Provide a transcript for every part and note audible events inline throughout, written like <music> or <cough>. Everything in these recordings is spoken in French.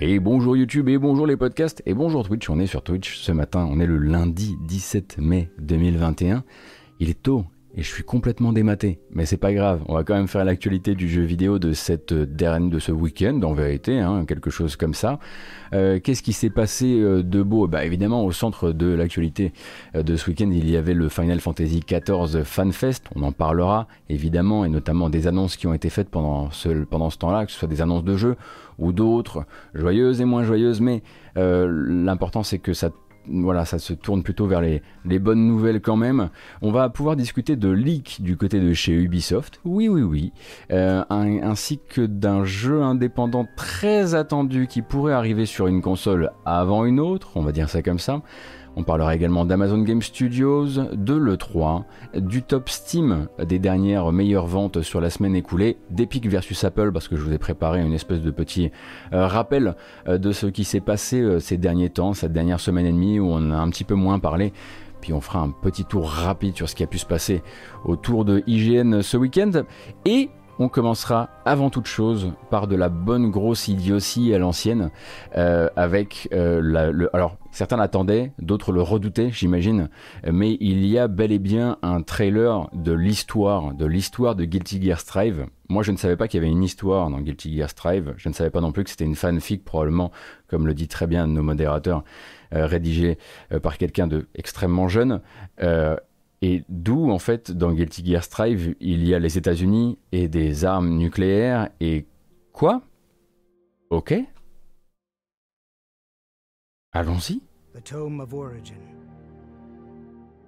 Et bonjour YouTube, et bonjour les podcasts, et bonjour Twitch. On est sur Twitch ce matin, on est le lundi 17 mai 2021. Il est tôt, et je suis complètement dématé. Mais c'est pas grave, on va quand même faire l'actualité du jeu vidéo de cette dernière de ce week-end, en vérité, hein, quelque chose comme ça. Euh, Qu'est-ce qui s'est passé euh, de beau? Bah évidemment, au centre de l'actualité euh, de ce week-end, il y avait le Final Fantasy XIV FanFest. On en parlera évidemment, et notamment des annonces qui ont été faites pendant ce, pendant ce temps-là, que ce soit des annonces de jeux ou d'autres, joyeuses et moins joyeuses. Mais euh, l'important, c'est que ça voilà, ça se tourne plutôt vers les, les, bonnes nouvelles quand même. On va pouvoir discuter de leak du côté de chez Ubisoft, oui oui oui, euh, un, ainsi que d'un jeu indépendant très attendu qui pourrait arriver sur une console avant une autre, on va dire ça comme ça. On parlera également d'Amazon Game Studios, de l'E3, du top Steam des dernières meilleures ventes sur la semaine écoulée, d'Epic versus Apple, parce que je vous ai préparé une espèce de petit euh, rappel euh, de ce qui s'est passé euh, ces derniers temps, cette dernière semaine et demie où on a un petit peu moins parlé. Puis on fera un petit tour rapide sur ce qui a pu se passer autour de IGN ce week-end. Et on commencera avant toute chose par de la bonne grosse idiotie à l'ancienne, euh, avec euh, le, alors certains l'attendaient, d'autres le redoutaient, j'imagine, mais il y a bel et bien un trailer de l'histoire, de l'histoire de Guilty Gear Strive. Moi, je ne savais pas qu'il y avait une histoire dans Guilty Gear Strive. Je ne savais pas non plus que c'était une fanfic, probablement, comme le dit très bien nos modérateurs, euh, rédigée euh, par quelqu'un de extrêmement jeune. Et d'où, en fait, dans Guilty Gear Strive, il y a les États-Unis et des armes nucléaires et quoi? Ok. Allons-y. The Tome of Origin.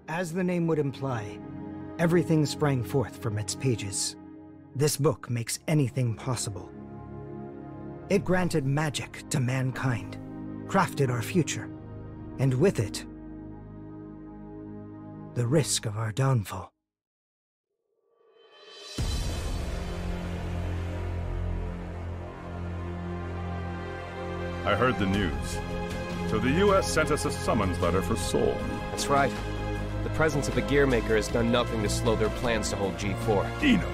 As the name would imply, everything sprang forth from its pages. This book makes anything possible. It granted magic to mankind, crafted our future, and with it, the risk of our downfall. I heard the news. So the US sent us a summons letter for Seoul. That's right. The presence of the Gearmaker has done nothing to slow their plans to hold G4. Eno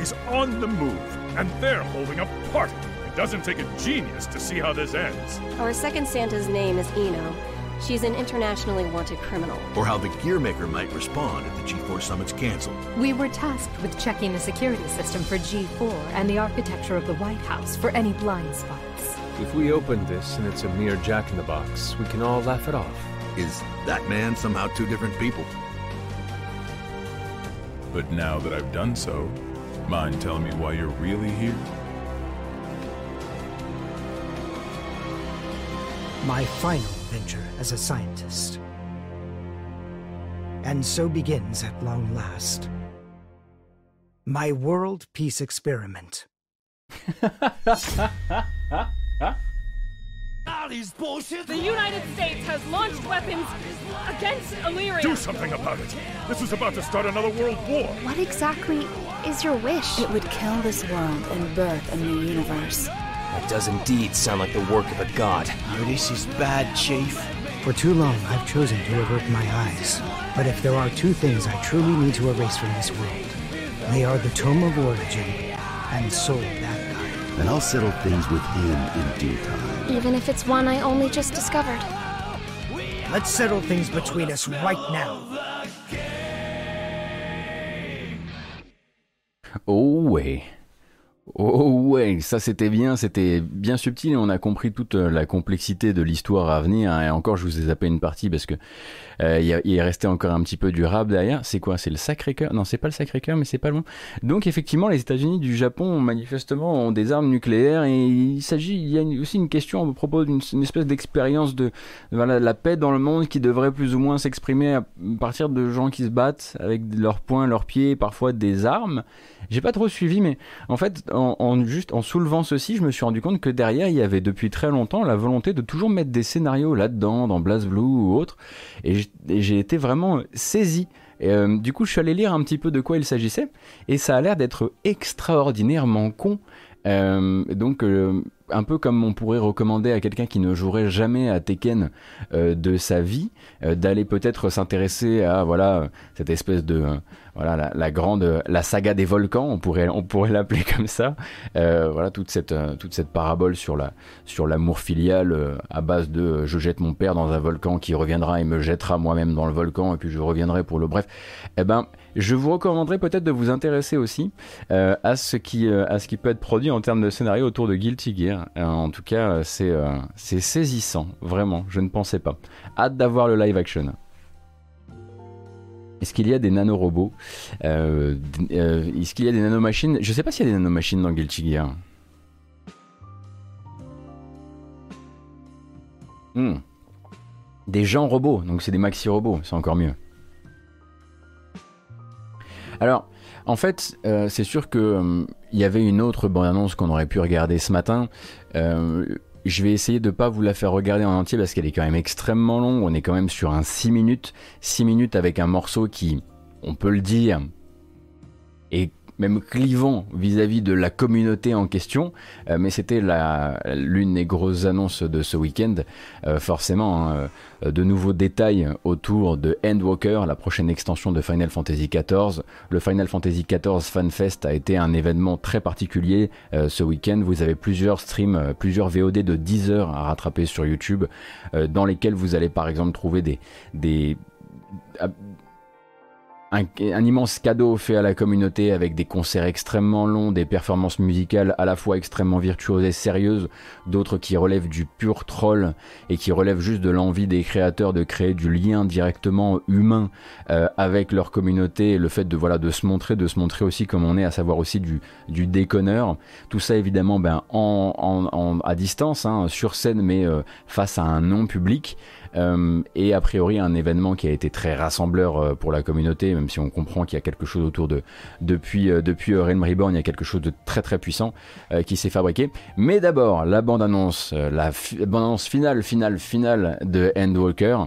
is on the move, and they're holding a party. It doesn't take a genius to see how this ends. Our second Santa's name is Eno. She's an internationally wanted criminal. Or how the gearmaker might respond if the G4 summit's canceled. We were tasked with checking the security system for G4 and the architecture of the White House for any blind spots. If we open this and it's a mere jack in the box, we can all laugh it off. Is that man somehow two different people? But now that I've done so, mind telling me why you're really here? My final venture as a scientist. And so begins at long last my world peace experiment. The United States has launched weapons against Illyria. Do something about it. This is about to start another world war. What exactly is your wish? It would kill this world and birth a new universe. That does indeed sound like the work of a god. Oh, this is bad, Chief. For too long, I've chosen to avert my eyes. But if there are two things I truly need to erase from this world, they are the Tome of Origin and Soul that guy. And I'll settle things with him in due time. Even if it's one I only just discovered. Let's settle things between us right now. Oh ouais. Oh ouais, ça c'était bien, c'était bien subtil et on a compris toute la complexité de l'histoire à venir. Et encore, je vous ai zappé une partie parce que euh, il, est resté encore un petit peu du rap derrière. C'est quoi? C'est le Sacré-Cœur? Non, c'est pas le Sacré-Cœur, mais c'est pas loin. Donc effectivement, les États-Unis du Japon manifestement ont des armes nucléaires et il s'agit, il y a aussi une question à propos d'une espèce d'expérience de voilà, la paix dans le monde qui devrait plus ou moins s'exprimer à partir de gens qui se battent avec leurs poings, leurs pieds, parfois des armes. J'ai pas trop suivi, mais en fait, en, juste en soulevant ceci, je me suis rendu compte que derrière, il y avait depuis très longtemps la volonté de toujours mettre des scénarios là-dedans, dans BlazBlue ou autre, et j'ai été vraiment saisi. Euh, du coup, je suis allé lire un petit peu de quoi il s'agissait, et ça a l'air d'être extraordinairement con. Euh, donc, euh, un peu comme on pourrait recommander à quelqu'un qui ne jouerait jamais à Tekken de sa vie, d'aller peut-être s'intéresser à voilà cette espèce de voilà la, grande la saga des volcans on pourrait on pourrait l'appeler comme ça. Euh, voilà toute cette euh, toute cette parabole sur la sur l'amour filial euh, à base de je jette mon père dans un volcan qui reviendra et me jettera moi-même dans le volcan et puis je reviendrai pour le bref. Eh ben je vous recommanderais peut-être de vous intéresser aussi à ce qui à ce qui peut être produit en termes de scénario autour de Guilty Gear. En tout cas c'est c'est saisissant vraiment je ne pensais pas. Hâte d'avoir le live action est-ce qu'il y a des nanorobots euh, euh, Est-ce qu'il y a des nanomachines? Je sais pas s'il y a des nanomachines dans Guilty Gear. Hmm. Des gens robots, donc c'est des maxi robots, c'est encore mieux. Alors, en fait, euh, c'est sûr que il y avait une autre bande-annonce qu'on aurait pu regarder ce matin. Je vais essayer de pas vous la faire regarder en entier parce qu'elle est quand même extrêmement longue. On est quand même sur un 6 minutes. 6 minutes avec un morceau qui, on peut le dire, est même clivant vis-à-vis de la communauté en question, euh, mais c'était l'une des grosses annonces de ce week-end. Euh, forcément, hein, euh, de nouveaux détails autour de Endwalker, la prochaine extension de Final Fantasy XIV. Le Final Fantasy XIV FanFest a été un événement très particulier ce week-end. Vous avez plusieurs streams, plusieurs VOD de 10 heures à rattraper sur YouTube, dans lesquels vous allez par exemple trouver des, des un, immense cadeau fait à la communauté avec des concerts extrêmement longs, des performances musicales à la fois extrêmement virtuoses et sérieuses, d'autres qui relèvent du pur troll et qui relèvent juste de l'envie des créateurs de créer du lien directement humain euh, avec leur communauté et le fait de voilà de se montrer, de se montrer aussi comme on est, à savoir aussi du, déconneur. Tout ça évidemment ben, en, à distance, hein, sur scène, mais euh, face à un non public. Euh, et a priori un événement qui a été très rassembleur euh, pour la communauté, même si on comprend qu'il y a quelque chose autour de depuis euh, depuis Realm Reborn, il y a quelque chose de très très puissant qui s'est fabriqué. Mais d'abord la bande annonce, la bande annonce finale finale finale de Endwalker,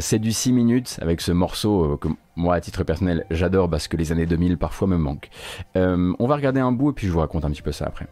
c'est du 6 minutes avec ce morceau que moi à titre personnel j'adore parce que les années 2000 parfois me manquent. on va regarder un bout et puis je vous raconte un petit peu ça après.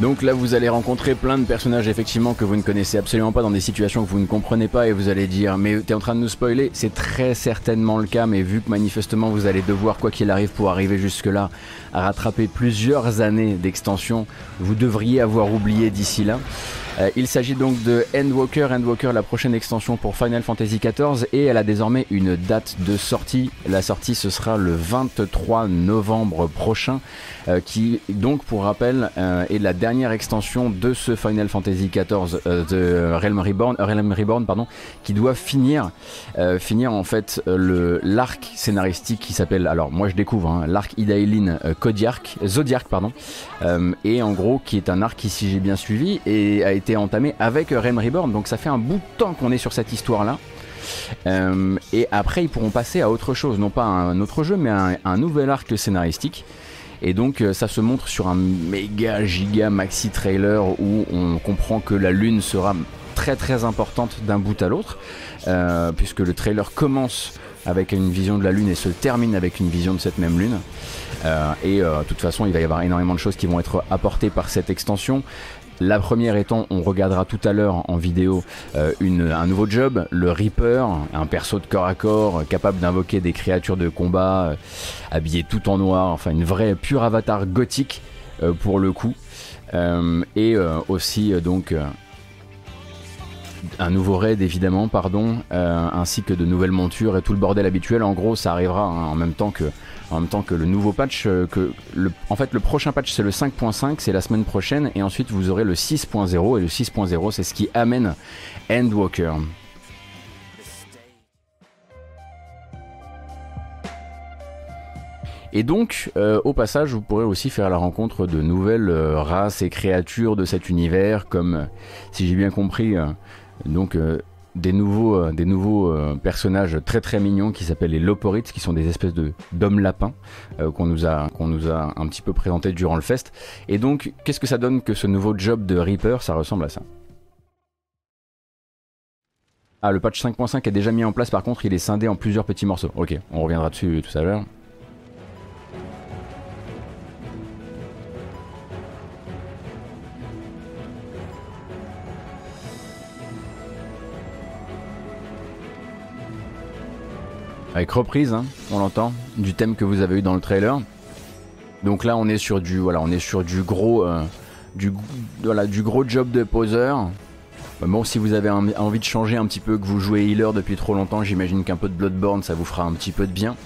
Donc là, vous allez rencontrer plein de personnages effectivement que vous ne connaissez absolument pas dans des situations que vous ne comprenez pas et vous allez dire mais t'es en train de nous spoiler C'est très certainement le cas, mais vu que manifestement vous allez devoir quoi qu'il arrive pour arriver jusque là à rattraper plusieurs années d'extension, vous devriez avoir oublié d'ici là. Euh, il s'agit donc de Endwalker. Endwalker, la prochaine extension pour Final Fantasy XIV, et elle a désormais une date de sortie. La sortie, ce sera le 23 novembre prochain, euh, qui donc, pour rappel, euh, est la dernière extension de ce Final Fantasy XIV de Realm Reborn, Reborn, qui doit finir, finir en fait le l'arc scénaristique qui s'appelle, alors moi je découvre, hein, l'arc Idailin Kodiark, Zodiac, pardon, et en gros qui est un arc qui, si j'ai bien suivi, et a été entamé avec Realm Reborn. Donc ça fait un bout de temps qu'on est sur cette histoire-là. Euh, et après, ils pourront passer à autre chose, non pas un autre jeu, mais un, nouvel arc scénaristique. Et donc, euh, ça se montre sur un méga giga maxi trailer où on comprend que la lune sera très très importante d'un bout à l'autre, euh, puisque le trailer commence avec une vision de la lune et se termine avec une vision de cette même lune. et de toute façon, il va y avoir énormément de choses qui vont être apportées par cette extension La première étant, on regardera tout à l'heure en vidéo euh, un nouveau job, le Reaper, un perso de corps à corps capable d'invoquer des créatures de combat, habillé tout en noir, enfin une vraie pure avatar gothique pour le coup. et aussi donc un nouveau raid évidemment, pardon, euh, ainsi que de nouvelles montures et tout le bordel habituel. En gros, ça arrivera hein, en même temps que en même temps que le nouveau patch. Euh, en fait, le prochain patch c'est le 5.5, c'est la semaine prochaine, et ensuite vous aurez le 6.0 et le 6.0 c'est ce qui amène Endwalker. Et donc, euh, au passage, vous pourrez aussi faire la rencontre de nouvelles races et créatures de cet univers, comme, si j'ai bien compris, donc euh, des nouveaux, euh, euh, personnages très très mignons qui s'appellent les Loporites, qui sont des espèces de d'hommes lapins qu'on nous a qu'on nous a un petit peu présenté durant le fest. Et donc, qu'est-ce que ça donne que ce nouveau job de Reaper Ça ressemble à ça? Ah, le patch 5.5 est déjà mis en place. Par contre, il est scindé en plusieurs petits morceaux. Ok, on reviendra dessus tout à l'heure. Avec reprise, hein, on l'entend, du thème que vous avez eu dans le trailer. Donc là, on est sur du, voilà, on est sur du gros, euh, du, voilà, du gros job de poseur. Bah bon, si vous avez envie de changer un petit peu, que vous jouez healer depuis trop longtemps, j'imagine qu'un peu de Bloodborne, ça vous fera un petit peu de bien.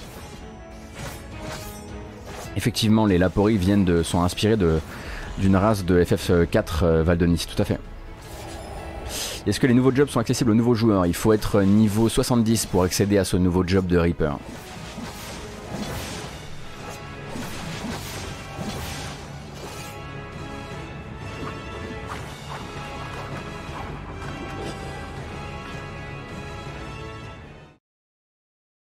Effectivement, les Lapori viennent de, sont inspirés d'une race de FF4 euh, Valdonis, tout à fait. Est-ce que les nouveaux jobs sont accessibles aux nouveaux joueurs Il faut être niveau 70 pour accéder à ce nouveau job de Reaper.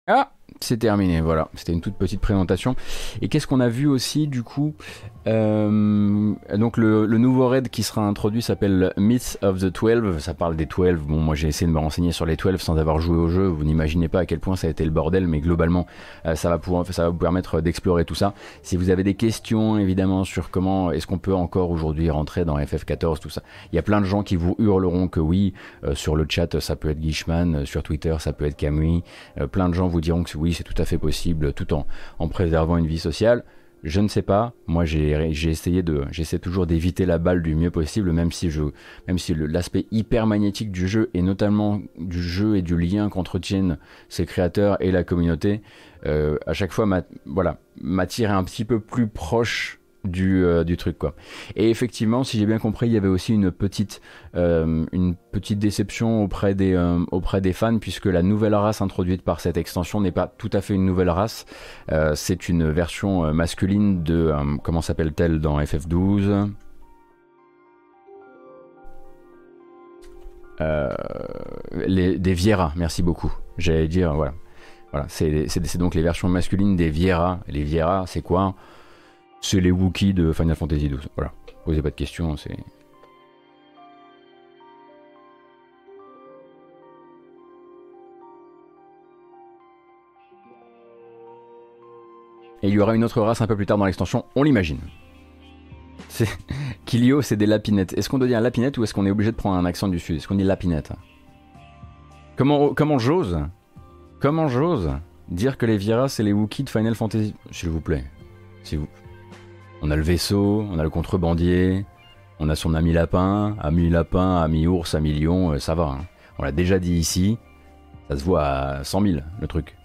Ah c'est terminé, voilà. C'était une toute petite présentation. Et qu'est-ce qu'on a vu aussi du coup euh, Donc le, nouveau raid qui sera introduit s'appelle Myths of the 12. Ça parle des 12. Bon, moi j'ai essayé de me renseigner sur les 12 sans avoir joué au jeu. Vous n'imaginez pas à quel point ça a été le bordel, mais globalement euh, ça, va vous permettre d'explorer tout ça. Si vous avez des questions évidemment sur comment est-ce qu'on peut encore aujourd'hui rentrer dans FF14, tout ça, il y a plein de gens qui vous hurleront que oui. Euh, sur le chat, ça peut être Guishman. Sur Twitter, ça peut être Camui. plein de gens vous diront que oui c'est tout à fait possible, tout en préservant une vie sociale. Je ne sais pas. Moi, j'ai essayé de, j'essaie toujours d'éviter la balle du mieux possible, même si je, même si l'aspect hyper magnétique du jeu et notamment du jeu et du lien qu'entretiennent ses créateurs et la communauté, euh, à chaque fois, voilà, m'attire un petit peu plus proche euh, du, truc quoi. Et effectivement, si j'ai bien compris, il y avait aussi une petite, euh, une petite déception auprès des, euh, auprès des fans puisque la nouvelle race introduite par cette extension n'est pas tout à fait une nouvelle race. c'est une version masculine de comment s'appelle-t-elle dans FF12 les, des Viera, merci beaucoup. J'allais dire, voilà. Voilà, c'est donc les versions masculines des Viera. Les Viera, c'est quoi? C'est les Wookiees de Final Fantasy XII. Voilà. Posez pas de questions, c'est. Et il y aura une autre race un peu plus tard dans l'extension, on l'imagine. <laughs> Kilio, c'est des lapinettes. Est-ce qu'on doit dire lapinette ou est-ce qu'on est obligé de prendre un accent du sud? Est-ce qu'on dit lapinette? Comment, comment j'ose Comment j'ose dire que les Viera c'est les Wookiees de Final Fantasy? S'il vous plaît. S'il vous on a le vaisseau, on a le contrebandier, on a son ami lapin, ami lapin, ami ours, ami lion, euh, ça va. Hein. On l'a déjà dit ici, ça se voit à 100 000 le truc.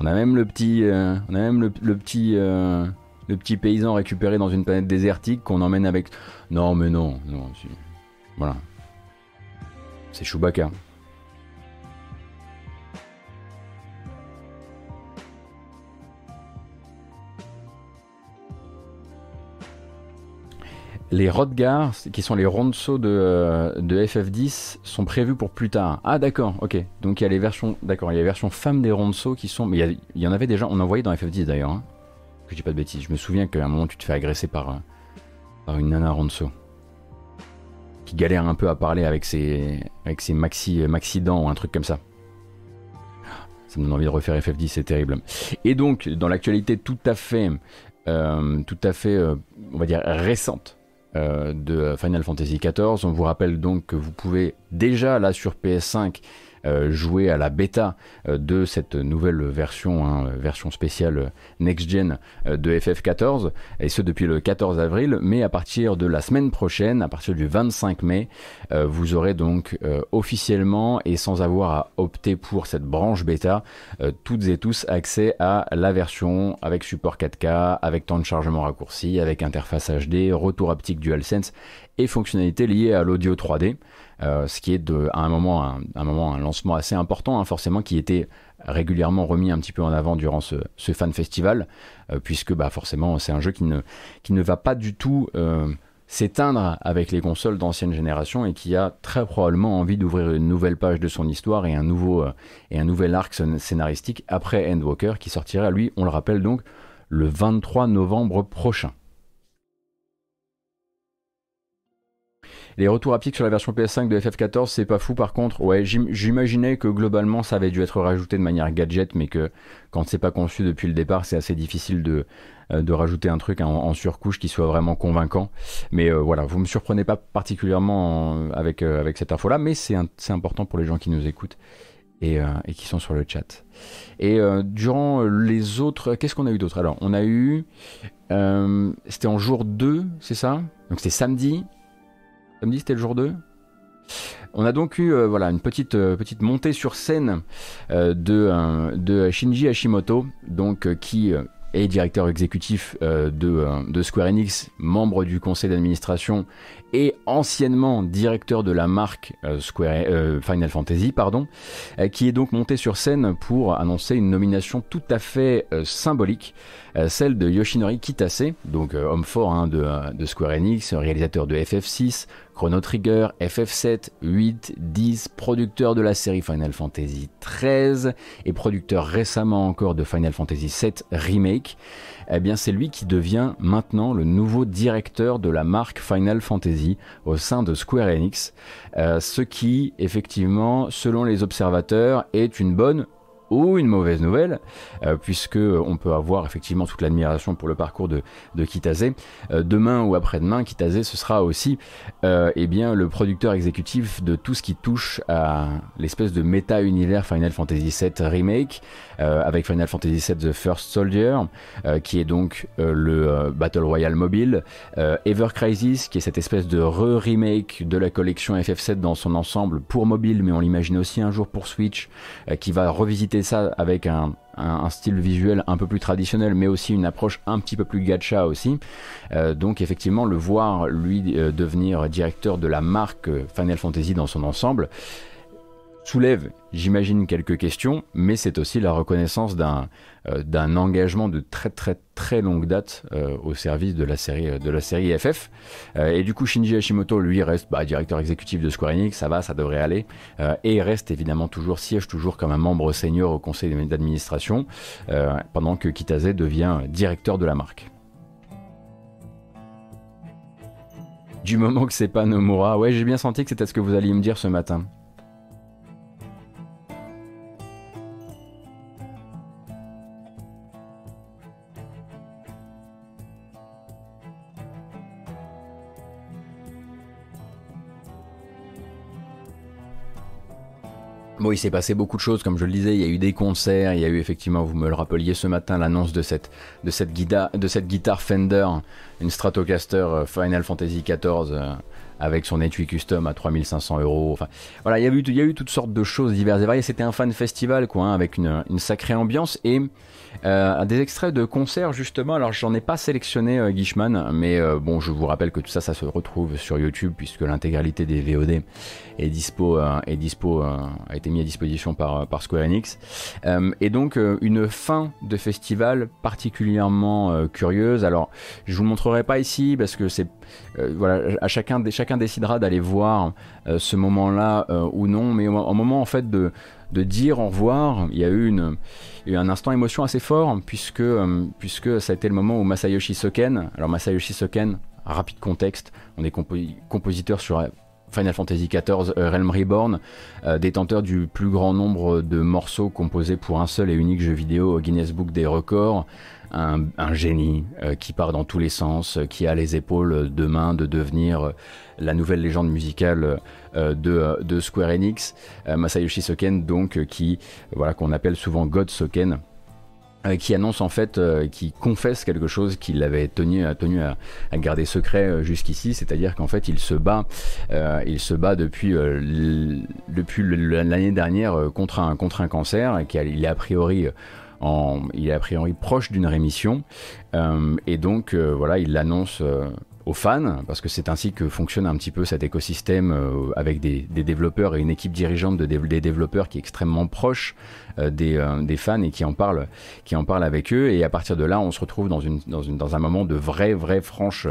On a même le petit, euh, on a même le, petit, euh, le petit paysan récupéré dans une planète désertique qu'on emmène avec. Non mais non, non, voilà. C'est Chewbacca. Les Rodgars, qui sont les Ronso de, euh, de, FF10, sont prévus pour plus tard. Ah d'accord, ok. Donc il y a les versions, d'accord, il y a les versions femmes des Ronso qui sont, mais il y, en avait déjà, on en voyait dans FF10 d'ailleurs. Hein, que je dis pas de bêtises. Je me souviens qu'à un moment tu te fais agresser par, euh, par une nana Ronso qui galère un peu à parler avec ses, avec ses maxi, maxi dents ou un truc comme ça. Ça me donne envie de refaire FF10, c'est terrible. Et donc, dans l'actualité tout à fait, euh, tout à fait, on va dire récente, de Final Fantasy XIV. On vous rappelle donc que vous pouvez déjà là sur PS5 euh, jouer à la bêta euh, de cette nouvelle version, hein, version spéciale next-gen euh, de FF14, et ce depuis le 14 avril, mais à partir de la semaine prochaine, à partir du 25 mai, vous aurez donc officiellement et sans avoir à opter pour cette branche bêta, toutes et tous accès à la version avec support 4K, avec temps de chargement raccourci, avec interface HD, retour haptique DualSense et fonctionnalités liées à l'audio 3D. Euh, ce qui est à un moment un, lancement assez important, hein, forcément, qui était régulièrement remis un petit peu en avant durant ce, fan festival, euh, puisque bah, forcément c'est un jeu qui ne, va pas du tout euh, s'éteindre avec les consoles d'ancienne génération et qui a très probablement envie d'ouvrir une nouvelle page de son histoire et un nouveau, et un nouvel arc scénaristique après Endwalker qui sortira, lui, on le rappelle donc, le 23 novembre prochain. Les retours haptiques sur la version PS5 de FF14, c'est pas fou par contre. Ouais, j'imaginais que globalement ça avait dû être rajouté de manière gadget, mais que quand c'est pas conçu depuis le départ, c'est assez difficile de, euh, de rajouter un truc en, surcouche qui soit vraiment convaincant. Mais euh, voilà, vous me surprenez pas particulièrement avec, euh, avec cette info-là, mais c'est important pour les gens qui nous écoutent. Et, et, qui sont sur le chat. Et durant les autres, qu'est-ce qu'on a eu d'autre? Alors, on a eu, c'était en jour 2, c'est ça? Donc c'était samedi, C'était le jour 2 on a donc eu euh, voilà, une petite, euh, petite montée sur scène euh, de, Shinji Hashimoto, donc, qui est directeur exécutif de, de, Square Enix, membre du conseil d'administration et anciennement directeur de la marque Square, Final Fantasy, pardon, qui est donc monté sur scène pour annoncer une nomination tout à fait symbolique, celle de Yoshinori Kitase, donc homme fort hein, de, de Square Enix, réalisateur de FF6, Chrono Trigger, FF7, 8, 10, producteur de la série Final Fantasy 13 et producteur récemment encore de Final Fantasy 7 Remake, eh bien c'est lui qui devient maintenant le nouveau directeur de la marque Final Fantasy au sein de Square Enix, euh, ce qui effectivement, selon les observateurs, est une bonne une mauvaise nouvelle, euh, puisque on peut avoir effectivement toute l'admiration pour le parcours de, de Kitase. Euh, demain ou après-demain, Kitase ce sera aussi euh, eh bien, le producteur exécutif de tout ce qui touche à l'espèce de méta-univers Final Fantasy VII Remake, avec Final Fantasy VII The First Soldier, qui est donc le Battle Royale mobile, Ever Crisis, qui est cette espèce de re-remake de la collection FF7 dans son ensemble pour mobile, mais on l'imagine aussi un jour pour Switch, qui va revisiter ça avec un, style visuel un peu plus traditionnel, mais aussi une approche un petit peu plus gacha aussi. Euh, donc effectivement, le voir lui euh, devenir directeur de la marque Final Fantasy dans son ensemble, soulève, j'imagine, quelques questions, mais c'est aussi la reconnaissance d'un euh, engagement de très très très longue date euh, au service de la série de la série FF. Euh, et du coup, Shinji Hashimoto, lui, reste bah, directeur exécutif de Square Enix, ça va, ça devrait aller, et reste évidemment toujours siège toujours comme un membre senior au conseil d'administration, pendant que Kitase devient directeur de la marque. Du moment que c'est pas Nomura, ouais, j'ai bien senti que c'était ce que vous alliez me dire ce matin. Bon, il s'est passé beaucoup de choses, comme je le disais. Il y a eu des concerts, il y a eu effectivement, vous me le rappeliez ce matin, l'annonce de cette, de, cette guitare, de cette guitare Fender, une Stratocaster euh, Final Fantasy XIV euh, avec son étui custom à 3500 euros. Enfin, voilà, il y, a eu, il y a eu toutes sortes de choses diverses et variées. C'était un fan festival, quoi, hein, avec une, une, sacrée ambiance et euh, des extraits de concerts, justement. Alors, j'en ai pas sélectionné, euh, Guichman, mais euh, bon, je vous rappelle que tout ça, ça se retrouve sur YouTube puisque l'intégralité des VOD est dispo, est dispo a été mis à disposition par, par Square Enix. et donc, une fin de festival particulièrement curieuse. Alors, je vous montrerai pas ici parce que c'est voilà, à chacun, chacun décidera d'aller voir ce moment-là ou non, mais au, au, moment en fait de, de dire au revoir, il y a eu une eu un instant émotion assez fort puisque, euh, puisque ça a été le moment où Masayoshi Soken, alors Masayoshi Soken, rapide contexte, on est compositeur sur Final Fantasy XIV Realm Reborn, détenteur du plus grand nombre de morceaux composés pour un seul et unique jeu vidéo Guinness Book des records, un, génie qui part dans tous les sens, qui a les épaules demain de devenir la nouvelle légende musicale de, de, Square Enix, Masayoshi Soken donc qui voilà qu'on appelle souvent God Soken euh, qui annonce en fait, euh, qui confesse quelque chose qu'il avait tenu, tenu à, garder secret euh, jusqu'ici, c'est-à-dire qu'en fait il se bat, il se bat depuis, depuis l'année dernière contre un, contre un cancer et qu'il est a priori en, il est a priori proche d'une rémission. Et donc voilà il l'annonce aux fans, parce que c'est ainsi que fonctionne un petit peu cet écosystème euh, avec des, développeurs et une équipe dirigeante de des développeurs qui est extrêmement proche euh, des, euh, des, fans et qui en parle, qui en parle avec eux. Et à partir de là, on se retrouve dans, une, dans, une, dans un moment de vraie, vraie, franche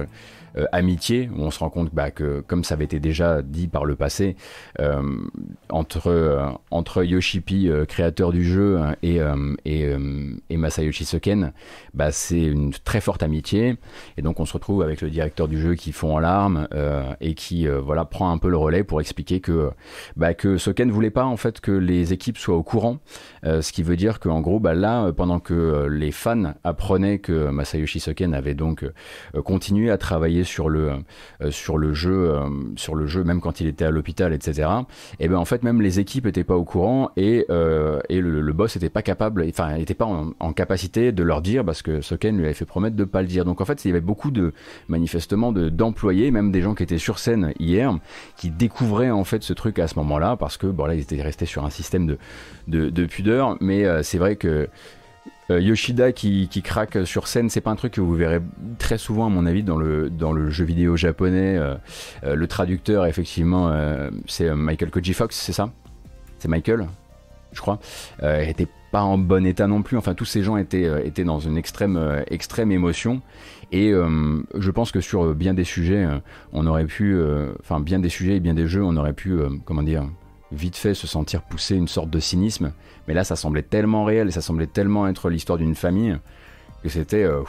euh, amitié, où on se rend compte bah, que, comme ça avait été déjà dit par le passé, euh, entre, euh, entre Yoshipi, créateur du jeu, hein, et, et, et, Masayoshi Soken, bah, c'est une très forte amitié. Et donc on se retrouve avec le directeur du jeu qui fond en larmes et qui voilà, prend un peu le relais pour expliquer que, bah, que Soken voulait pas en fait que les équipes soient au courant. ce qui veut dire qu'en gros, bah, là, pendant que les fans apprenaient que Masayoshi Soken avait donc continué à travailler sur le, euh, euh, sur le jeu, même quand il était à l'hôpital, etc. Et ben en fait même les équipes étaient pas au courant et, euh, le, boss était pas capable, enfin n'était pas en, capacité de leur dire parce que Soken lui avait fait promettre de pas le dire. Donc en fait il y avait beaucoup de manifestement d'employés, même des gens qui étaient sur scène hier, qui découvraient en fait ce truc à ce moment-là parce que bon là ils étaient restés sur un système de, de pudeur, mais c'est vrai que euh, Yoshida qui, craque sur scène, c'est pas un truc que vous verrez très souvent à mon avis dans le, jeu vidéo japonais. Euh, euh, le traducteur effectivement c'est Michael Koji Fox, c'est ça? C'est Michael, je crois. il était pas en bon état non plus. Enfin tous ces gens étaient, étaient dans une extrême, extrême émotion. Et je pense que sur bien des sujets, on aurait pu, enfin bien des sujets et bien des jeux, on aurait pu, comment dire, vite fait se sentir pousser une sorte de cynisme. Mais là, ça semblait tellement réel et ça semblait tellement être l'histoire d'une famille que c'était. Euh,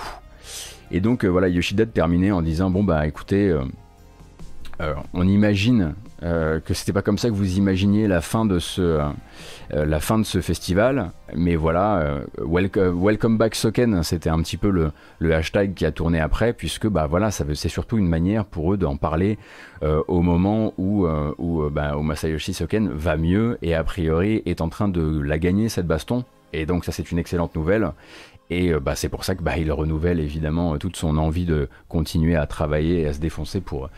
et donc, euh, voilà, Yoshida terminait en disant Bon, bah écoutez, euh, on imagine que c'était pas comme ça que vous imaginiez la fin de ce, la fin de ce festival. Mais voilà, welcome, welcome, back Soken, c'était un petit peu le, le, hashtag qui a tourné après, puisque bah voilà, c'est surtout une manière pour eux d'en parler au moment où, où, bah, où Masayoshi Soken va mieux et a priori est en train de la gagner cette baston. Et donc ça c'est une excellente nouvelle. Et bah, c'est pour ça que bah, renouvelle évidemment toute son envie de continuer à travailler et à se défoncer pour,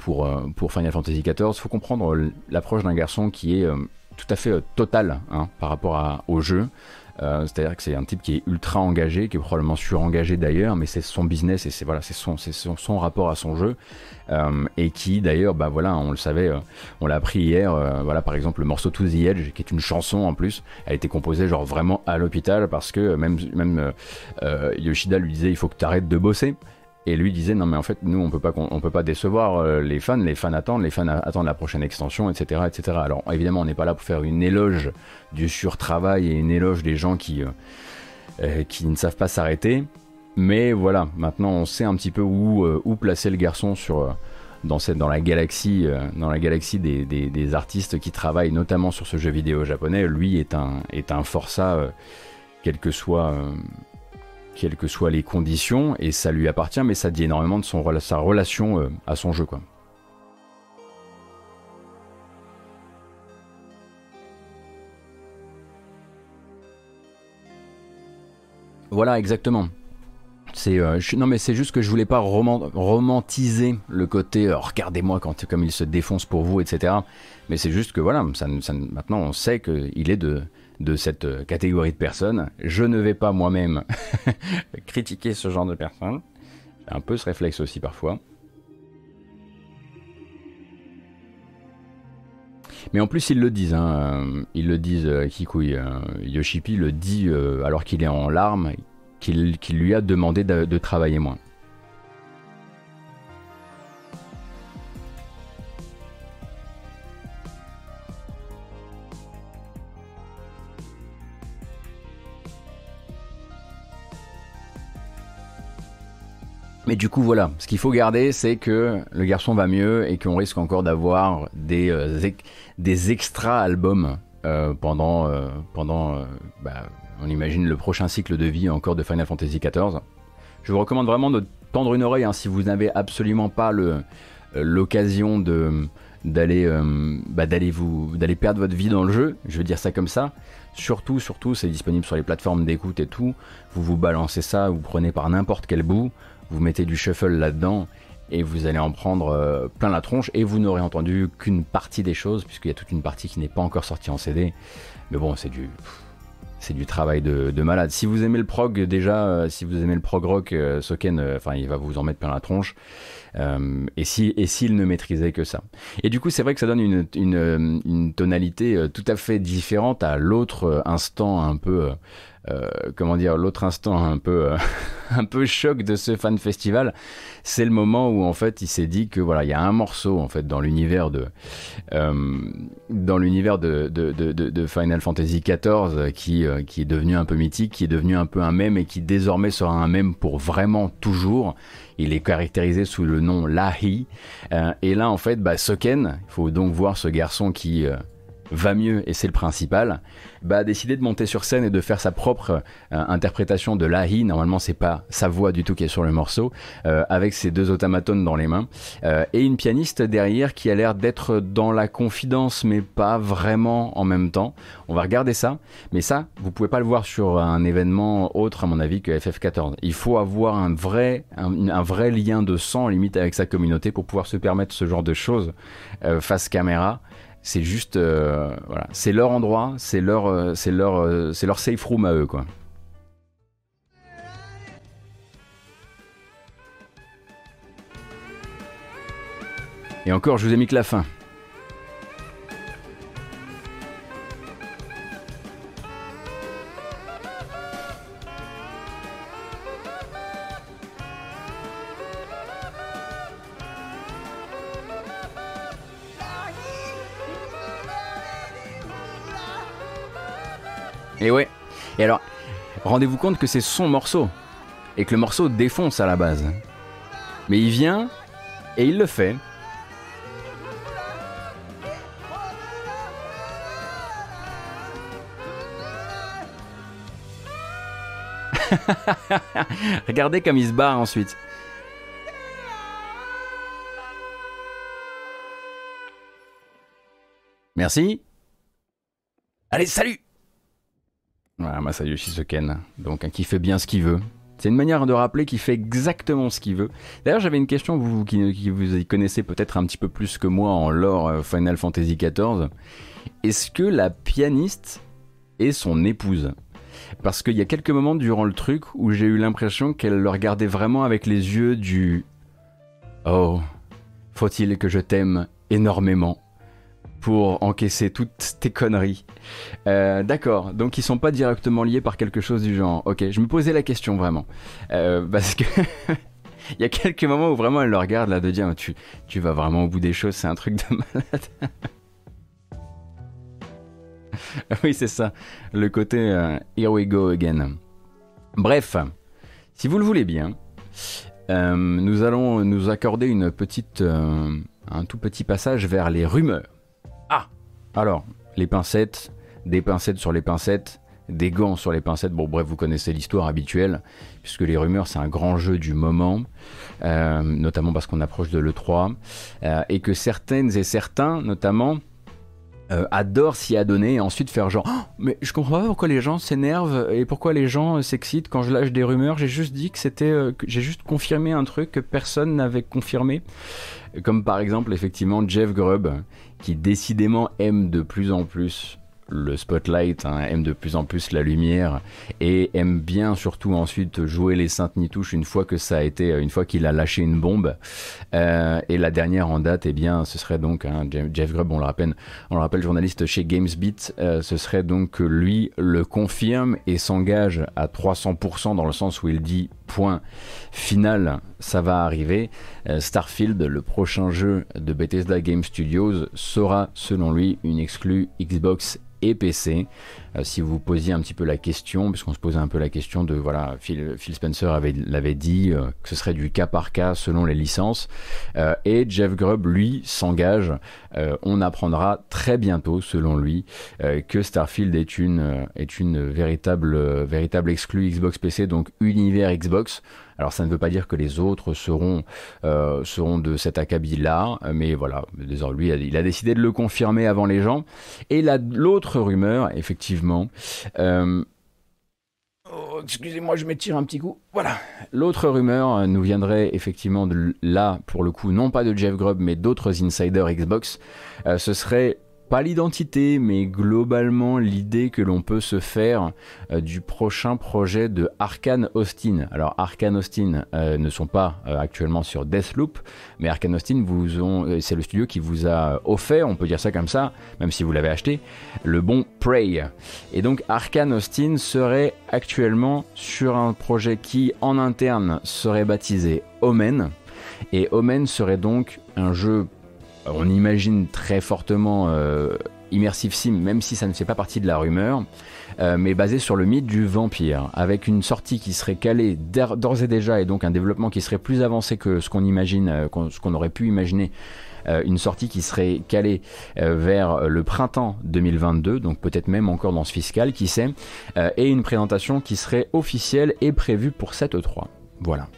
pour, pour Final Fantasy XIV. Il faut comprendre l'approche d'un garçon qui est tout à fait total hein, par rapport au jeu. Euh, c'est-à-dire que c'est un type qui est ultra engagé, qui est probablement surengagé d'ailleurs, mais c'est son business et c'est voilà, son, son, rapport à son jeu euh, et qui d'ailleurs, bah voilà, on le savait, euh, on l'a appris hier. voilà, par exemple, le morceau To the Edge, qui est une chanson en plus, a été composée genre vraiment à l'hôpital parce que même même Yoshida lui disait il faut que tu arrêtes de bosser. Et lui disait non mais en fait nous on peut pas peut pas décevoir euh, les fans, les fans attendent, les fans attendent la prochaine extension, etc., etc. Alors évidemment on n'est pas là pour faire une éloge du surtravail et une éloge des gens qui euh, euh, qui ne savent pas s'arrêter, mais voilà maintenant on sait un petit peu où où placer le garçon sur dans cette dans la galaxie dans la galaxie des, des, des, artistes qui travaillent notamment sur ce jeu vidéo japonais. Lui est un est un forçat quel que soit quelles que soient les conditions, et ça lui appartient, mais ça dit énormément de son, sa relation euh, à son jeu. Quoi. Voilà, exactement. C'est euh, non mais c'est juste que je voulais pas romantiser le côté euh, regardez-moi quand comme il se défonce pour vous etc. Mais c'est juste que voilà maintenant on sait qu'il est de de cette euh, catégorie de personnes. Je ne vais pas moi-même <laughs> critiquer ce genre de personnes. J'ai un peu ce réflexe aussi parfois. Mais en plus, ils le disent, hein, ils le disent, euh, Kikui, le dit alors qu'il est en larmes, qu'il lui a demandé de travailler moins. Mais du coup, voilà, ce qu'il faut garder, c'est que le garçon va mieux et qu'on risque encore d'avoir des, euh, des extra albums euh, pendant, euh, pendant bah, on imagine, le prochain cycle de vie encore de Final Fantasy XIV. Je vous recommande vraiment de tendre une oreille hein, si vous n'avez absolument pas l'occasion de d'aller bah, d'aller vous d'aller perdre votre vie dans le jeu je veux dire ça comme ça surtout surtout c'est disponible sur les plateformes d'écoute et tout vous vous balancez ça vous prenez par n'importe quel bout vous mettez du shuffle là-dedans et vous allez en prendre euh, plein la tronche et vous n'aurez entendu qu'une partie des choses puisqu'il y a toute une partie qui n'est pas encore sortie en CD. Mais bon, c'est du c'est du travail de, malade. Si vous aimez le prog déjà, euh, si vous aimez le prog rock, euh, Soken, enfin il va vous en mettre plein la tronche. et si et s'il ne maîtrisait que ça. Et du coup, c'est vrai que ça donne une tonalité tout à fait différente à l'autre instant un peu euh, comment dire, l'autre instant un peu, euh, <laughs> un peu choc de ce fan festival, c'est le moment où en fait il s'est dit que voilà, il y a un morceau en fait dans l'univers de, euh, dans l'univers de, Final Fantasy XIV qui, qui est devenu un peu mythique, qui est devenu un peu un mème et qui désormais sera un mème pour vraiment toujours. Il est caractérisé sous le nom Lahi. et là en fait, bah, Soken, il faut donc voir ce garçon qui va mieux et c'est le principal, bah, a décidé de monter sur scène et de faire sa propre euh, interprétation de Lahi. Normalement, c'est pas sa voix du tout qui est sur le morceau, euh, avec ses deux automatones dans les mains euh, et une pianiste derrière qui a l'air d'être dans la confidence, mais pas vraiment en même temps. On va regarder ça, mais ça, vous pouvez pas le voir sur un événement autre, à mon avis, que FF14. Il faut avoir un vrai, un, vrai lien de sang limite avec sa communauté pour pouvoir se permettre ce genre de choses face caméra. C'est juste, euh, voilà, c'est leur endroit, c'est leur, euh, c'est leur, euh, c'est leur safe room à eux, quoi. Et encore, je vous ai mis que la fin. Et ouais. Et alors, rendez-vous compte que c'est son morceau. Et que le morceau défonce à la base. Mais il vient et il le fait. <laughs> Regardez comme il se barre ensuite. Merci. Allez, salut voilà, Masayoshi Soken, donc qui fait bien ce qu'il veut. C'est une manière de rappeler qu'il fait exactement ce qu'il veut. D'ailleurs, j'avais une question, vous qui, vous y connaissez peut-être un petit peu plus que moi en lore euh, Final Fantasy XIV. Est-ce que la pianiste est son épouse? Parce qu'il y a quelques moments durant le truc où j'ai eu l'impression qu'elle le regardait vraiment avec les yeux du Oh, faut-il que je t'aime énormément pour encaisser toutes tes conneries. Euh, d'accord, donc ils sont pas directement liés par quelque chose du genre. Ok, je me posais la question vraiment. Euh, parce que <laughs> il y a quelques moments où vraiment elle le regarde là de dire tu, tu vas vraiment au bout des choses, c'est un truc de malade. <laughs> oui, c'est ça, le côté euh, here we go again. Bref, si vous le voulez bien, nous allons nous accorder une petite, un tout petit passage vers les rumeurs. Alors, les pincettes, des pincettes sur les pincettes, des gants sur les pincettes. Bon, bref, vous connaissez l'histoire habituelle, puisque les rumeurs, c'est un grand jeu du moment, euh, notamment parce qu'on approche de l'E3, euh, et que certaines et certains, notamment, euh, adorent s'y adonner et ensuite faire genre oh, mais je comprends pas pourquoi les gens s'énervent et pourquoi les gens s'excitent quand je lâche des rumeurs j'ai juste dit que c'était j'ai juste confirmé un truc que personne n'avait confirmé comme par exemple effectivement Jeff Grubb qui décidément aime de plus en plus le spotlight, hein, aime de plus en plus la lumière et aime bien surtout ensuite jouer les saintes nitouches une fois que ça a été, une fois qu'il a lâché une bombe. Euh, et la dernière en date, eh bien, ce serait donc hein, Jeff Grubb, on le rappelle, on le rappelle, journaliste chez GamesBeat, euh, ce serait donc que lui le confirme et s'engage à 300% dans le sens où il dit point final, ça va arriver. Euh, Starfield, le prochain jeu de Bethesda Game Studios, sera selon lui une exclue Xbox et PC. Euh, si vous posiez un petit peu la question, puisqu'on se posait un peu la question de, voilà, Phil, Spencer avait, l'avait dit, euh, que ce serait du cas par cas selon les licences. Euh, et Jeff Grubb, lui, s'engage. on apprendra très bientôt, selon lui, que Starfield est une, est une véritable, véritable exclue Xbox PC, donc univers Xbox. Alors ça ne veut pas dire que les autres seront, euh, de cet acabit-là, mais voilà, lui, il a décidé de le confirmer avant les gens. Et l'autre rumeur, effectivement, euh, oh, excusez-moi, je m'étire un petit coup. Voilà. L'autre rumeur nous viendrait effectivement de là, pour le coup, non pas de Jeff Grubb, mais d'autres insiders Xbox. Euh, ce serait pas l'identité, mais globalement l'idée que l'on peut se faire euh, du prochain projet de Arkane Austin. Alors Arkane Austin euh, ne sont pas euh, actuellement sur Deathloop, mais Arkane Austin vous ont, c'est le studio qui vous a offert, on peut dire ça comme ça, même si vous l'avez acheté, le bon Prey. Et donc Arkane Austin serait actuellement sur un projet qui en interne serait baptisé Omen. Et Omen serait donc un jeu on imagine très fortement euh, Immersive Sim, même si ça ne fait pas partie de la rumeur, euh, mais basé sur le mythe du vampire, avec une sortie qui serait calée d'ores et déjà, et donc un développement qui serait plus avancé que ce qu'on imagine, euh, ce qu'on aurait pu imaginer. une sortie qui serait calée vers le printemps 2022, donc peut-être même encore dans ce fiscal, qui sait, et une présentation qui serait officielle et prévue pour cette E3. Voilà.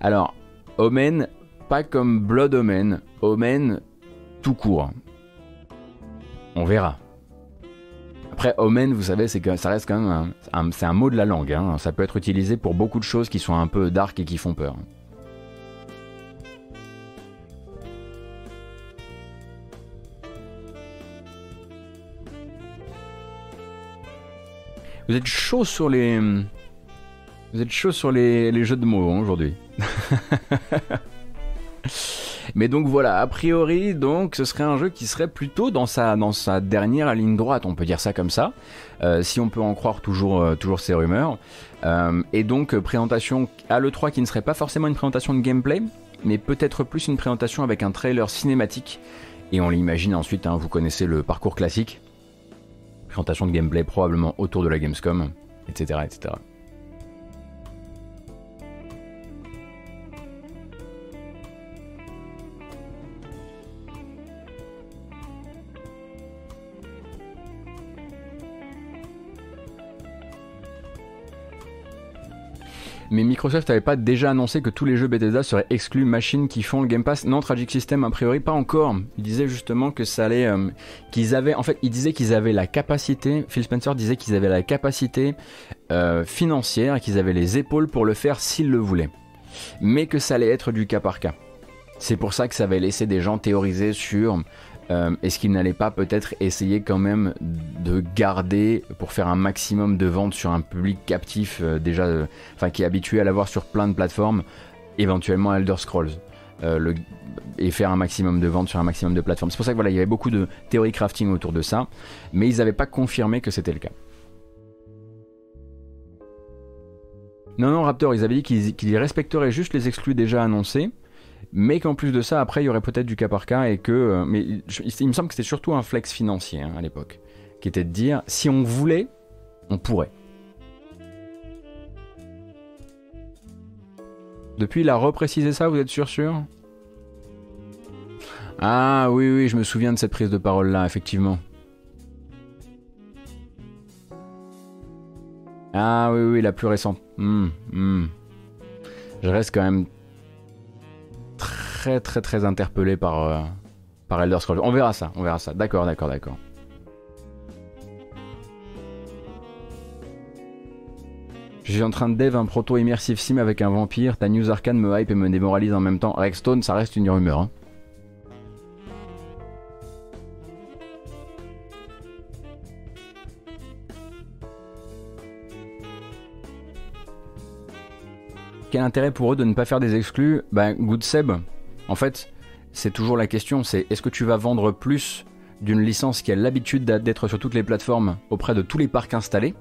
Alors, Omen pas comme Blood Omen, Omen tout court. On verra. Après, Omen, vous savez, c'est ça reste quand même un, mot de la langue. Hein. Ça peut être utilisé pour beaucoup de choses qui sont un peu dark et qui font peur. Vous êtes chaud sur les jeux de mots hein, aujourd'hui. <laughs> <laughs> Mais donc voilà, a priori, donc ce serait un jeu qui serait plutôt dans sa, dernière ligne droite, on peut dire ça comme ça, euh, si on peut en croire toujours, euh, toujours ces rumeurs. Euh, et donc présentation à l'E3 qui ne serait pas forcément une présentation de gameplay, mais peut-être plus une présentation avec un trailer cinématique. Et on l'imagine ensuite, hein, vous connaissez le parcours classique. Présentation de gameplay probablement autour de la Gamescom, etc. etc. Mais Microsoft n'avait pas déjà annoncé que tous les jeux Bethesda seraient exclus machines qui font le Game Pass Non, Tragic System a priori pas encore. Il disait justement que ça allait, euh, qu'ils avaient, en fait, il disait qu'ils avaient la capacité. Phil Spencer disait qu'ils avaient la capacité euh, financière, qu'ils avaient les épaules pour le faire s'ils le voulaient, mais que ça allait être du cas par cas. C'est pour ça que ça avait laissé des gens théoriser sur euh, est-ce qu'il n'allait pas peut-être essayer quand même de garder pour faire un maximum de ventes sur un public captif euh, déjà, euh, enfin qui est habitué à l'avoir sur plein de plateformes, éventuellement Elder Scrolls, et faire un maximum de ventes sur un maximum de plateformes. C'est pour ça que voilà, il y avait beaucoup de théorie crafting autour de ça, mais ils n'avaient pas confirmé que c'était le cas. Non, non, Raptor, ils avaient dit qu'ils respecteraient juste les exclus déjà annoncés, mais qu'en plus de ça, après, il y aurait peut-être du cas par cas et que. Euh, mais il, me semble que c'était surtout un flex financier hein, à l'époque, qui était de dire si on voulait, on pourrait. Depuis, il a reprécisé ça, vous êtes sûr, sûr? Ah oui, oui, je me souviens de cette prise de parole-là, effectivement. Ah oui, oui, la plus récente. Hmm, hmm. Je reste quand même très très très interpellé par, euh, par Elder Scrolls. On verra ça, on verra ça. D'accord, d'accord, d'accord. Suis en train de dev un proto immersive sim avec un vampire. Ta news arcane me hype et me démoralise en même temps. Rexstone, ça reste une rumeur. Hein. Quel intérêt pour eux de ne pas faire des exclus? Ben, Good Seb, en fait, c'est toujours la question, c'est est-ce que tu vas vendre plus d'une licence qui a l'habitude d'être sur toutes les plateformes auprès de tous les parcs installés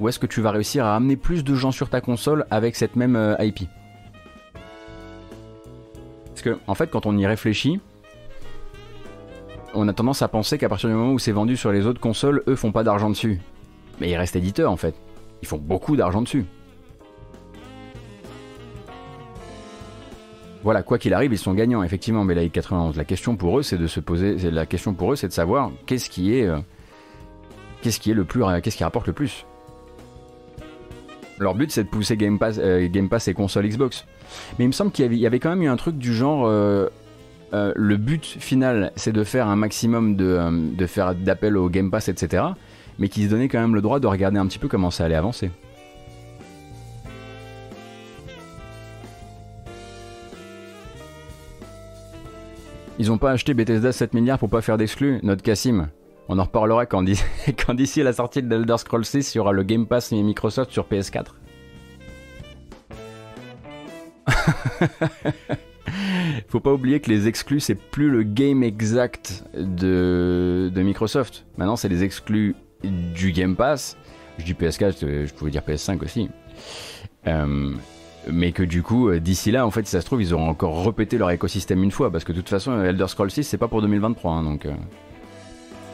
ou est-ce que tu vas réussir à amener plus de gens sur ta console avec cette même euh, IP Parce que, en fait, quand on y réfléchit, on a tendance à penser qu'à partir du moment où c'est vendu sur les autres consoles, eux font pas d'argent dessus. Mais ils restent éditeurs en fait. Ils font beaucoup d'argent dessus. Voilà, quoi qu'il arrive, ils sont gagnants, effectivement, mais la i91. La question pour eux, c'est de savoir qu'est-ce qui est. euh, qu'est-ce qui est le plus. Qu'est-ce qui rapporte le plus Leur but, c'est de pousser Game Pass, euh, et consoles Xbox. Mais il me semble qu'il y avait, quand même eu un truc du genre. euh, euh, le but final, c'est de faire un maximum de, euh, faire d'appel au Game Pass, etc. Mais qui se donnait quand même le droit de regarder un petit peu comment ça allait avancer. Ils ont pas acheté Bethesda 7 milliards pour pas faire d'exclus, notre Cassim. On en reparlera quand d'ici <laughs> la sortie de Elder Scrolls 6, il y aura le Game Pass et Microsoft sur PS4. <laughs> Faut pas oublier que les exclus, c'est plus le game exact de, de Microsoft. Maintenant, c'est les exclus du Game Pass. Je dis PS4, euh, je pouvais dire PS5 aussi. Euh, mais que du coup, euh, d'ici là, en fait, si ça se trouve, ils auront encore répété leur écosystème une fois. Parce que de toute façon, Elder Scrolls 6, c'est pas pour 2023. hein, donc, euh,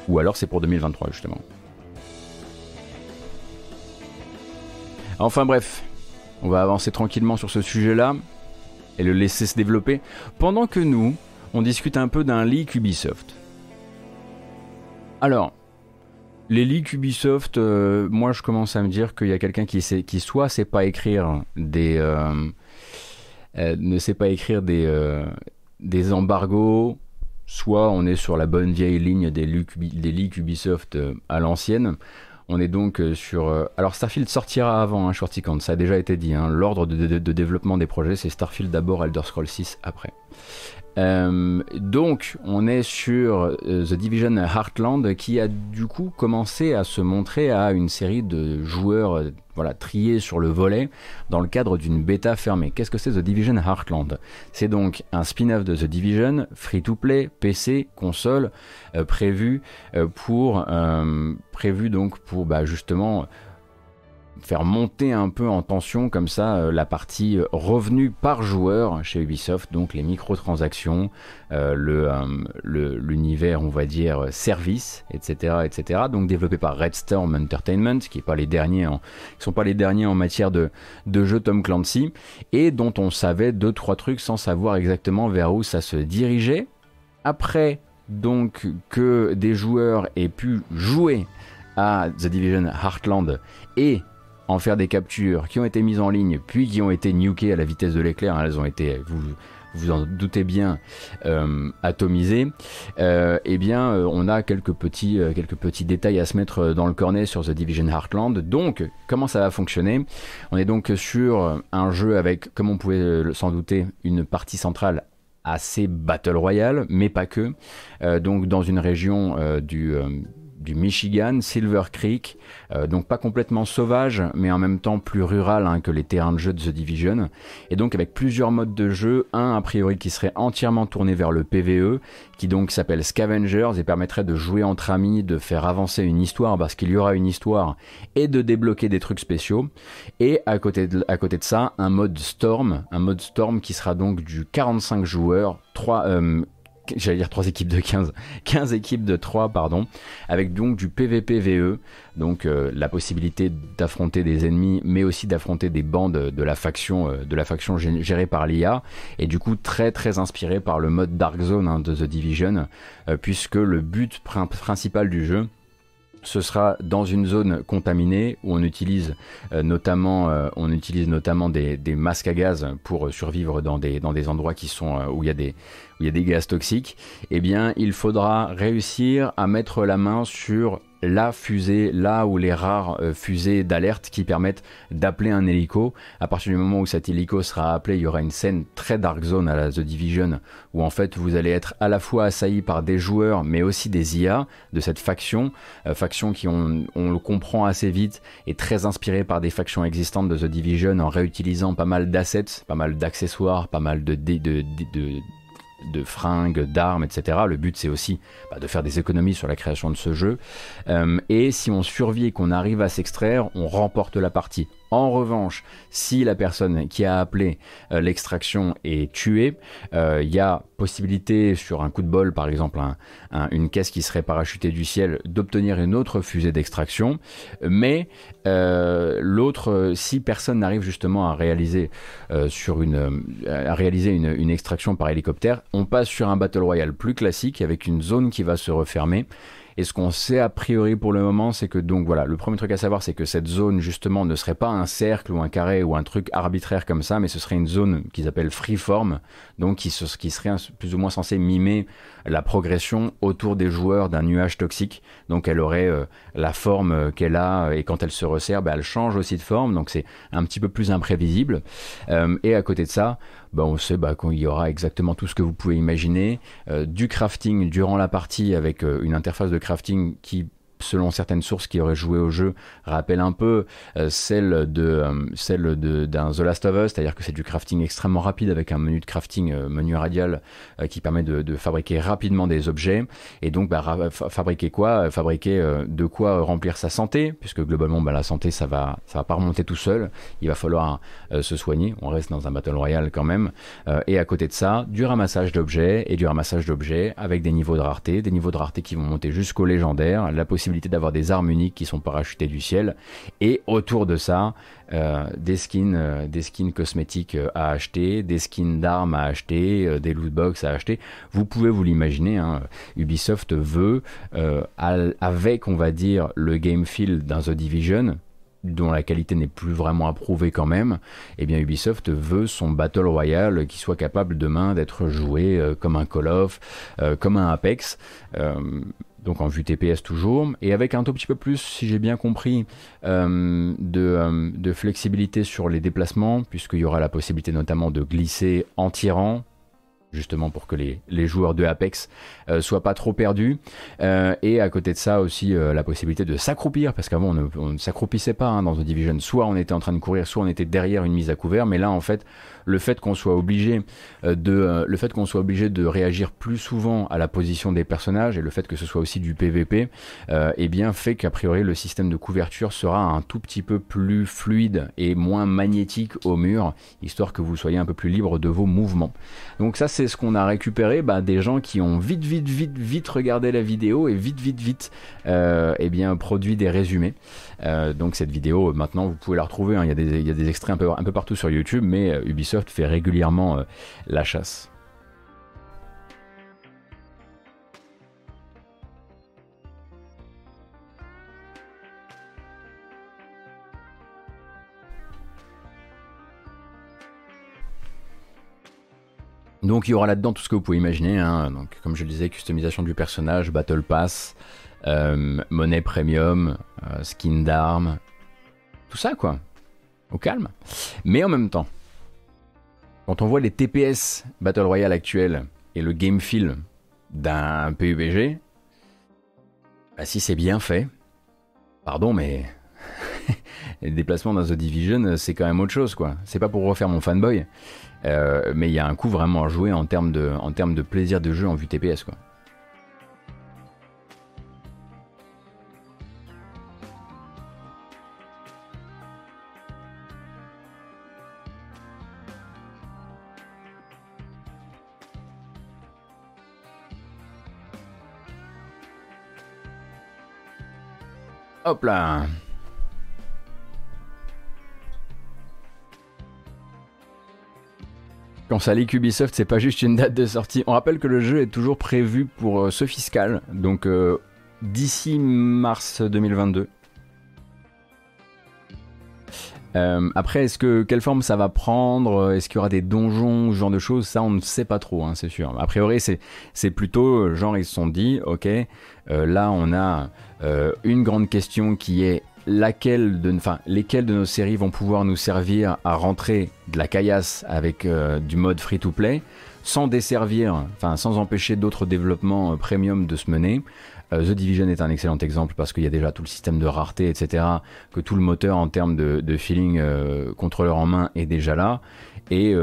Ou alors c'est pour 2023, justement. Enfin bref, on va avancer tranquillement sur ce sujet-là et le laisser se développer, pendant que nous, on discute un peu d'un leak Ubisoft. Alors, les leaks Ubisoft, euh, moi je commence à me dire qu'il y a quelqu'un qui, sait, qui soit sait pas écrire des... euh, euh, ne sait pas écrire des, des embargos, soit on est sur la bonne vieille ligne des leaks, Ubisoft à l'ancienne. On est donc sur... alors Starfield sortira avant, hein, ça a déjà été dit. hein. L'ordre de développement des projets, c'est Starfield d'abord, Elder Scrolls 6 après. Euh, donc, on est sur euh, The Division Heartland qui a du coup commencé à se montrer à une série de joueurs euh, voilà, triés sur le volet dans le cadre d'une bêta fermée. Qu'est-ce que c'est The Division Heartland? C'est donc un spin-off de The Division, free-to-play, PC, console, prévu euh, pour prévu donc pour bah, justement faire monter un peu en tension comme ça euh, la partie euh, revenu par joueur chez Ubisoft, donc les microtransactions, euh, le, l'univers on va dire service, etc., etc. Donc développé par Red Storm Entertainment, qui est pas les derniers, sont pas les derniers en matière de, de Tom Clancy, et dont on savait deux trois trucs sans savoir exactement vers où ça se dirigeait. Après donc que des joueurs aient pu jouer à The Division Heartland et en faire des captures qui ont été mises en ligne puis qui ont été nukées à la vitesse de l'éclair. Elles ont été, vous vous en doutez bien, euh, atomisées. Euh, eh bien, euh, on a quelques petits, détails à se mettre dans le cornet sur The Division Heartland. Donc, comment ça va fonctionner? On est donc sur un jeu avec, comme on pouvait s'en douter, une partie centrale assez battle royale, mais pas que. Donc dans une région du, du Michigan, Silver Creek, euh, donc pas complètement sauvage, mais en même temps plus rural hein, que les terrains de jeu de The Division. Et donc avec plusieurs modes de jeu, un a priori qui serait entièrement tourné vers le PVE, qui donc s'appelle Scavengers et permettrait de jouer entre amis, de faire avancer une histoire parce qu'il y aura une histoire et de débloquer des trucs spéciaux. Et à côté de, ça, un mode Storm, un mode Storm qui sera donc du 45 joueurs, 3, euh, j'allais dire 3 équipes de 15, 15 équipes de 3, pardon, avec donc du PVPVE, donc euh, la possibilité d'affronter des ennemis, mais aussi d'affronter des bandes de la faction, euh, de la faction gé- gérée par l'IA, et du coup très très inspiré par le mode Dark Zone hein, de The Division, euh, puisque le but prin- principal du jeu, ce sera dans une zone contaminée où on utilise notamment, on utilise notamment des, des masques à gaz pour survivre dans des, dans des endroits qui sont, où il y a des, où il y a des gaz toxiques. Eh bien, il faudra réussir à mettre la main sur la fusée, là où les rares euh, fusées d'alerte qui permettent d'appeler un hélico. À partir du moment où cet hélico sera appelé, il y aura une scène très Dark Zone à la The Division où en fait vous allez être à la fois assailli par des joueurs mais aussi des IA de cette faction, euh, faction qui on, le comprend assez vite est très inspirée par des factions existantes de The Division en réutilisant pas mal d'assets, pas mal d'accessoires, pas mal de- de de fringues, d'armes, etc. Le but c'est aussi bah, de faire des économies sur la création de ce jeu. Euh, et si on survit et qu'on arrive à s'extraire, on remporte la partie. En revanche, si la personne qui a appelé euh, l'extraction est tuée, euh, il y a possibilité sur un coup de bol, par exemple une caisse qui serait parachutée du ciel, d'obtenir une autre fusée d'extraction. Mais euh, l'autre, si personne n'arrive justement à réaliser une, à réaliser une extraction par hélicoptère, on passe sur un battle royale plus classique avec une zone qui va se refermer et ce qu'on sait a priori pour le moment, c'est que donc voilà, le premier truc à savoir, c'est que cette zone justement ne serait pas un cercle ou un carré ou un truc arbitraire comme ça, mais ce serait une zone qu'ils appellent freeform, donc qui, serait plus ou moins censé mimer la progression autour des joueurs d'un nuage toxique. Donc elle aurait euh, la forme euh, qu'elle a et quand elle se resserre, bah, elle change aussi de forme, donc c'est un petit peu plus imprévisible. Euh, et à côté de ça, bah, on sait bah, qu'il y aura exactement tout ce que vous pouvez imaginer, du crafting durant la partie avec une interface de crafting qui selon certaines sources qui auraient joué au jeu, rappelle un peu euh, celle de euh, celle d'un The Last of Us, c'est-à-dire que c'est du crafting extrêmement rapide avec un menu de crafting, euh, menu radial qui permet de, fabriquer rapidement des objets. Et donc, bah, fabriquer quoi? Fabriquer de quoi remplir sa santé, puisque globalement, bah, la santé, ça va, ça va pas remonter tout seul. Il va falloir se soigner. On reste dans un battle royale quand même. et à côté de ça, du ramassage d'objets et du ramassage d'objets avec des niveaux de rareté, des niveaux de rareté qui vont monter jusqu'au légendaire, la possibilité d'avoir des armes uniques qui sont parachutées du ciel. Et autour de ça, euh, des skins, euh, des skins cosmétiques euh, à acheter, des skins d'armes à acheter, des loot box à acheter. Vous pouvez vous l'imaginer. Hein, Ubisoft veut, avec on va dire le game feel d'un The Division, dont la qualité n'est plus vraiment approuvée quand même, eh bien Ubisoft veut son Battle Royale qui soit capable demain d'être joué comme un Call of, comme un Apex donc en vue TPS toujours, et avec un tout petit peu plus, si j'ai bien compris, euh, euh, de, flexibilité sur les déplacements, puisqu'il y aura la possibilité notamment de glisser en tirant, justement pour que les, joueurs de Apex euh, soient pas trop perdus. et à côté de ça aussi la possibilité de s'accroupir, parce qu'avant on ne, s'accroupissait pas hein, dans The Division. Soit on était en train de courir, soit on était derrière une mise à couvert, mais là en fait le fait qu'on soit obligé euh, de euh, le fait qu'on soit obligé de réagir plus souvent à la position des personnages et le fait que ce soit aussi du PVP euh, eh bien fait qu'a priori le système de couverture sera un tout petit peu plus fluide et moins magnétique au mur histoire que vous soyez un peu plus libre de vos mouvements donc ça c'est ce qu'on a récupéré bah, des gens qui ont vite vite vite vite regardé la vidéo et vite vite vite eh bien produit des résumés donc cette vidéo maintenant vous pouvez la retrouver hein. il, y a des, il, y a des, extraits un peu, un peu partout sur YouTube mais Ubisoft fait régulièrement euh, la chasse. Donc il y aura là-dedans tout ce que vous pouvez imaginer. Hein. Donc, comme je le disais, customisation du personnage, Battle Pass, euh, monnaie premium, euh, skin d'armes, tout ça quoi. Au calme. Mais en même temps, quand on voit les TPS Battle Royale actuels et le game feel d'un PUBG, bah si c'est bien fait, pardon, mais <laughs> les déplacements dans The Division, c'est quand même autre chose, quoi. C'est pas pour refaire mon fanboy, euh, mais il y a un coup vraiment à jouer en termes de, en termes de plaisir de jeu en vue TPS, quoi. Hop là Quand ça lit Ubisoft, c'est pas juste une date de sortie. On rappelle que le jeu est toujours prévu pour euh, ce fiscal, donc euh, d'ici mars 2022. Euh, après, est-ce que quelle forme ça va prendre? Est-ce qu'il y aura des donjons, ce genre de choses? Ça, on ne sait pas trop, hein, c'est sûr. A priori, c'est plutôt genre ils se sont dit, ok, là on a euh, une grande question qui est laquelle de, enfin, lesquelles de nos séries vont pouvoir nous servir à rentrer de la caillasse avec euh, du mode free-to-play, sans desservir, enfin, sans empêcher d'autres développements euh, premium de se mener. The Division est un excellent exemple parce qu'il y a déjà tout le système de rareté, etc., que tout le moteur en termes de, feeling contrôleur en main est déjà là. Et,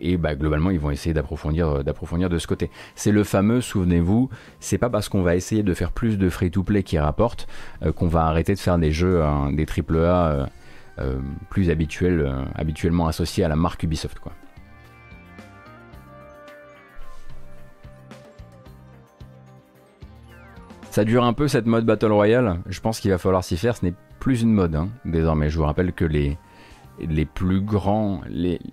et bah, globalement, ils vont essayer d'approfondir, d'approfondir de ce côté. C'est le fameux, souvenez-vous, c'est pas parce qu'on va essayer de faire plus de free-to-play qui rapporte qu'on va arrêter de faire des jeux, hein, des AAA plus habituels, habituellement associés à la marque Ubisoft, quoi. Ça dure un peu cette mode Battle Royale. Je pense qu'il va falloir s'y faire. Ce n'est plus une mode hein, désormais. Je vous rappelle que les, les plus grands,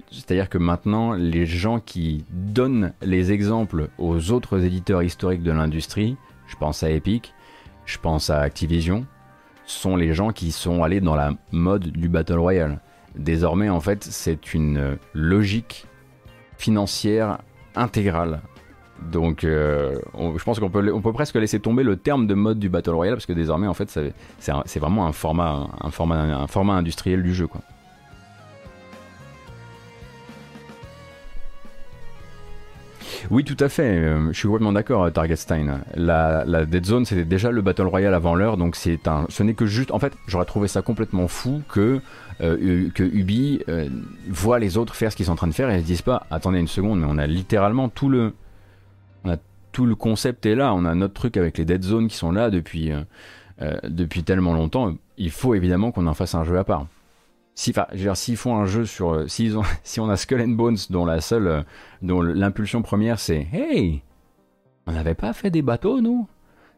c'est-à-dire que maintenant, les gens qui donnent les exemples aux autres éditeurs historiques de l'industrie, je pense à Epic, je pense à Activision, sont les gens qui sont allés dans la mode du Battle Royale. Désormais, en fait, c'est une logique financière intégrale donc, euh, je pense qu'on peut, presque laisser tomber le terme de mode du Battle Royale parce que désormais, en fait, c'est vraiment un format, industriel du jeu. Oui, tout à fait. Euh, je suis complètement d'accord, euh, Target Stein. La, Dead Zone, c'était déjà le Battle Royale avant l'heure, donc c'est un. Ce n'est que juste. En fait, j'aurais trouvé ça complètement fou que que Ubi voit les autres faire ce qu'ils sont en train de faire et ils se disent pas. Attendez une seconde, mais on a littéralement tout le tout le concept est là. On a notre truc avec les dead zones qui sont là depuis, euh, euh, depuis tellement longtemps. Il faut évidemment qu'on en fasse un jeu à part. Si, enfin, s'ils font un jeu sur, euh, s'ils ont, <laughs> si on a Skull and Bones dont la seule, dont l'impulsion première c'est, hey, on n'avait pas fait des bateaux nous?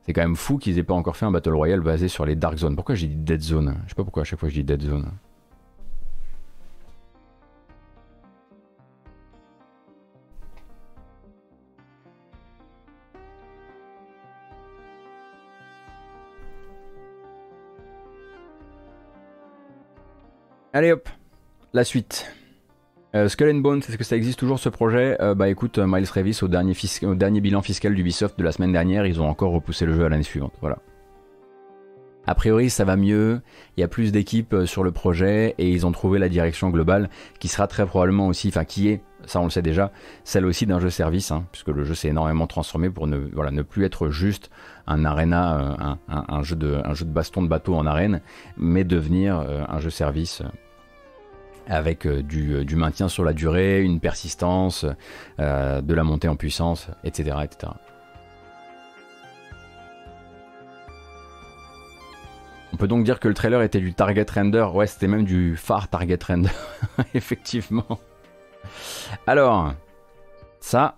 C'est quand même fou qu'ils aient pas encore fait un battle royale basé sur les dark zones. Pourquoi j'ai dit dead zone? Je sais pas pourquoi à chaque fois je dis dead zone. Allez hop, la suite. Euh, Skull and Bones, est-ce que ça existe toujours ce projet euh, Bah écoute, euh, Miles Revis au dernier, bilan fiscal d'Ubisoft de la semaine dernière, ils ont encore repoussé le jeu à l'année suivante. Voilà. A priori, ça va mieux, il y a plus d'équipes sur le projet et ils ont trouvé la direction globale qui sera très probablement aussi, enfin qui est, ça on le sait déjà, celle aussi d'un jeu service, hein, puisque le jeu s'est énormément transformé pour ne, plus être juste un arena, un, jeu de, un jeu de baston de bateau en arène, mais devenir un jeu service avec euh, euh, du, maintien sur la durée, une persistance, euh, de la montée en puissance, etc., etc. On peut donc dire que le trailer était du target render, ouais c'était même du phare target render, <laughs> effectivement. Alors, ça,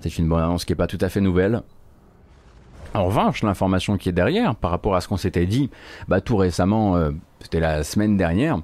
c'est une bonne annonce qui n'est pas tout à fait nouvelle. En revanche, l'information qui est derrière, par rapport à ce qu'on s'était dit, bah, tout récemment, c'était la semaine dernière,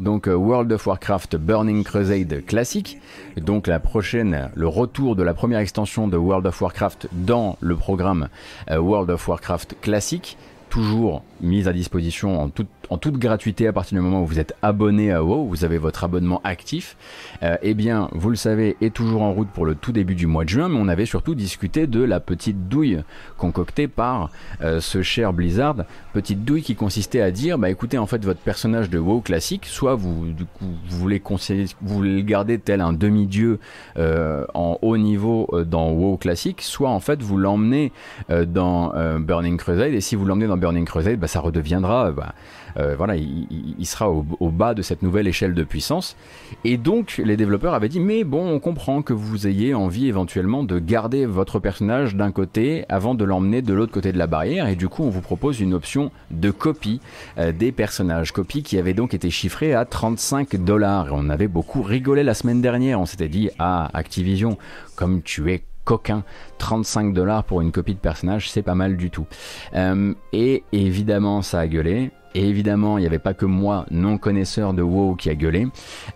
donc euh, World of Warcraft Burning Crusade classique, donc la prochaine, le retour de la première extension de World of Warcraft dans le programme euh, World of Warcraft classique, toujours mise à disposition en toute, en toute gratuité à partir du moment où vous êtes abonné à WoW, vous avez votre abonnement actif, euh, eh bien, vous le savez, est toujours en route pour le tout début du mois de juin, mais on avait surtout discuté de la petite douille concoctée par euh, ce cher Blizzard, petite douille qui consistait à dire, bah écoutez, en fait, votre personnage de WoW classique, soit vous, du coup, voulez, conseiller, vous voulez le garder tel un demi-dieu euh, en haut niveau dans WoW classique, soit en fait vous l'emmenez dans Burning Crusade, et si vous l'emmenez dans Burning Crusade, bah, ça redeviendra, bah, euh, voilà, il, sera au, bas de cette nouvelle échelle de puissance. Et donc, les développeurs avaient dit, mais bon, on comprend que vous ayez envie éventuellement de garder votre personnage d'un côté avant de l'emmener de l'autre côté de la barrière. Et du coup, on vous propose une option de copie euh, des personnages. Copie qui avait donc été chiffrée à 35 dollars. On avait beaucoup rigolé la semaine dernière. On s'était dit, ah, Activision, comme tu es coquin. 35 dollars pour une copie de personnage, c'est pas mal du tout. Euh, et évidemment, ça a gueulé. Et évidemment, il n'y avait pas que moi, non connaisseur de WoW, qui a gueulé.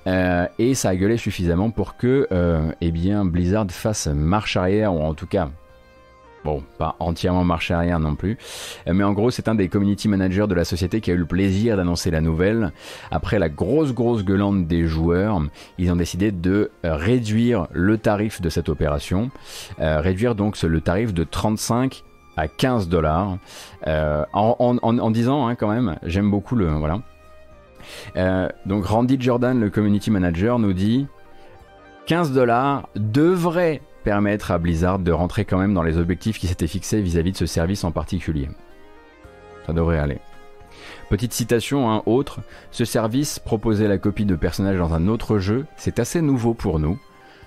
Euh, et ça a gueulé suffisamment pour que, euh, eh bien, Blizzard fasse marche arrière, ou en tout cas Bon, pas entièrement marché arrière non plus. Euh, mais en gros, c'est un des community managers de la société qui a eu le plaisir d'annoncer la nouvelle. Après la grosse, grosse gueulante des joueurs, ils ont décidé de réduire le tarif de cette opération. Réduire donc le tarif de 35 à 15 dollars. en, disant, hein, quand même, j'aime beaucoup le. Voilà. donc Randy Jordan, le community manager, nous dit 15 dollars devrait permettre à Blizzard de rentrer quand même dans les objectifs qui s'étaient fixés vis-à-vis de ce service en particulier. Ça devrait aller. Petite citation, hein, autre, ce service proposait la copie de personnages dans un autre jeu, c'est assez nouveau pour nous.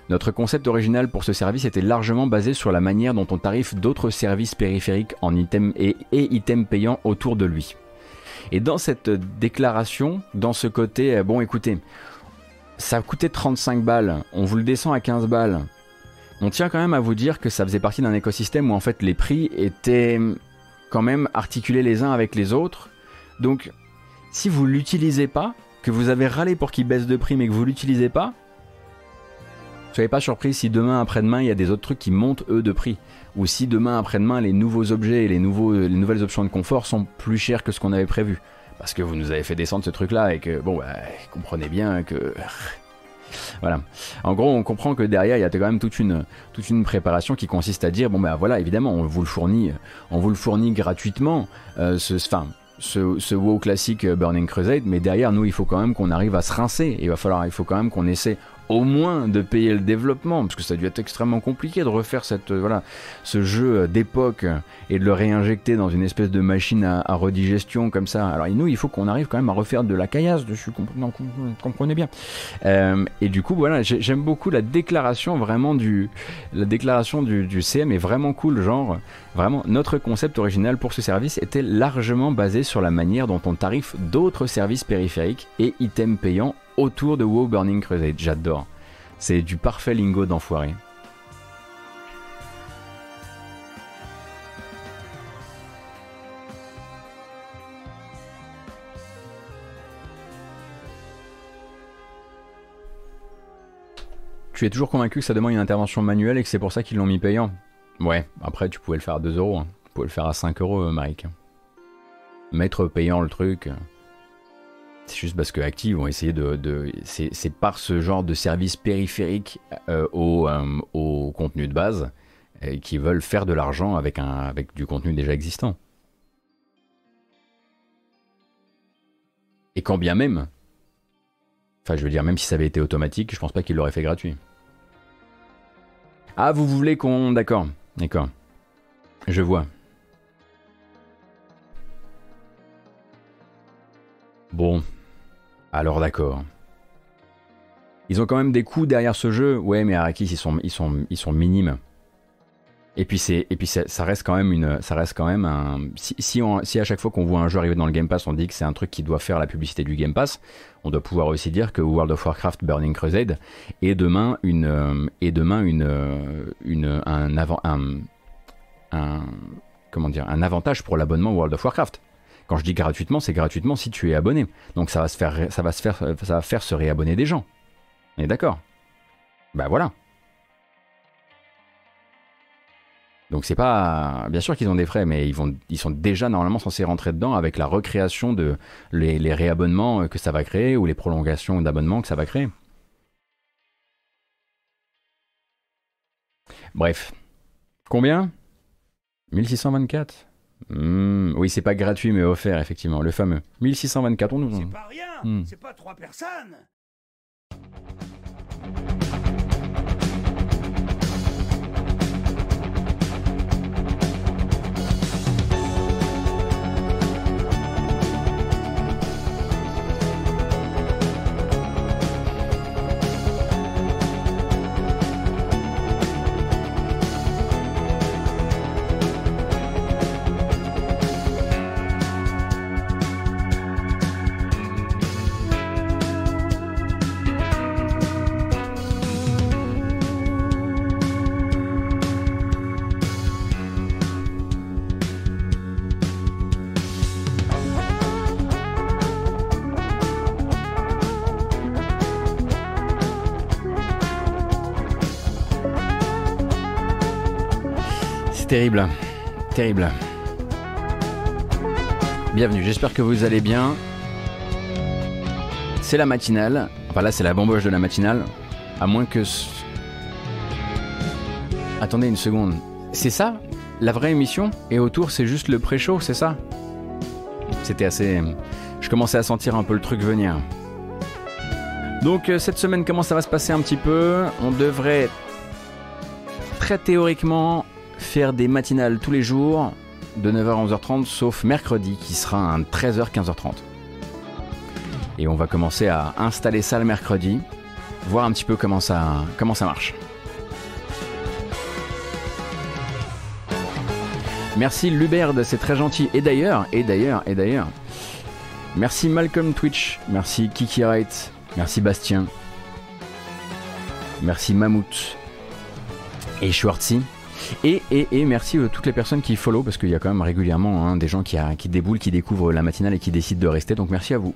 Notre concept original pour ce service était largement basé sur la manière dont on tarife d'autres services périphériques en items et, items payants autour de lui. Et dans cette déclaration, dans ce côté, euh, bon écoutez, ça coûtait 35 balles, on vous le descend à 15 balles. On tient quand même à vous dire que ça faisait partie d'un écosystème où en fait les prix étaient quand même articulés les uns avec les autres. Donc si vous l'utilisez pas, que vous avez râlé pour qu'il baisse de prix mais que vous l'utilisez pas, soyez pas surpris si demain après-demain il y a des autres trucs qui montent eux de prix. Ou si demain après-demain les nouveaux objets et les, nouvelles options de confort sont plus chers que ce qu'on avait prévu. Parce que vous nous avez fait descendre ce truc là et que bon bah, comprenez bien que <laughs> voilà. En gros, on comprend que derrière, il y a quand même toute une, toute une préparation qui consiste à dire bon ben voilà, évidemment, on vous le fournit, on vous le fournit gratuitement. Euh, ce, ce, ce WoW classique euh, Burning Crusade, mais derrière nous, il faut quand même qu'on arrive à se rincer. Il va falloir, il faut quand même qu'on essaie au moins de payer le développement, parce que ça a dû être extrêmement compliqué de refaire cette, euh, voilà, ce jeu d'époque et de le réinjecter dans une espèce de machine à, redigestion comme ça. Alors nous, il faut qu'on arrive quand même à refaire de la caillasse dessus, comprenez bien. Euh, et du coup, voilà, j'aime beaucoup la déclaration vraiment du, la déclaration du, du CM est vraiment cool, genre vraiment notre concept original pour ce service était largement basé sur la manière dont on tarife d'autres services périphériques et items payants autour de WoW Burning Crusade. J'adore. C'est du parfait lingo d'enfoiré. Tu es toujours convaincu que ça demande une intervention manuelle et que c'est pour ça qu'ils l'ont mis payant? Ouais, après tu pouvais le faire à 2 euros. Hein. Tu pouvais le faire à 5 euros, euh, Marik. Mettre payant le truc. C'est juste parce que Active vont essayer de. c'est par ce genre de service périphérique euh, au, euh, au, contenu de base euh, qui veulent faire de l'argent avec, un, avec du contenu déjà existant. Et quand bien même. Enfin, je veux dire, même si ça avait été automatique, je pense pas qu'ils l'auraient fait gratuit. Ah, vous voulez qu'on. D'accord, d'accord. Je vois. Bon, alors d'accord. Ils ont quand même des coups derrière ce jeu. Ouais, mais Arrakis, ils sont, ils sont, minimes. Et puis ça reste quand même un. Si, à chaque fois qu'on voit un jeu arriver dans le Game Pass, on dit que c'est un truc qui doit faire la publicité du Game Pass, on doit pouvoir aussi dire que World of Warcraft Burning Crusade est demain un avantage pour l'abonnement World of Warcraft. Quand je dis gratuitement, c'est gratuitement si tu es abonné. Donc ça va se faire, ça va se faire, ça va faire se réabonner des gens. On est d'accord? Bah voilà. Donc c'est pas, bien sûr qu'ils ont des frais, mais ils vont, ils sont déjà normalement censés rentrer dedans avec la recréation de les, les réabonnements que ça va créer ou les prolongations d'abonnements que ça va créer. Bref. Combien? 1624 Mmh, oui, c'est pas gratuit, mais offert, effectivement. Le fameux. 1624, on nous. C'est pas rien, mmh. c'est pas trois personnes. Terrible. Terrible. Bienvenue, j'espère que vous allez bien. C'est la matinale. Enfin là, c'est la bamboche de la matinale. À moins que... Attendez une seconde. C'est ça La vraie émission? Et autour, c'est juste le pré-show, c'est ça? C'était assez... Je commençais à sentir un peu le truc venir. Donc euh, cette semaine, comment ça va se passer un petit peu? On devrait très théoriquement faire des matinales tous les jours, de 9h à 11h30, sauf mercredi qui sera un 13h-15h30. Et on va commencer à installer ça le mercredi, voir un petit peu comment ça, comment ça marche. Merci Luberd, c'est très gentil. Et d'ailleurs, et d'ailleurs, et d'ailleurs, merci Malcolm Twitch, merci Kiki Wright, merci Bastien, merci Mammouth et Schwartzy. Et, et, et merci à toutes les personnes qui follow, parce qu'il y a quand même régulièrement hein, des gens qui, a, qui déboulent, qui découvrent la matinale et qui décident de rester. Donc merci à vous.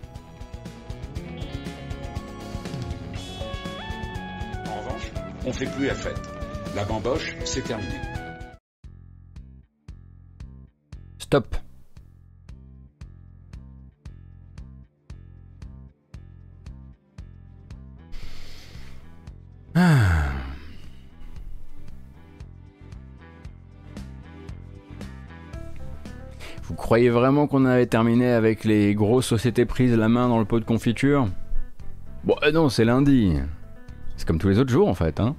En revanche, on fait plus la fête. La bamboche, c'est terminé. Stop. Ah. Vous croyez vraiment qu'on avait terminé avec les grosses sociétés prises la main dans le pot de confiture Bon, euh, non, c'est lundi. C'est comme tous les autres jours en fait. Hein.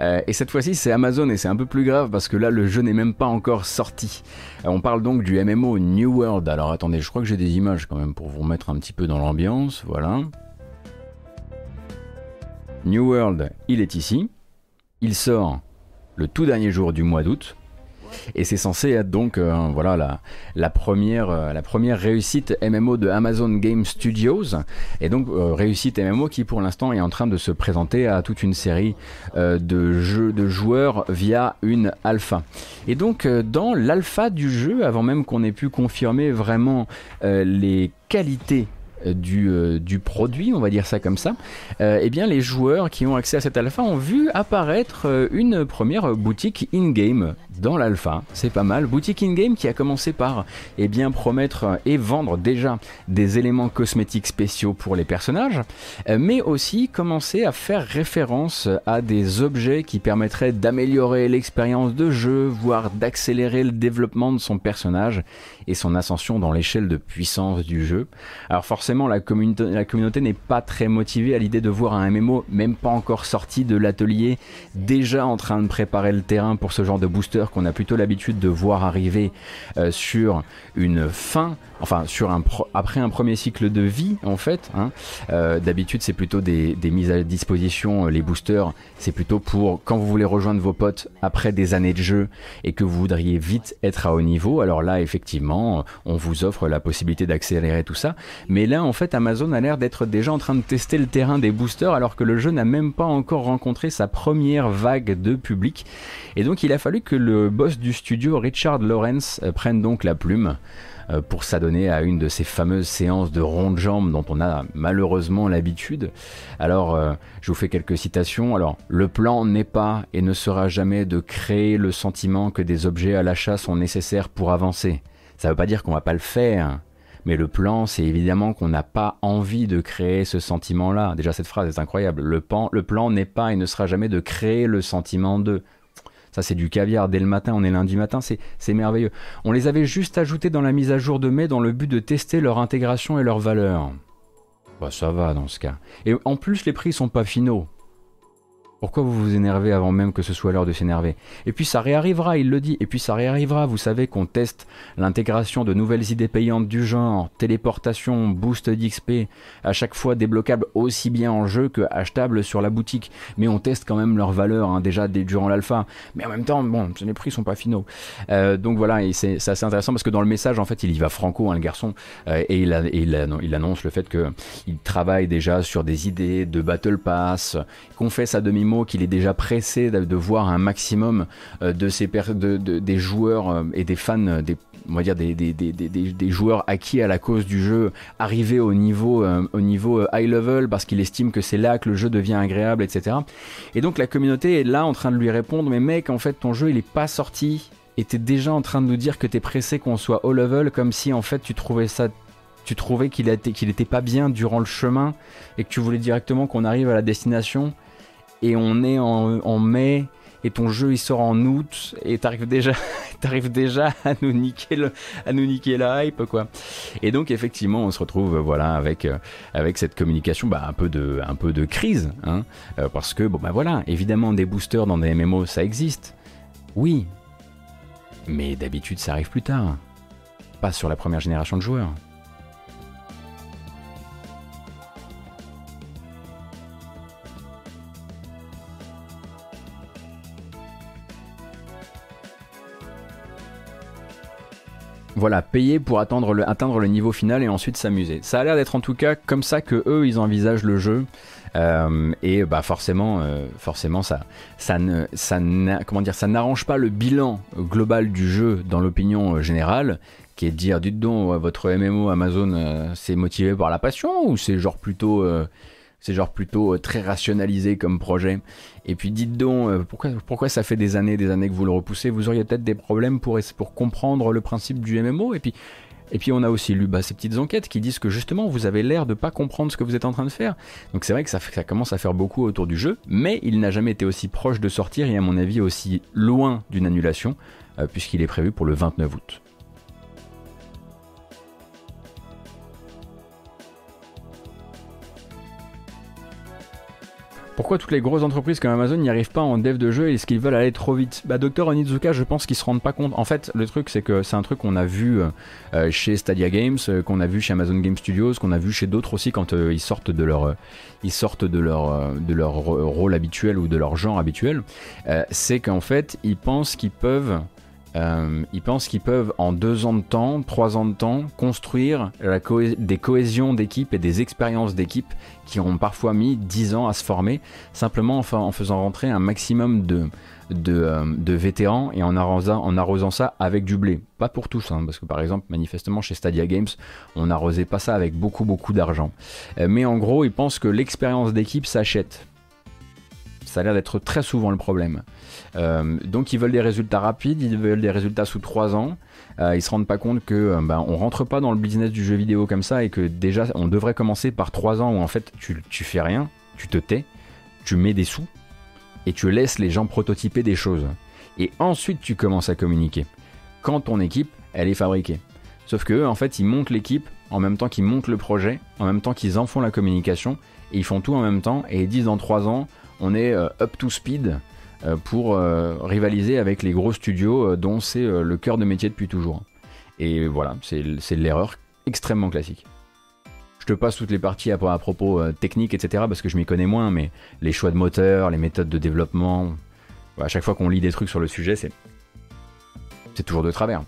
Euh, et cette fois-ci c'est Amazon et c'est un peu plus grave parce que là le jeu n'est même pas encore sorti. Euh, on parle donc du MMO New World. Alors attendez, je crois que j'ai des images quand même pour vous mettre un petit peu dans l'ambiance. Voilà. New World, il est ici. Il sort le tout dernier jour du mois d'août. Et c'est censé être donc euh, voilà la, la première euh, la première réussite MMO de Amazon Game Studios et donc euh, réussite MMO qui pour l'instant est en train de se présenter à toute une série de joueurs via une alpha. Et donc dans l'alpha du jeu avant même qu'on ait pu confirmer vraiment les qualités du, du, produit, on va dire ça comme ça, eh bien les joueurs qui ont accès à cette alpha ont vu apparaître une première boutique in-game dans l'alpha. C'est pas mal. Boutique in-game qui a commencé par eh bien, promettre et vendre déjà des éléments cosmétiques spéciaux pour les personnages, mais aussi commencer à faire référence à des objets qui permettraient d'améliorer l'expérience de jeu, voire d'accélérer le développement de son personnage et son ascension dans l'échelle de puissance du jeu. Alors forcément, la la communauté n'est pas très motivée à l'idée de voir un MMO même pas encore sorti de l'atelier, déjà en train de préparer le terrain pour ce genre de booster qu'on a plutôt l'habitude de voir arriver euh, sur une fin, enfin sur un après un premier cycle de vie en fait. Hein. Euh, D'habitude, c'est plutôt des, des, mises à disposition, les boosters, c'est plutôt pour quand vous voulez rejoindre vos potes après des années de jeu et que vous voudriez vite être à haut niveau. Alors là, effectivement, on vous offre la possibilité d'accélérer tout ça. Mais là, en fait, Amazon a l'air d'être déjà en train de tester le terrain des boosters alors que le jeu n'a même pas encore rencontré sa première vague de public. Et donc, il a fallu que le boss du studio, Richard Lawrence, prenne donc la plume pour s'adonner à une de ces fameuses séances de ronde jambe dont on a malheureusement l'habitude. Alors, euh, je vous fais quelques citations. Alors, le plan n'est pas et ne sera jamais de créer le sentiment que des objets à l'achat sont nécessaires pour avancer. Ça ne veut pas dire qu'on va pas le faire. Mais le plan, c'est évidemment qu'on n'a pas envie de créer ce sentiment-là. Déjà, cette phrase est incroyable. Le le plan n'est pas et ne sera jamais de créer le sentiment de. Ça, c'est du caviar dès le matin, on est lundi matin, c'est merveilleux. On les avait juste ajoutés dans la mise à jour de mai dans le but de tester leur intégration et leur valeur. Bah, ça va dans ce cas. Et en plus, les prix sont pas finaux. Pourquoi vous vous énervez avant même que ce soit l'heure de s'énerver? Et puis ça réarrivera, il le dit, et puis ça réarrivera. Vous savez qu'on teste l'intégration de nouvelles idées payantes du genre, téléportation, boost d'XP, à chaque fois débloquables aussi bien en jeu que achetables sur la boutique. Mais on teste quand même leur valeur, hein, déjà durant l'alpha. Mais en même temps, bon, les prix sont pas finaux. Euh, donc voilà, c'est assez intéressant parce que dans le message, en fait, il y va franco, hein, le garçon, euh, et, il, annonce le fait qu'il travaille déjà sur des idées de Battle Pass, qu'on fait sa demi qu'il est déjà pressé de, voir un maximum euh, de ces de, de, des joueurs euh, et des fans, des, on va dire des, joueurs acquis à la cause du jeu arriver au niveau, euh, au niveau high level parce qu'il estime que c'est là que le jeu devient agréable, etc. Et donc la communauté est là en train de lui répondre, mais mec, en fait, ton jeu il est pas sorti et t'es déjà en train de nous dire que t'es pressé qu'on soit haut level comme si en fait tu trouvais ça tu trouvais qu'il qu'il était pas bien durant le chemin et que tu voulais directement qu'on arrive à la destination et on est en, mai et ton jeu il sort en août et t'arrives déjà <laughs> t'arrives déjà à nous niquer le, à nous niquer la hype quoi et donc effectivement on se retrouve voilà avec avec cette communication bah, un peu de un peu de crise hein, parce que bon bah voilà évidemment des boosters dans des MMO ça existe oui Mais d'habitude, ça arrive plus tard. Pas sur la première génération de joueurs. Voilà, payer pour atteindre le, niveau final et ensuite s'amuser. Ça a l'air d'être en tout cas comme ça que eux ils envisagent le jeu. Euh, et bah forcément, euh, forcément ça, ça ne, ça comment dire, ça n'arrange pas le bilan global du jeu dans l'opinion générale, qui est de dire, dites donc, votre MMO Amazon, euh, c'est motivé par la passion ou c'est genre plutôt c'est genre plutôt euh, très rationalisé comme projet. Et puis dites donc, euh, pourquoi, pourquoi ça fait des années des années que vous le repoussez? Vous auriez peut-être des problèmes pour, pour comprendre le principe du MMO Et puis, et puis on a aussi lu bah, ces petites enquêtes qui disent que justement vous avez l'air de pas comprendre ce que vous êtes en train de faire. Donc c'est vrai que ça, commence à faire beaucoup autour du jeu, mais il n'a jamais été aussi proche de sortir et à mon avis aussi loin d'une annulation, euh, puisqu'il est prévu pour le 29 août. Pourquoi toutes les grosses entreprises comme Amazon n'y arrivent pas en dev de jeu et est-ce qu'ils veulent aller trop vite Bah Docteur Onizuka, je pense qu'ils se rendent pas compte. En fait, le truc c'est que c'est un truc qu'on a vu euh, euh, chez Stadia Games, euh, qu'on a vu chez Amazon Game Studios, qu'on a vu chez d'autres aussi quand ils sortent de leur ils sortent de leur de leur rôle habituel ou de leur genre habituel. c'est qu'en fait, ils pensent qu'ils peuvent euh, ils pensent qu'ils peuvent en deux ans de temps, trois ans de temps, construire des cohésions d'équipe et des expériences d'équipe qui ont parfois mis dix ans à se former, simplement en, faisant rentrer un maximum de, euh, vétérans et en arrosant, ça avec du blé. Pas pour tous, hein, parce que par exemple, manifestement chez Stadia Games, on n'arrosait pas ça avec beaucoup beaucoup d'argent. Euh, mais en gros, ils pensent que l'expérience d'équipe s'achète. Ça a l'air d'être très souvent le problème. Euh, donc ils veulent des résultats rapides, ils veulent des résultats sous 3 ans. Euh, ils se rendent pas compte que euh, ben, on rentre pas dans le business du jeu vidéo comme ça et que déjà on devrait commencer par 3 ans où en fait tu, tu fais rien, tu te tais, tu mets des sous et tu laisses les gens prototyper des choses. Et ensuite tu commences à communiquer. Quand ton équipe, elle est fabriquée. Sauf que en fait, ils montent l'équipe en même temps qu'ils montent le projet, en même temps qu'ils en font la communication, et ils font tout en même temps, et ils disent dans 3 ans, on est up to speed, euh, pour euh, rivaliser avec les gros studios euh, dont c'est le cœur de métier depuis toujours. Et voilà, c'est l'erreur extrêmement classique. Je te passe toutes les parties à, propos techniques, etc., parce que je m'y connais moins, mais les choix de moteur, les méthodes de développement, à chaque fois qu'on lit des trucs sur le sujet, c'est toujours de travers.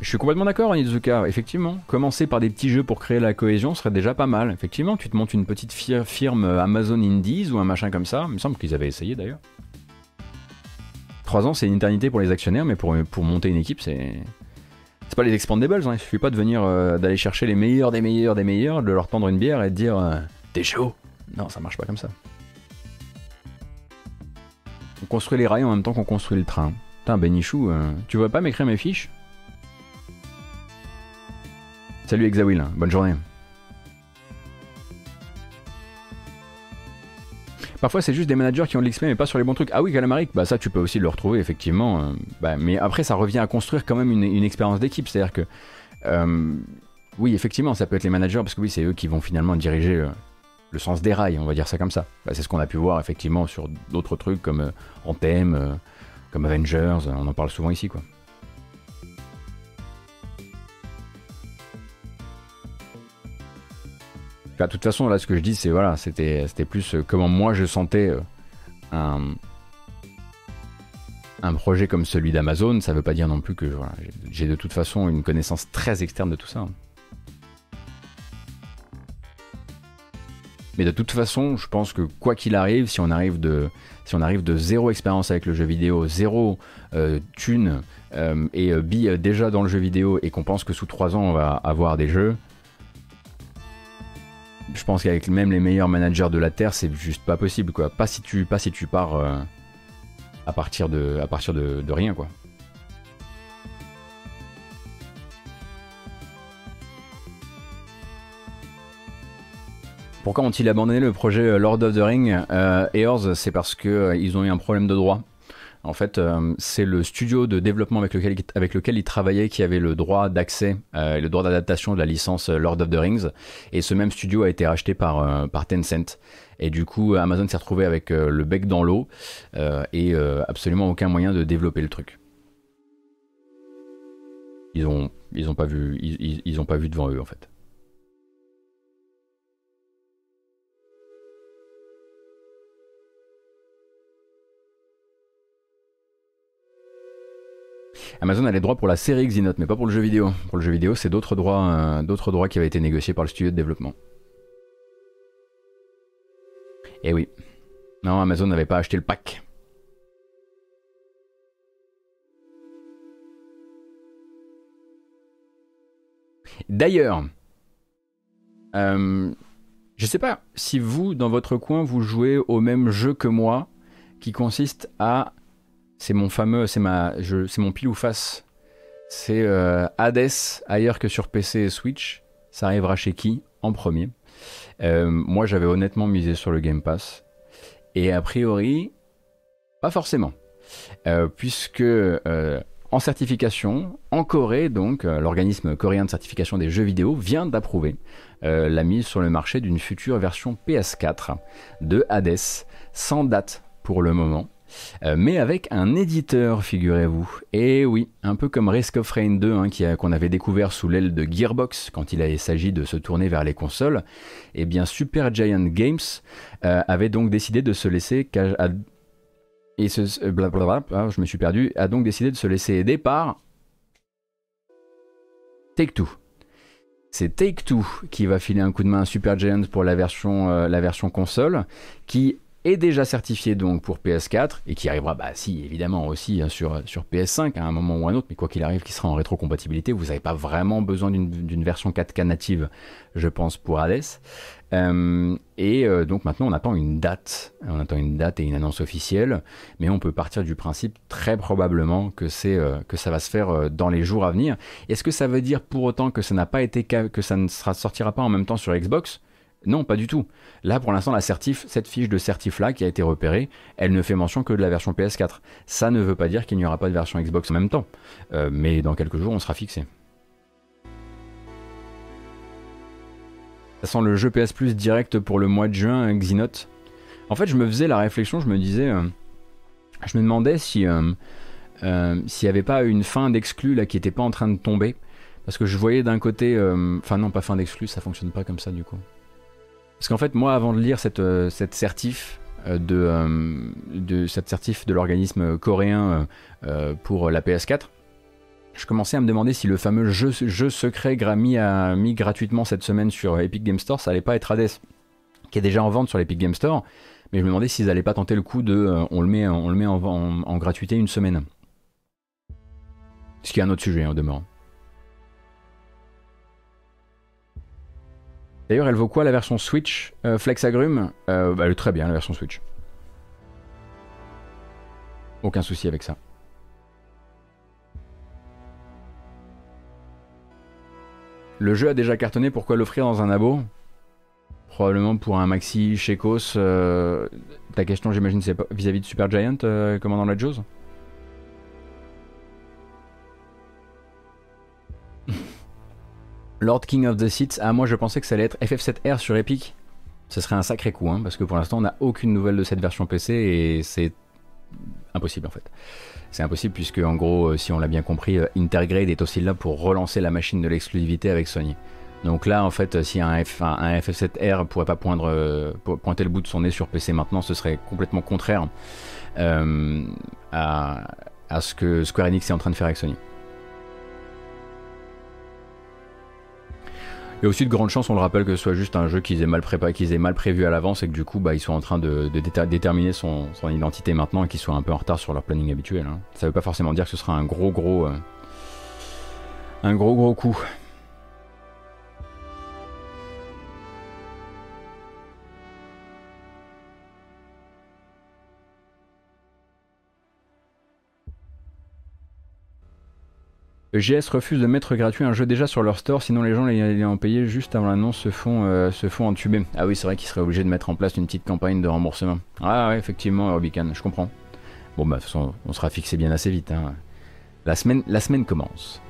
Je suis complètement d'accord, Onizuka. Effectivement, commencer par des petits jeux pour créer la cohésion serait déjà pas mal. Effectivement, tu te montes une petite firme Amazon Indies ou un machin comme ça. Il me semble qu'ils avaient essayé d'ailleurs. Trois ans, c'est une éternité pour les actionnaires, mais pour, monter une équipe, c'est. C'est pas les expandables, hein. il suffit pas de venir euh, d'aller chercher les meilleurs des meilleurs des meilleurs, de leur tendre une bière et de dire euh, T'es chaud Non, ça marche pas comme ça. On construit les rails en même temps qu'on construit le train. Putain, Benichou, euh, tu veux pas m'écrire mes fiches? Salut Exawil, bonne journée. Parfois, c'est juste des managers qui ont de l'XP, mais pas sur les bons trucs. Ah oui, Calamaric, bah ça, tu peux aussi le retrouver, effectivement. Euh, bah, mais après, ça revient à construire quand même une, expérience d'équipe. C'est-à-dire que, euh, oui, effectivement, ça peut être les managers, parce que oui, c'est eux qui vont finalement diriger euh, le sens des rails, on va dire ça comme ça. Bah, c'est ce qu'on a pu voir, effectivement, sur d'autres trucs comme Anthem, comme Avengers, on en parle souvent ici, quoi. De toute façon, là, ce que je dis, c'est voilà, c'était, plus euh, comment moi je sentais euh, un, projet comme celui d'Amazon. Ça veut pas dire non plus que j'ai de toute façon une connaissance très externe de tout ça. Mais de toute façon, je pense que quoi qu'il arrive, si on arrive de, zéro expérience avec le jeu vidéo, zéro euh, thune et bi déjà dans le jeu vidéo et qu'on pense que sous 3 ans on va avoir des jeux, je pense qu'avec même les meilleurs managers de la Terre, c'est juste pas possible, quoi. Pas si tu, pas si tu pars euh, à partir, de, à partir de, rien, quoi. Pourquoi ont-ils abandonné le projet euh, Lord of the Ring euh, Ears C'est parce qu'ils ont eu un problème de droit. En fait, euh, c'est le studio de développement avec lequel, avec lequel il travaillait qui avait le droit d'accès euh, le droit d'adaptation de la licence Lord of the Rings. Et ce même studio a été racheté par, Tencent. Et du coup, Amazon s'est retrouvé avec le bec dans l'eau et absolument aucun moyen de développer le truc. Ils ont, ils ont pas vu, ils, ils ont pas vu devant eux en fait. Amazon a les droits pour la série Xenote, mais pas pour le jeu vidéo. Pour le jeu vidéo, c'est d'autres droits, euh, d'autres droits qui avaient été négociés par le studio de développement. Eh oui. Non, Amazon n'avait pas acheté le pack. D'ailleurs, euh, je sais pas si vous, dans votre coin, vous jouez au même jeu que moi, qui consiste à c'est mon fameux, c'est ma, c'est mon pile ou face. C'est euh, Hades ailleurs que sur PC et Switch. Ça arrivera chez qui en premier? Euh, Moi, j'avais honnêtement misé sur le Game Pass. Et a priori, pas forcément. Euh, puisque en certification, en Corée, donc, l'organisme coréen de certification des jeux vidéo vient d'approuver la mise sur le marché d'une future version PS4 de Hades, sans date pour le moment. Euh, mais avec un éditeur, figurez-vous. Et oui, un peu comme Risk of Rain 2, hein, qu'on avait découvert sous l'aile de Gearbox quand il s'agit de se tourner vers les consoles. Et eh bien, Super Giant Games euh, avait donc décidé de se laisser ah, je me suis perdu, a donc décidé de se laisser aider par Take-Two. C'est Take-Two qui va filer un coup de main à Super Giant pour la version, euh, la version console, qui est déjà certifié donc pour PS4 et qui arrivera, bah si évidemment aussi hein, sur, sur PS5 à un moment ou un autre, mais quoi qu'il arrive, qui sera en rétrocompatibilité. Vous n'avez pas vraiment besoin d'une version 4K native, je pense, pour Hades. Euh, et euh, donc maintenant on attend une date, on attend une date et une annonce officielle, mais on peut partir du principe très probablement que c'est euh, que ça va se faire dans les jours à venir. Est-ce que ça veut dire pour autant que ça n'a pas été que ça ne sortira pas en même temps sur Xbox? Non, pas du tout. Là, pour l'instant, cette fiche de certif-là qui a été repérée, elle ne fait mention que de la version PS4. Ça ne veut pas dire qu'il n'y aura pas de version Xbox en même temps. Euh, mais dans quelques jours, on sera fixé. Ça sent le jeu PS Plus direct pour le mois de juin, Xenote. En fait, je me faisais la réflexion, je me disais... Euh, je me demandais si... Euh, s'il n'y avait pas une fin d'exclus là qui n'était pas en train de tomber. Parce que je voyais d'un côté... Enfin non, pas fin d'exclus, ça fonctionne pas comme ça du coup. Parce qu'en fait, moi, avant de lire cette, euh, euh, de, euh, certif de l'organisme coréen pour la PS4, je commençais à me demander si le fameux jeu, secret mis, à, mis gratuitement cette semaine sur Epic Game Store, ça allait pas être Hades, qui est déjà en vente sur l'Epic Game Store, mais je me demandais s'ils n'allaient pas tenter le coup de on le met, en, gratuité une semaine. Ce qui est un autre sujet en demeurant. D'ailleurs, elle vaut quoi la version Switch euh, Flex Agrume? Euh, bah, Elle est très bien la version Switch. Aucun souci avec ça. Le jeu a déjà cartonné, pourquoi l'offrir dans un abo? Probablement pour un maxi chez Kos. Euh, ta question, j'imagine, c'est vis-à-vis de Super Giant, comment dans la Jaws? Lord King of the Seats, ah moi je pensais que ça allait être FF7R sur Epic. Ce serait un sacré coup, hein, parce que pour l'instant on n'a aucune nouvelle de cette version PC et c'est impossible en fait. C'est impossible puisque en gros, euh, si on l'a bien compris, euh, Intergrade est aussi là pour relancer la machine de l'exclusivité avec Sony. Donc là, en fait, si un, F, un, FF7R pourrait pas pointer le bout de son nez sur PC maintenant, ce serait complètement contraire euh, à, ce que Square Enix est en train de faire avec Sony. A aussi de grandes chances, on le rappelle, que ce soit juste un jeu qu'ils aient mal préparé, qu'ils aient mal prévu à l'avance et que du coup, bah, ils sont en train de, déterminer son, identité maintenant et qu'ils soient un peu en retard sur leur planning habituel. Hein. Ça veut pas forcément dire que ce sera un gros gros, euh, un gros gros coup. EGS refuse de mettre gratuit un jeu déjà sur leur store, sinon les gens l'ayant payé juste avant l'annonce se font, euh, se entuber. Ah oui, c'est vrai qu'ils seraient obligés de mettre en place une petite campagne de remboursement. Ah ouais, effectivement, Robican, je comprends. Bon, bah, de toute façon, on sera fixé bien assez vite. Hein. La, semaine, la semaine commence.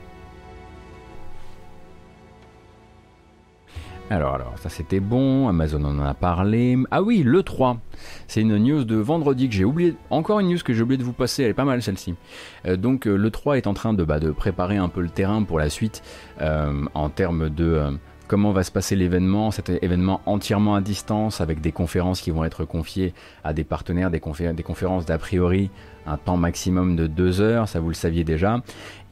Alors, alors, ça c'était bon, Amazon en a parlé. Ah oui, le 3. C'est une news de vendredi que j'ai oublié. Encore une news que j'ai oublié de vous passer, elle est pas mal celle-ci. Euh, donc, euh, le 3 est en train de, bah, de préparer un peu le terrain pour la suite euh, en termes de comment va se passer l'événement, cet événement entièrement à distance avec des conférences qui vont être confiées à des partenaires, des, des conférences d'a priori un temps maximum de deux heures, ça vous le saviez déjà.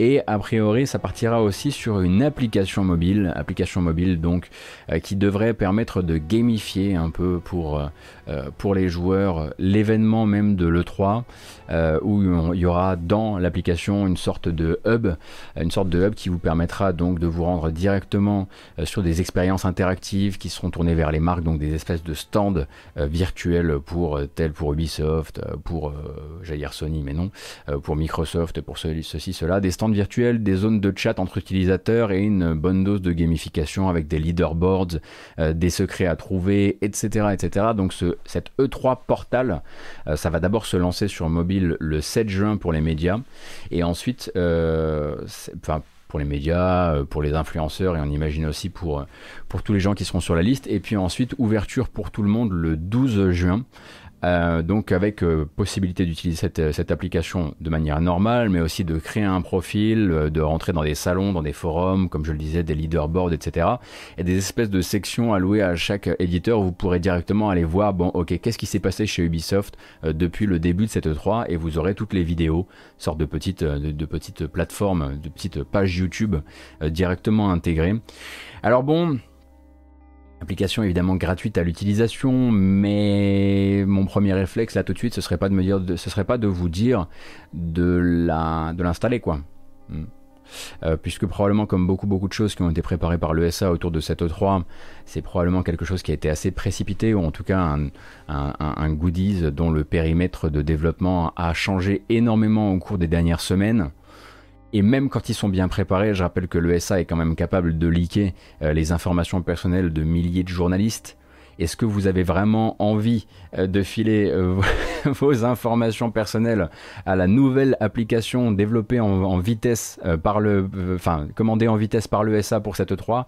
Et a priori, ça partira aussi sur une application mobile, application mobile donc euh, qui devrait permettre de gamifier un peu pour, euh, euh, pour les joueurs l'événement même de l'E3, où il y aura dans l'application une sorte de hub, une sorte de hub qui vous permettra donc de vous rendre directement sur des expériences interactives qui seront tournées vers les marques, donc des espèces de stands virtuels pour tel pour Ubisoft, pour j'allais dire Sony, mais non, pour Microsoft, pour ceci, cela, des stands virtuel, des zones de chat entre utilisateurs et une bonne dose de gamification avec des leaderboards, euh, des secrets à trouver, etc. etc. Donc ce, cette E3 Portal, euh, ça va d'abord se lancer sur mobile le 7 juin pour les médias et ensuite, euh, enfin pour les médias, pour les influenceurs et on imagine aussi pour, pour tous les gens qui seront sur la liste. Et puis ensuite, ouverture pour tout le monde le 12 juin euh, donc avec euh, possibilité d'utiliser cette, euh, cette, application de manière normale, mais aussi de créer un profil, de rentrer dans des salons, dans des forums, comme je le disais, des leaderboards, etc. Et des espèces de sections allouées à chaque éditeur où vous pourrez directement aller voir, bon ok, qu'est-ce qui s'est passé chez Ubisoft depuis le début de cette E3, et vous aurez toutes les vidéos, sorte de petites, de, de petites plateformes, de petites pages YouTube directement intégrées. Alors bon, Application évidemment gratuite à l'utilisation, mais mon premier réflexe là tout de suite, ce serait pas de me dire, ce serait pas de vous dire de l'installer quoi. Hmm. Euh, puisque probablement comme beaucoup beaucoup de choses qui ont été préparées par l'ESA autour de cette E3, c'est probablement quelque chose qui a été assez précipité, ou en tout cas un, goodies dont le périmètre de développement a changé énormément au cours des dernières semaines. Et même quand ils sont bien préparés, je rappelle que l'ESA est quand même capable de leaker euh, les informations personnelles de milliers de journalistes. Est-ce que vous avez vraiment envie euh, de filer euh, <laughs> vos informations personnelles à la nouvelle application développée en, vitesse par le, enfin commandée en vitesse par l'ESA pour cette 3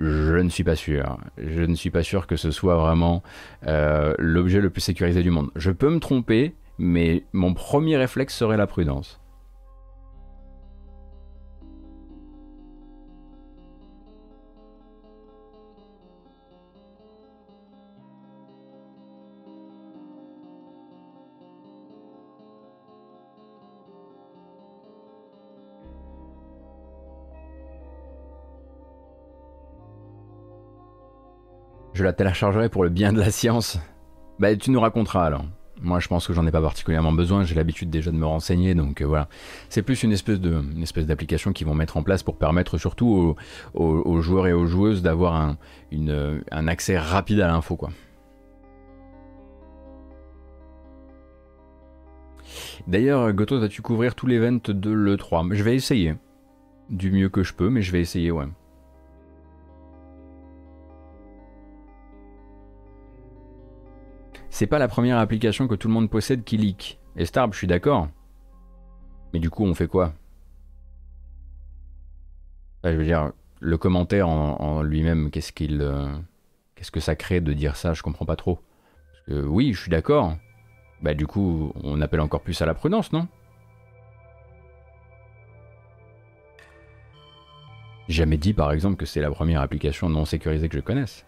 je ne suis pas sûr. Je ne suis pas sûr que ce soit vraiment l'objet le plus sécurisé du monde. Je peux me tromper, mais mon premier réflexe serait la prudence. Je la téléchargerai pour le bien de la science. Bah tu nous raconteras alors. Moi je pense que j'en ai pas particulièrement besoin, j'ai l'habitude déjà de me renseigner, donc euh, voilà. C'est plus une espèce de d'application qu'ils vont mettre en place pour permettre surtout aux, joueurs et aux joueuses d'avoir un, un accès rapide à l'info quoi. D'ailleurs, Goto, vas-tu couvrir tout l'event de l'E3 Je vais essayer. Du mieux que je peux, mais je vais essayer, ouais. C'est pas la première application que tout le monde possède qui leak. Et Starb, je suis d'accord. Mais du coup, on fait quoi? Je veux dire, le commentaire en, lui-même, qu'est-ce qu'il, euh, qu'est-ce que ça crée de dire ça? Je comprends pas trop. Oui, je suis d'accord. Bah du coup, on appelle encore plus à la prudence, non? Jamais dit par exemple que c'est la première application non sécurisée que je connaisse.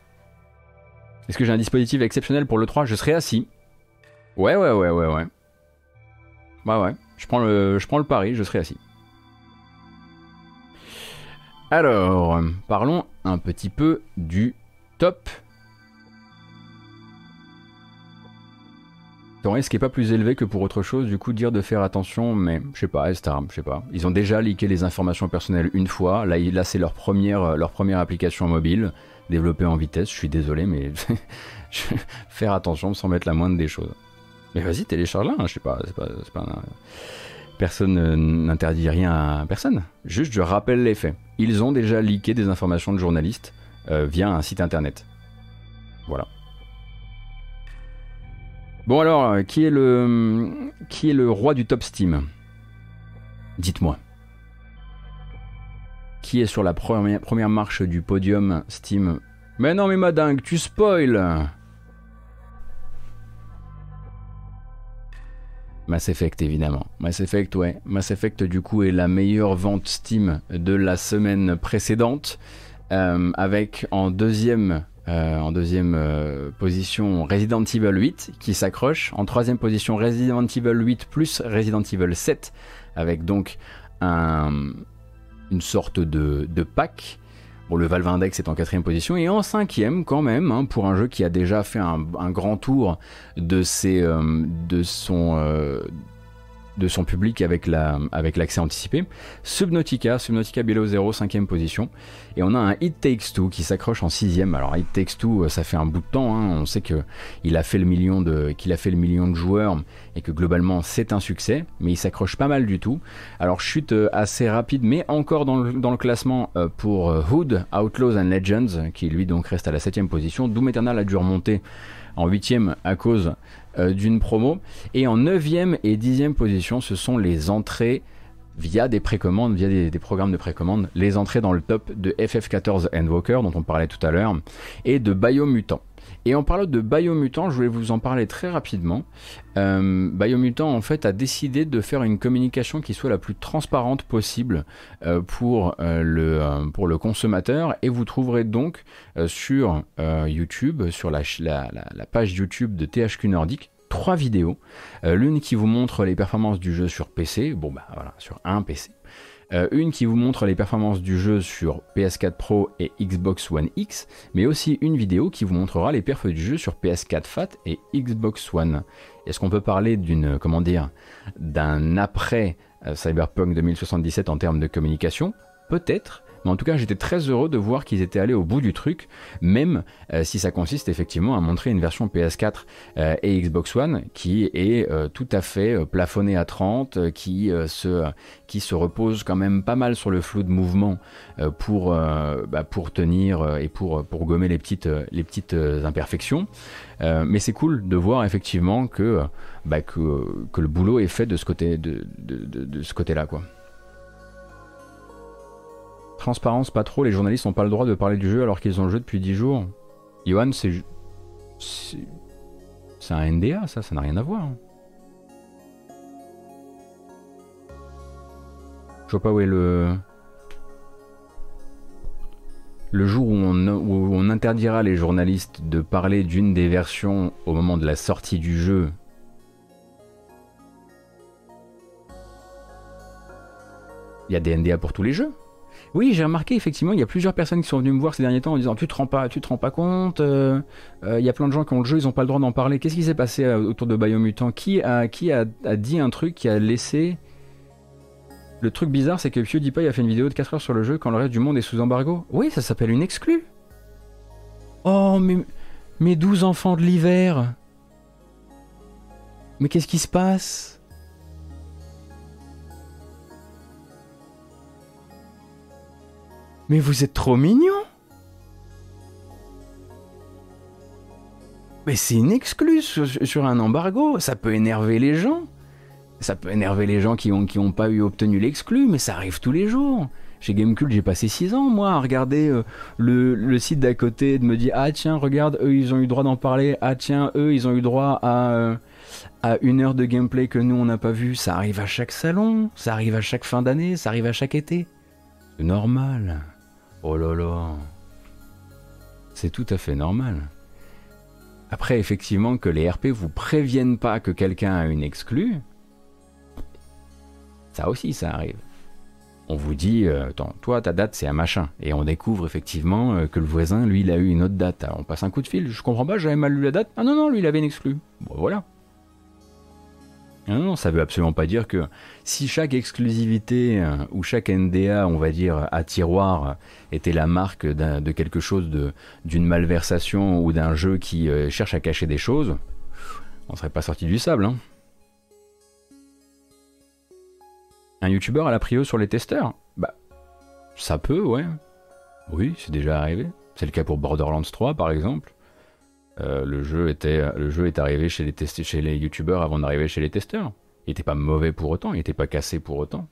Est-ce que j'ai un dispositif exceptionnel pour le 3 Je serai assis. Ouais, ouais, ouais, ouais, ouais. Bah ouais, je prends le, je prends le pari, je serai assis. Alors, parlons un petit peu du top. Ton risque est pas plus élevé que pour autre chose, du coup dire de faire attention, mais je sais pas, Star, je sais pas. Ils ont déjà leaké les informations personnelles une fois, là, là c'est leur première, leur première application mobile développer en vitesse. Je suis désolé, mais <laughs> faire attention sans mettre la moindre des choses. Mais vas-y, télécharge-la, hein, je sais pas, c'est pas, personne n'interdit rien à personne. Juste, je rappelle les faits. Ils ont déjà leaké des informations de journalistes euh, via un site internet. Voilà. Bon alors, euh, qui est le qui est le roi du top Steam? Dites-moi. Qui est sur la première, marche du podium Steam Mais non mais madingue, tu spoil Mass Effect évidemment. Mass Effect ouais. Mass Effect du coup est la meilleure vente Steam de la semaine précédente. Euh, avec en deuxième euh, euh, position Resident Evil 8 qui s'accroche. En troisième position Resident Evil 8 plus Resident Evil 7 avec donc un, sorte de, de pack. Bon, le Valve Index est en quatrième position et en cinquième quand même hein, pour un jeu qui a déjà fait un, grand tour de ses, euh, de son de son public avec la avec l'accès anticipé. Subnautica, Subnautica Below 0, cinquième position. Et on a un It Takes Two qui s'accroche en sixième. Alors It Takes Two, euh, ça fait un bout de temps. Hein. On sait que il a fait le million de qu'il a fait le million de joueurs et que globalement c'est un succès, mais il s'accroche pas mal du tout. Alors chute euh, assez rapide, mais encore dans le, classement euh, pour Hood, Outlaws and Legends, qui lui donc reste à la septième position. Doom Eternal a dû remonter en huitième à cause d'une promo. Et en 9e et 10e position, ce sont les entrées via des précommandes, via des, programmes de précommande, les entrées dans le top de FF14 Endwalker, dont on parlait tout à l'heure, et de Biomutant. Et en parlant de Biomutant, je voulais vous en parler très rapidement. Euh, Biomutant, en fait, a décidé de faire une communication qui soit la plus transparente possible euh, pour, le, pour le consommateur. Et vous trouverez donc sur YouTube, sur la, la, page YouTube de THQ Nordic, trois vidéos. Euh, l'une qui vous montre les performances du jeu sur PC, bon bah voilà, sur un PC. Euh, une qui vous montre les performances du jeu sur PS4 Pro et Xbox One X, mais aussi une vidéo qui vous montrera les perfs du jeu sur PS4 Fat et Xbox One. Est-ce qu'on peut parler d'une, comment dire, d'un après euh, Cyberpunk 2077 en termes de communication? Peut-être, mais en tout cas, j'étais très heureux de voir qu'ils étaient allés au bout du truc, même euh, si ça consiste effectivement à montrer une version PS4 euh, et Xbox One qui est euh, tout à fait plafonnée à 30, qui, se, repose quand même pas mal sur le flou de mouvement pour, bah, pour tenir et pour, gommer les petites, imperfections. mais c'est cool de voir effectivement que, bah, le boulot est fait de ce côté-là. Transparence, pas trop, les journalistes n'ont pas le droit de parler du jeu alors qu'ils ont le jeu depuis 10 jours. Johan, c'est. C'est un NDA, ça, ça n'a rien à voir. Je vois pas où est le. Le jour où on, où on interdira les journalistes de parler d'une des versions au moment de la sortie du jeu. Il y a des NDA pour tous les jeux. Oui, j'ai remarqué effectivement, il y a plusieurs personnes qui sont venues me voir ces derniers temps en disant tu te rends pas, tu te rends pas compte. Euh, euh, il y a plein de gens qui ont le jeu, ils ont pas le droit d'en parler. Qu'est-ce qui s'est passé euh, autour de Biomutant? Qui a qui a, dit un truc qui a laissé le truc bizarre, c'est que PewDiePie a fait une vidéo de 4 heures sur le jeu quand le reste du monde est sous embargo? Oui, ça s'appelle une exclue. Oh, mais mes 12 enfants de l'hiver. Mais qu'est-ce qui se passe? Mais vous êtes trop mignon Mais c'est une exclue sur, un embargo, ça peut énerver les gens. Ça peut énerver les gens qui n'ont pas eu obtenu l'exclu, mais ça arrive tous les jours. Chez Gamecult, j'ai passé 6 ans, moi, à regarder euh, le, site d'à côté, de me dire Ah, tiens, regarde, eux, ils ont eu droit d'en parler. Ah, tiens, eux, ils ont eu droit à, euh, à une heure de gameplay que nous, on n'a pas vu. Ça arrive à chaque salon, ça arrive à chaque fin d'année, ça arrive à chaque été. C'est normal. Oh là là. C'est tout à fait normal. Après, effectivement, que les RP vous préviennent pas que quelqu'un a une exclue, ça aussi, ça arrive. On vous dit, euh, attends, toi, ta date, c'est un machin. Et on découvre effectivement euh, que le voisin, lui, il a eu une autre date. on passe un coup de fil, je comprends pas, j'avais mal lu la date. Ah non, non, lui, il avait une exclue. Bon, voilà. Non, non, ça veut absolument pas dire que si chaque exclusivité euh, ou chaque NDA, on va dire, à tiroir était la marque de quelque chose d'une malversation ou d'un jeu qui euh, cherche à cacher des choses, on serait pas sorti du sable. Hein. Un youtubeur à la prio sur les testeurs? Bah, ça peut, ouais. Oui, c'est déjà arrivé. C'est le cas pour Borderlands 3, par exemple. Le, jeu était, le jeu est arrivé chez les, chez les youtubeurs avant d'arriver chez les testeurs. Il n'était pas mauvais pour autant, il n'était pas cassé pour autant.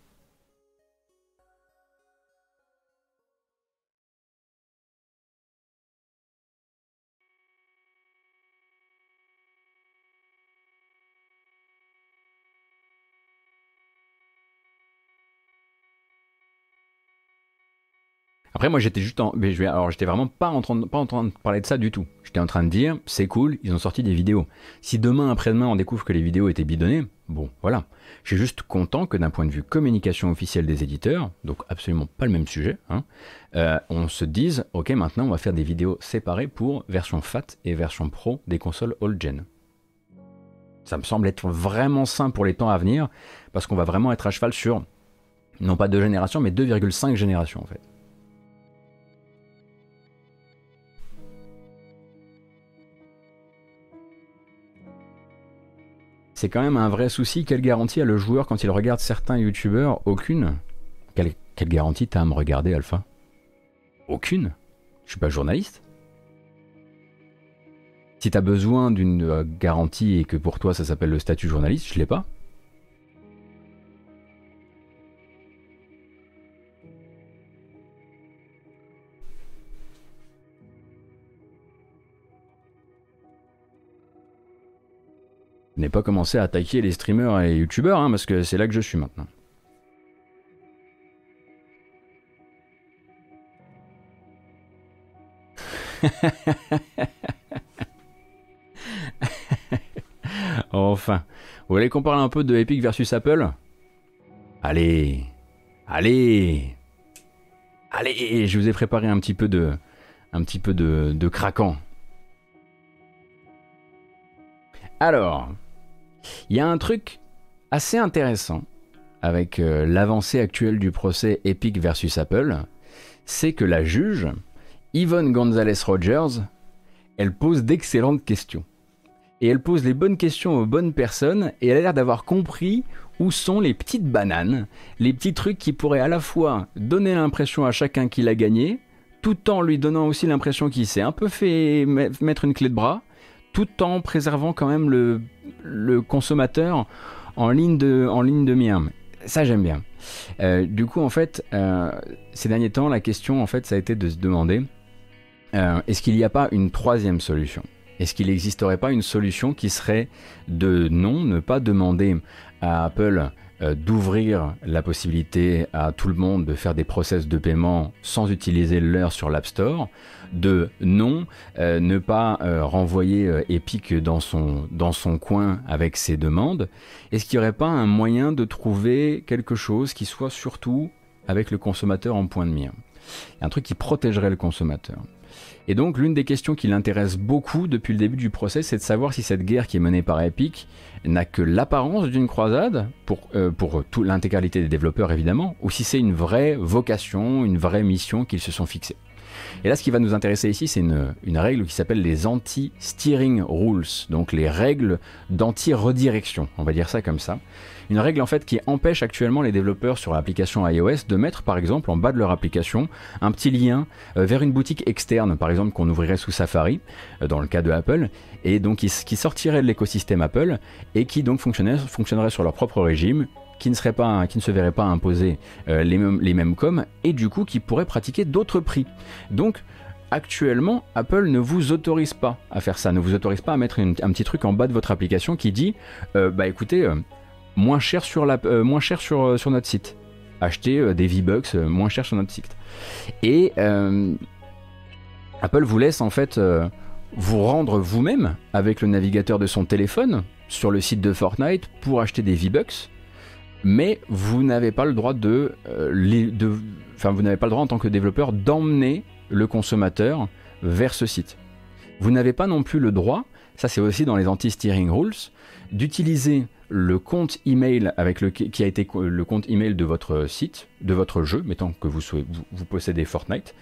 Après, moi, j'étais juste en, je vais, alors, j'étais vraiment pas en train, de, pas en train de parler de ça du tout. J'étais en train de dire, c'est cool, ils ont sorti des vidéos. Si demain, après-demain, on découvre que les vidéos étaient bidonnées, bon, voilà. Je suis juste content que d'un point de vue communication officielle des éditeurs, donc absolument pas le même sujet, hein, euh, on se dise, ok, maintenant, on va faire des vidéos séparées pour version FAT et version Pro des consoles old-gen. Ça me semble être vraiment sain pour les temps à venir, parce qu'on va vraiment être à cheval sur, non pas deux générations, mais 2,5 générations en fait. C'est quand même un vrai souci. Quelle garantie a le joueur quand il regarde certains youtubeurs? Aucune. Quelle, garantie t'as à me regarder, Alpha? Aucune. Je suis pas journaliste. Si t'as besoin d'une euh, garantie et que pour toi ça s'appelle le statut journaliste, je l'ai pas. N'ai pas commencé à attaquer les streamers et youtubeurs, hein, parce que c'est là que je suis maintenant. <laughs> enfin, vous voulez qu'on parle un peu de Epic versus Apple? Allez, allez, allez, je vous ai préparé un petit peu de, un petit peu de, de craquant. Alors, il y a un truc assez intéressant avec euh, l'avancée actuelle du procès Epic versus Apple, c'est que la juge, Yvonne Gonzalez Rogers, elle pose d'excellentes questions. Et elle pose les bonnes questions aux bonnes personnes, et elle a l'air d'avoir compris où sont les petites bananes, les petits trucs qui pourraient à la fois donner l'impression à chacun qu'il a gagné, tout en lui donnant aussi l'impression qu'il s'est un peu fait mettre une clé de bras, tout en préservant quand même le, consommateur en ligne de, en ligne de mire. Ça, j'aime bien. Euh, du coup, en fait, euh, ces derniers temps, la question, en fait, ça a été de se demander euh, est-ce qu'il n'y a pas une troisième solution? Est-ce qu'il n'existerait pas une solution qui serait de non, ne pas demander à Apple d'ouvrir la possibilité à tout le monde de faire des process de paiement sans utiliser l'heure sur l'App Store, de non, euh, ne pas euh, renvoyer Epic dans son, dans son coin avec ses demandes. Est-ce qu'il n'y aurait pas un moyen de trouver quelque chose qui soit surtout avec le consommateur en point de mire? Un truc qui protégerait le consommateur. Et donc l'une des questions qui l'intéresse beaucoup depuis le début du procès, c'est de savoir si cette guerre qui est menée par Epic n'a que l'apparence d'une croisade, pour, euh, pour l'intégralité des développeurs évidemment, ou si c'est une vraie vocation, une vraie mission qu'ils se sont fixés. Et là, ce qui va nous intéresser ici, c'est une, règle qui s'appelle les anti-steering rules, donc les règles d'anti-redirection, on va dire ça comme ça. Une règle en fait qui empêche actuellement les développeurs sur l'application iOS de mettre par exemple en bas de leur application un petit lien euh, vers une boutique externe, par exemple qu'on ouvrirait sous Safari, euh, dans le cas de Apple, et donc qui, sortirait de l'écosystème Apple et qui donc fonctionnerait sur leur propre régime qui ne, serait pas, qui se verrait pas imposer euh, les, mêmes, les coms et du coup qui pourrait pratiquer d'autres prix. Donc actuellement, Apple ne vous autorise pas à faire ça, ne vous autorise pas à mettre un petit truc en bas de votre application qui dit bah écoutez, moins cher sur, la, euh, moins cher sur, euh, sur notre site. Acheter euh, des V-Bucks moins cher sur notre site. Et Apple vous laisse en fait vous rendre vous-même avec le navigateur de son téléphone sur le site de Fortnite pour acheter des V-Bucks. Mais vous n'avez pas le droit de, de enfin vous n'avez pas le droit en tant que développeur d'emmener le consommateur vers ce site. Vous n'avez pas non plus le droit, ça c'est aussi dans les anti-steering rules, d'utiliser le compte email avec le, qui a été le compte email de votre site, de votre jeu, mettons que vous, vous, possédez Fortnite,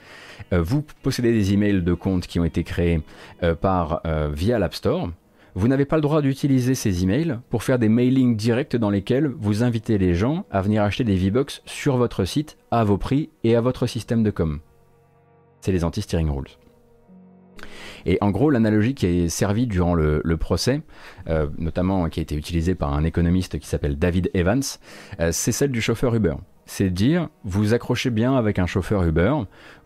euh, vous possédez des emails de comptes qui ont été créés euh, par, euh, via l'App Store. Vous n'avez pas le droit d'utiliser ces emails pour faire des mailings directs dans lesquels vous invitez les gens à venir acheter des V-Bucks sur votre site à vos prix et à votre système de com. C'est les anti-steering rules. Et en gros, l'analogie qui est servie durant le, procès, euh, notamment qui a été utilisée par un économiste qui s'appelle David Evans, euh, c'est celle du chauffeur Uber. C'est dire, vous accrochez bien avec un chauffeur Uber,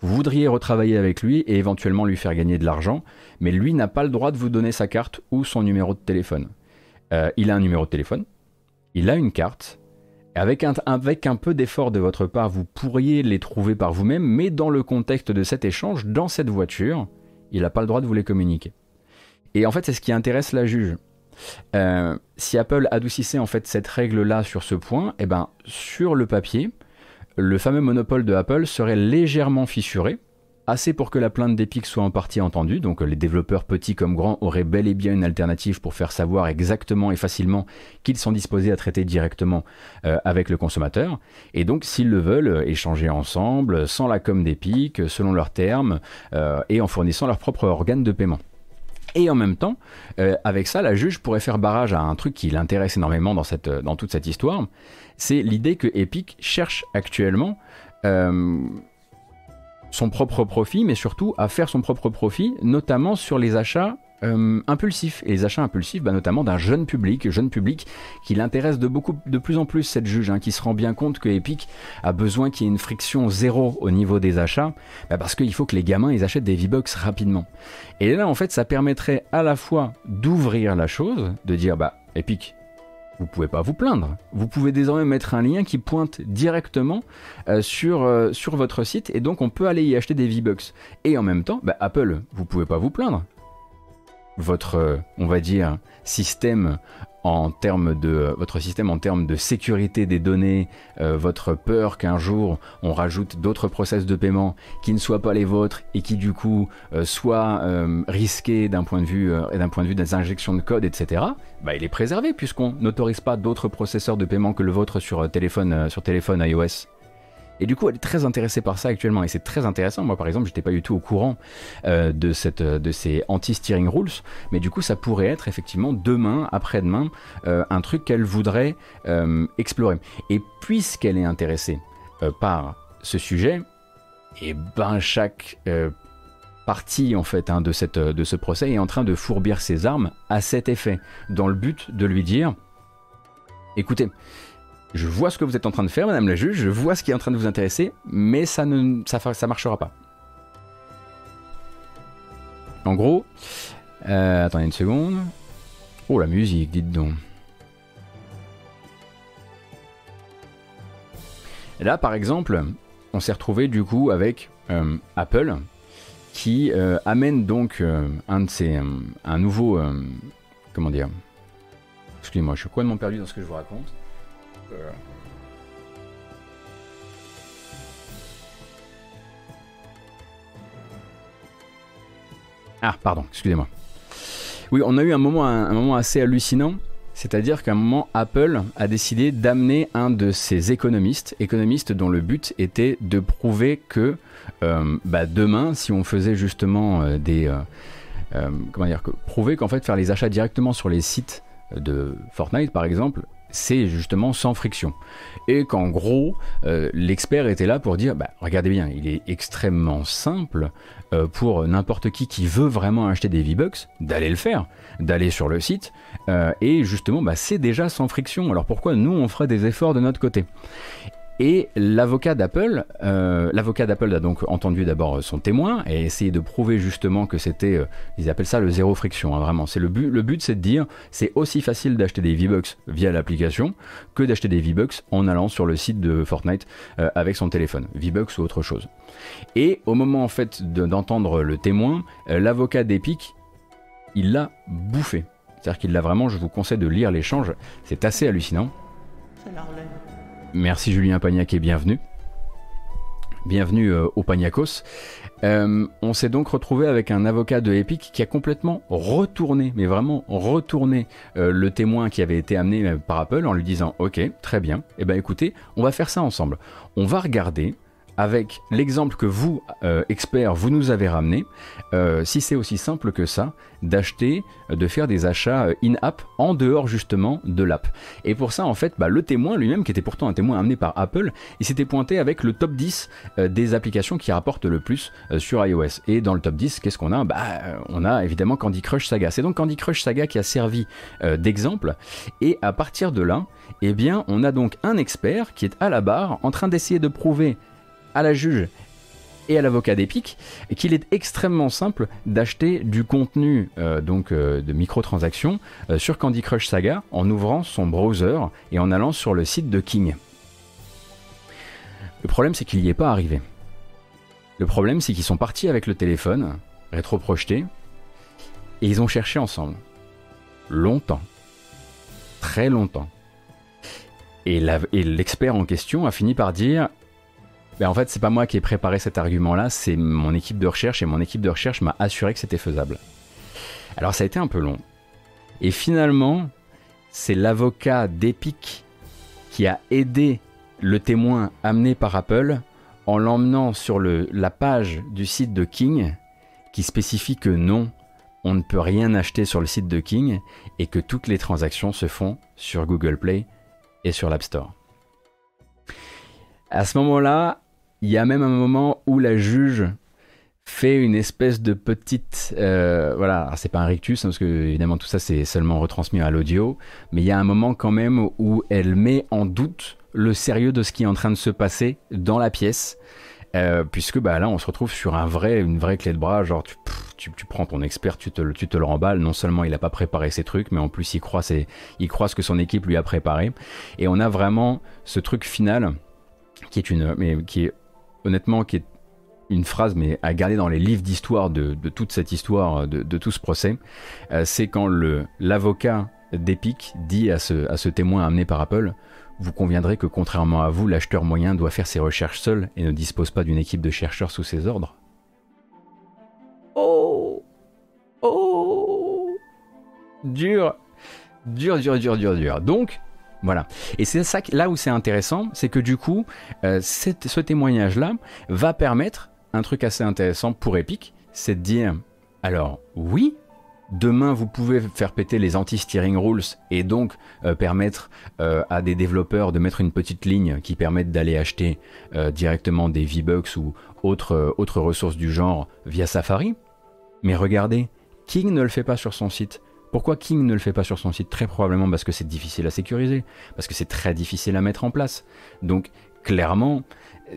vous voudriez retravailler avec lui et éventuellement lui faire gagner de l'argent, mais lui n'a pas le droit de vous donner sa carte ou son numéro de téléphone. Euh, il a un numéro de téléphone, il a une carte, avec avec un peu d'effort de votre part, vous pourriez les trouver par vous-même, mais dans le contexte de cet échange, dans cette voiture, il n'a pas le droit de vous les communiquer. Et en fait, c'est ce qui intéresse la juge. Euh, si Apple adoucissait en fait cette règle-là sur ce point, eh ben, sur le papier, le fameux monopole de Apple serait légèrement fissuré, assez pour que la plainte d'Epic soit en partie entendue, donc les développeurs petits comme grands auraient bel et bien une alternative pour faire savoir exactement et facilement qu'ils sont disposés à traiter directement euh, avec le consommateur, et donc s'ils le veulent, échanger ensemble, sans la com d'Epic, selon leurs termes, euh, et en fournissant leur propre organe de paiement. Et en même temps, euh, avec ça, la juge pourrait faire barrage à un truc qui l'intéresse énormément dans, toute cette histoire, c'est l'idée que Epic cherche actuellement son propre profit, mais surtout à faire son propre profit, notamment sur les achats euh, impulsifs. Et les achats impulsifs, bah, notamment d'un jeune public, jeune public qui l'intéresse de, beaucoup, de plus en plus, cette juge, hein, qui se rend bien compte que Epic a besoin qu'il y ait une friction zéro au niveau des achats, bah, parce qu'il faut que les gamins ils achètent des V-Bucks rapidement. Et là, en fait, ça permettrait à la fois d'ouvrir la chose, de dire, bah, Epic, vous pouvez pas vous plaindre. Vous pouvez désormais mettre un lien qui pointe directement euh, sur, euh, sur votre site et donc on peut aller y acheter des V-Bucks. Et en même temps, bah, Apple, vous pouvez pas vous plaindre. Votre, euh, on va dire, système en termes de votre système en termes de sécurité des données, euh, votre peur qu'un jour on rajoute d'autres process de paiement qui ne soient pas les vôtres et qui du coup euh, soient euh, risqués d'un point de vue d'un point de vue des injections de code, etc. Bah, il est préservé puisqu'on n'autorise pas d'autres processeurs de paiement que le vôtre sur téléphone sur téléphone iOS. Et du coup, elle est très intéressée par ça actuellement, et c'est très intéressant. Moi, par exemple, j'étais pas du tout au courant euh, de, cette, de ces anti-steering rules, mais du coup, ça pourrait être effectivement demain, après-demain, euh, un truc qu'elle voudrait euh, explorer. Et puisqu'elle est intéressée par ce sujet, et eh ben chaque partie en fait hein, de, cette, de ce procès est en train de fourbir ses armes à cet effet, dans le but de lui dire, écoutez, je vois ce que vous êtes en train de faire, madame la juge, je vois ce qui est en train de vous intéresser, mais ça ne ça, ça marchera pas. En gros, euh, attendez une seconde. Oh la musique, dites donc. là, par exemple, on s'est retrouvé du coup avec euh, Apple qui euh, amène donc un de ces, un nouveau, comment dire? Excusez-moi, je suis complètement perdu dans ce que je vous raconte. Ah, pardon, excusez-moi. Oui, on a eu un moment, assez hallucinant. C'est-à-dire qu'à un moment, Apple a décidé d'amener un de ses économistes, économistes dont le but était de prouver que euh, bah, demain, si on faisait justement euh, des... Euh, comment dire Prouver qu'en fait, faire les achats directement sur les sites de Fortnite, par exemple, c'est justement sans friction. Et qu'en gros, euh, l'expert était là pour dire, bah, regardez bien, il est extrêmement simple euh, pour n'importe qui qui veut vraiment acheter des V-Bucks d'aller le faire, d'aller sur le site, euh, et justement, bah, c'est déjà sans friction. Alors pourquoi nous, on ferait des efforts de notre côté? Et l'avocat d'Apple, euh, l'avocat d'Apple a donc entendu d'abord son témoin et essayé de prouver justement que c'était, euh, ils appellent ça le zéro friction, hein, vraiment. C'est le but, le but c'est de dire, c'est aussi facile d'acheter des V-Bucks via l'application que d'acheter des V-Bucks en allant sur le site de Fortnite euh, avec son téléphone, V-Bucks ou autre chose. Et au moment en fait d'entendre le témoin, l'avocat d'Epic, il l'a bouffé. C'est-à-dire qu'il l'a vraiment, je vous conseille de lire l'échange, c'est assez hallucinant. Merci Julien Pagnac et bienvenue. Bienvenue euh, au Pagnacos. Euh, on s'est donc retrouvé avec un avocat de Epic qui a complètement retourné, mais vraiment retourné euh, le témoin qui avait été amené par Apple en lui disant Ok, très bien, eh ben écoutez, on va faire ça ensemble. On va regarder avec l'exemple que vous, euh, experts, vous nous avez ramené, euh, si c'est aussi simple que ça, d'acheter, euh, de faire des achats in-app en dehors justement de l'app. Et pour ça, en fait, bah, le témoin lui-même, qui était pourtant un témoin amené par Apple, il s'était pointé avec le top 10 des applications qui rapportent le plus sur iOS. Et dans le top 10, qu'est-ce qu'on a? Bah, On a évidemment Candy Crush Saga. C'est donc Candy Crush Saga qui a servi d'exemple. Et à partir de là, eh bien, on a donc un expert qui est à la barre en train d'essayer de prouver à la juge et à l'avocat d'Epic qu'il est extrêmement simple d'acheter du contenu euh, donc euh, de microtransactions euh, sur Candy Crush Saga en ouvrant son browser et en allant sur le site de King. Le problème c'est qu'il n'y est pas arrivé. Le problème c'est qu'ils sont partis avec le téléphone rétro-projeté et ils ont cherché ensemble. Longtemps. Très longtemps. Et l'expert en question a fini par dire ben en fait, c'est pas moi qui ai préparé cet argument-là, c'est mon équipe de recherche et mon équipe de recherche m'a assuré que c'était faisable. Alors ça a été un peu long. Et finalement, c'est l'avocat d'Epic qui a aidé le témoin amené par Apple en l'emmenant sur la page du site de King qui spécifie que non, on ne peut rien acheter sur le site de King et que toutes les transactions se font sur Google Play et sur l'App Store. À ce moment-là, il y a même un moment où la juge fait une espèce de petite euh, voilà c'est pas un rictus hein, parce que évidemment tout ça c'est seulement retransmis à l'audio mais il y a un moment quand même où elle met en doute le sérieux de ce qui est en train de se passer dans la pièce euh, puisque bah là on se retrouve sur un vrai une vraie clé de bras genre tu, tu, prends ton expert tu te, tu te le remballes. Non seulement il a pas préparé ses trucs mais en plus il croit, il croit ce que son équipe lui a préparé. Et on a vraiment ce truc final qui est une mais qui est honnêtement, qui est une phrase, mais à garder dans les livres d'histoire de, toute cette histoire, de, tout ce procès, euh, c'est quand l'avocat d'Epic dit à ce, à ce témoin amené par Apple, vous conviendrez que contrairement à vous, l'acheteur moyen doit faire ses recherches seul et ne dispose pas d'une équipe de chercheurs sous ses ordres. Oh Oh Dur Dur, dur, dur, dur, dur. Donc, voilà. Et c'est ça là où c'est intéressant, c'est que du coup, euh, ce témoignage-là va permettre un truc assez intéressant pour Epic, c'est de dire, alors oui, demain vous pouvez faire péter les anti-steering rules et donc euh, permettre euh, à des développeurs de mettre une petite ligne qui permette d'aller acheter directement des V-Bucks ou autres, autres ressources du genre via Safari. Mais regardez, King ne le fait pas sur son site. Pourquoi King ne le fait pas sur son site Très probablement parce que c'est difficile à sécuriser, parce que c'est très difficile à mettre en place. Donc clairement,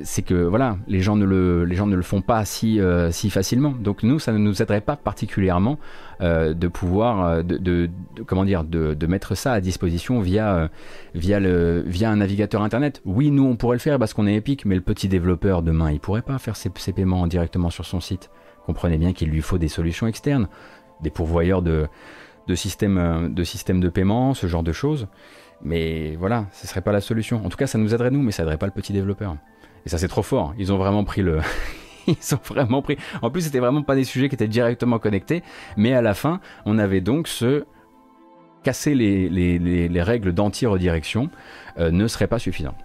c'est que voilà, les gens ne le, les gens ne le font pas si, euh, si facilement. Donc nous, ça ne nous aiderait pas particulièrement euh, de pouvoir, euh, de, comment dire, de, mettre ça à disposition via, via, le, via un navigateur internet. Oui, nous on pourrait le faire parce qu'on est Epic, mais le petit développeur demain, il pourrait pas faire ses paiements directement sur son site. Comprenez bien qu'il lui faut des solutions externes, des pourvoyeurs de de système euh, de, système de paiement, ce genre de choses. Mais voilà, ce serait pas la solution. En tout cas, ça nous aiderait nous, mais ça aiderait pas le petit développeur. Et ça, c'est trop fort. Ils ont vraiment pris le. <laughs> En plus, c'était vraiment pas des sujets qui étaient directement connectés, mais à la fin, on avait donc ce casser les, les, règles d'anti-redirection euh, ne serait pas suffisant.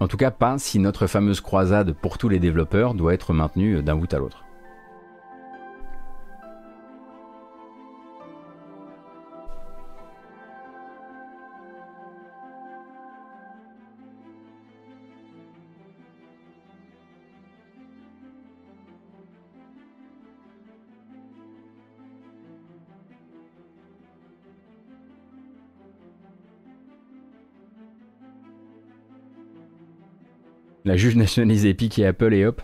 En tout cas, pas si notre fameuse croisade pour tous les développeurs doit être maintenue d'un bout à l'autre. La juge nationalise Epic et Apple et hop.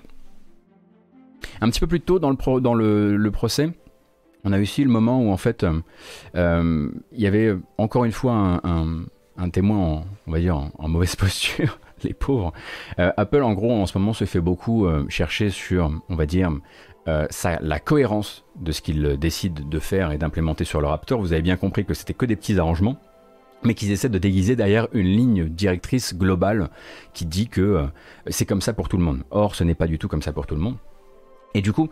Un petit peu plus tôt dans le, procès, on a aussi le moment où en fait euh, euh, il y avait encore une fois un, témoin, en, on va dire, en, mauvaise <laughs> posture, les pauvres. Euh, Apple en gros en ce moment se fait beaucoup chercher sur, on va dire, la cohérence de ce qu'ils décident de faire et d'implémenter sur leur Raptor. Vous avez bien compris que c'était que des petits arrangements mais qu'ils essaient de déguiser derrière une ligne directrice globale qui dit que euh, c'est comme ça pour tout le monde. Or, ce n'est pas du tout comme ça pour tout le monde. Et du coup,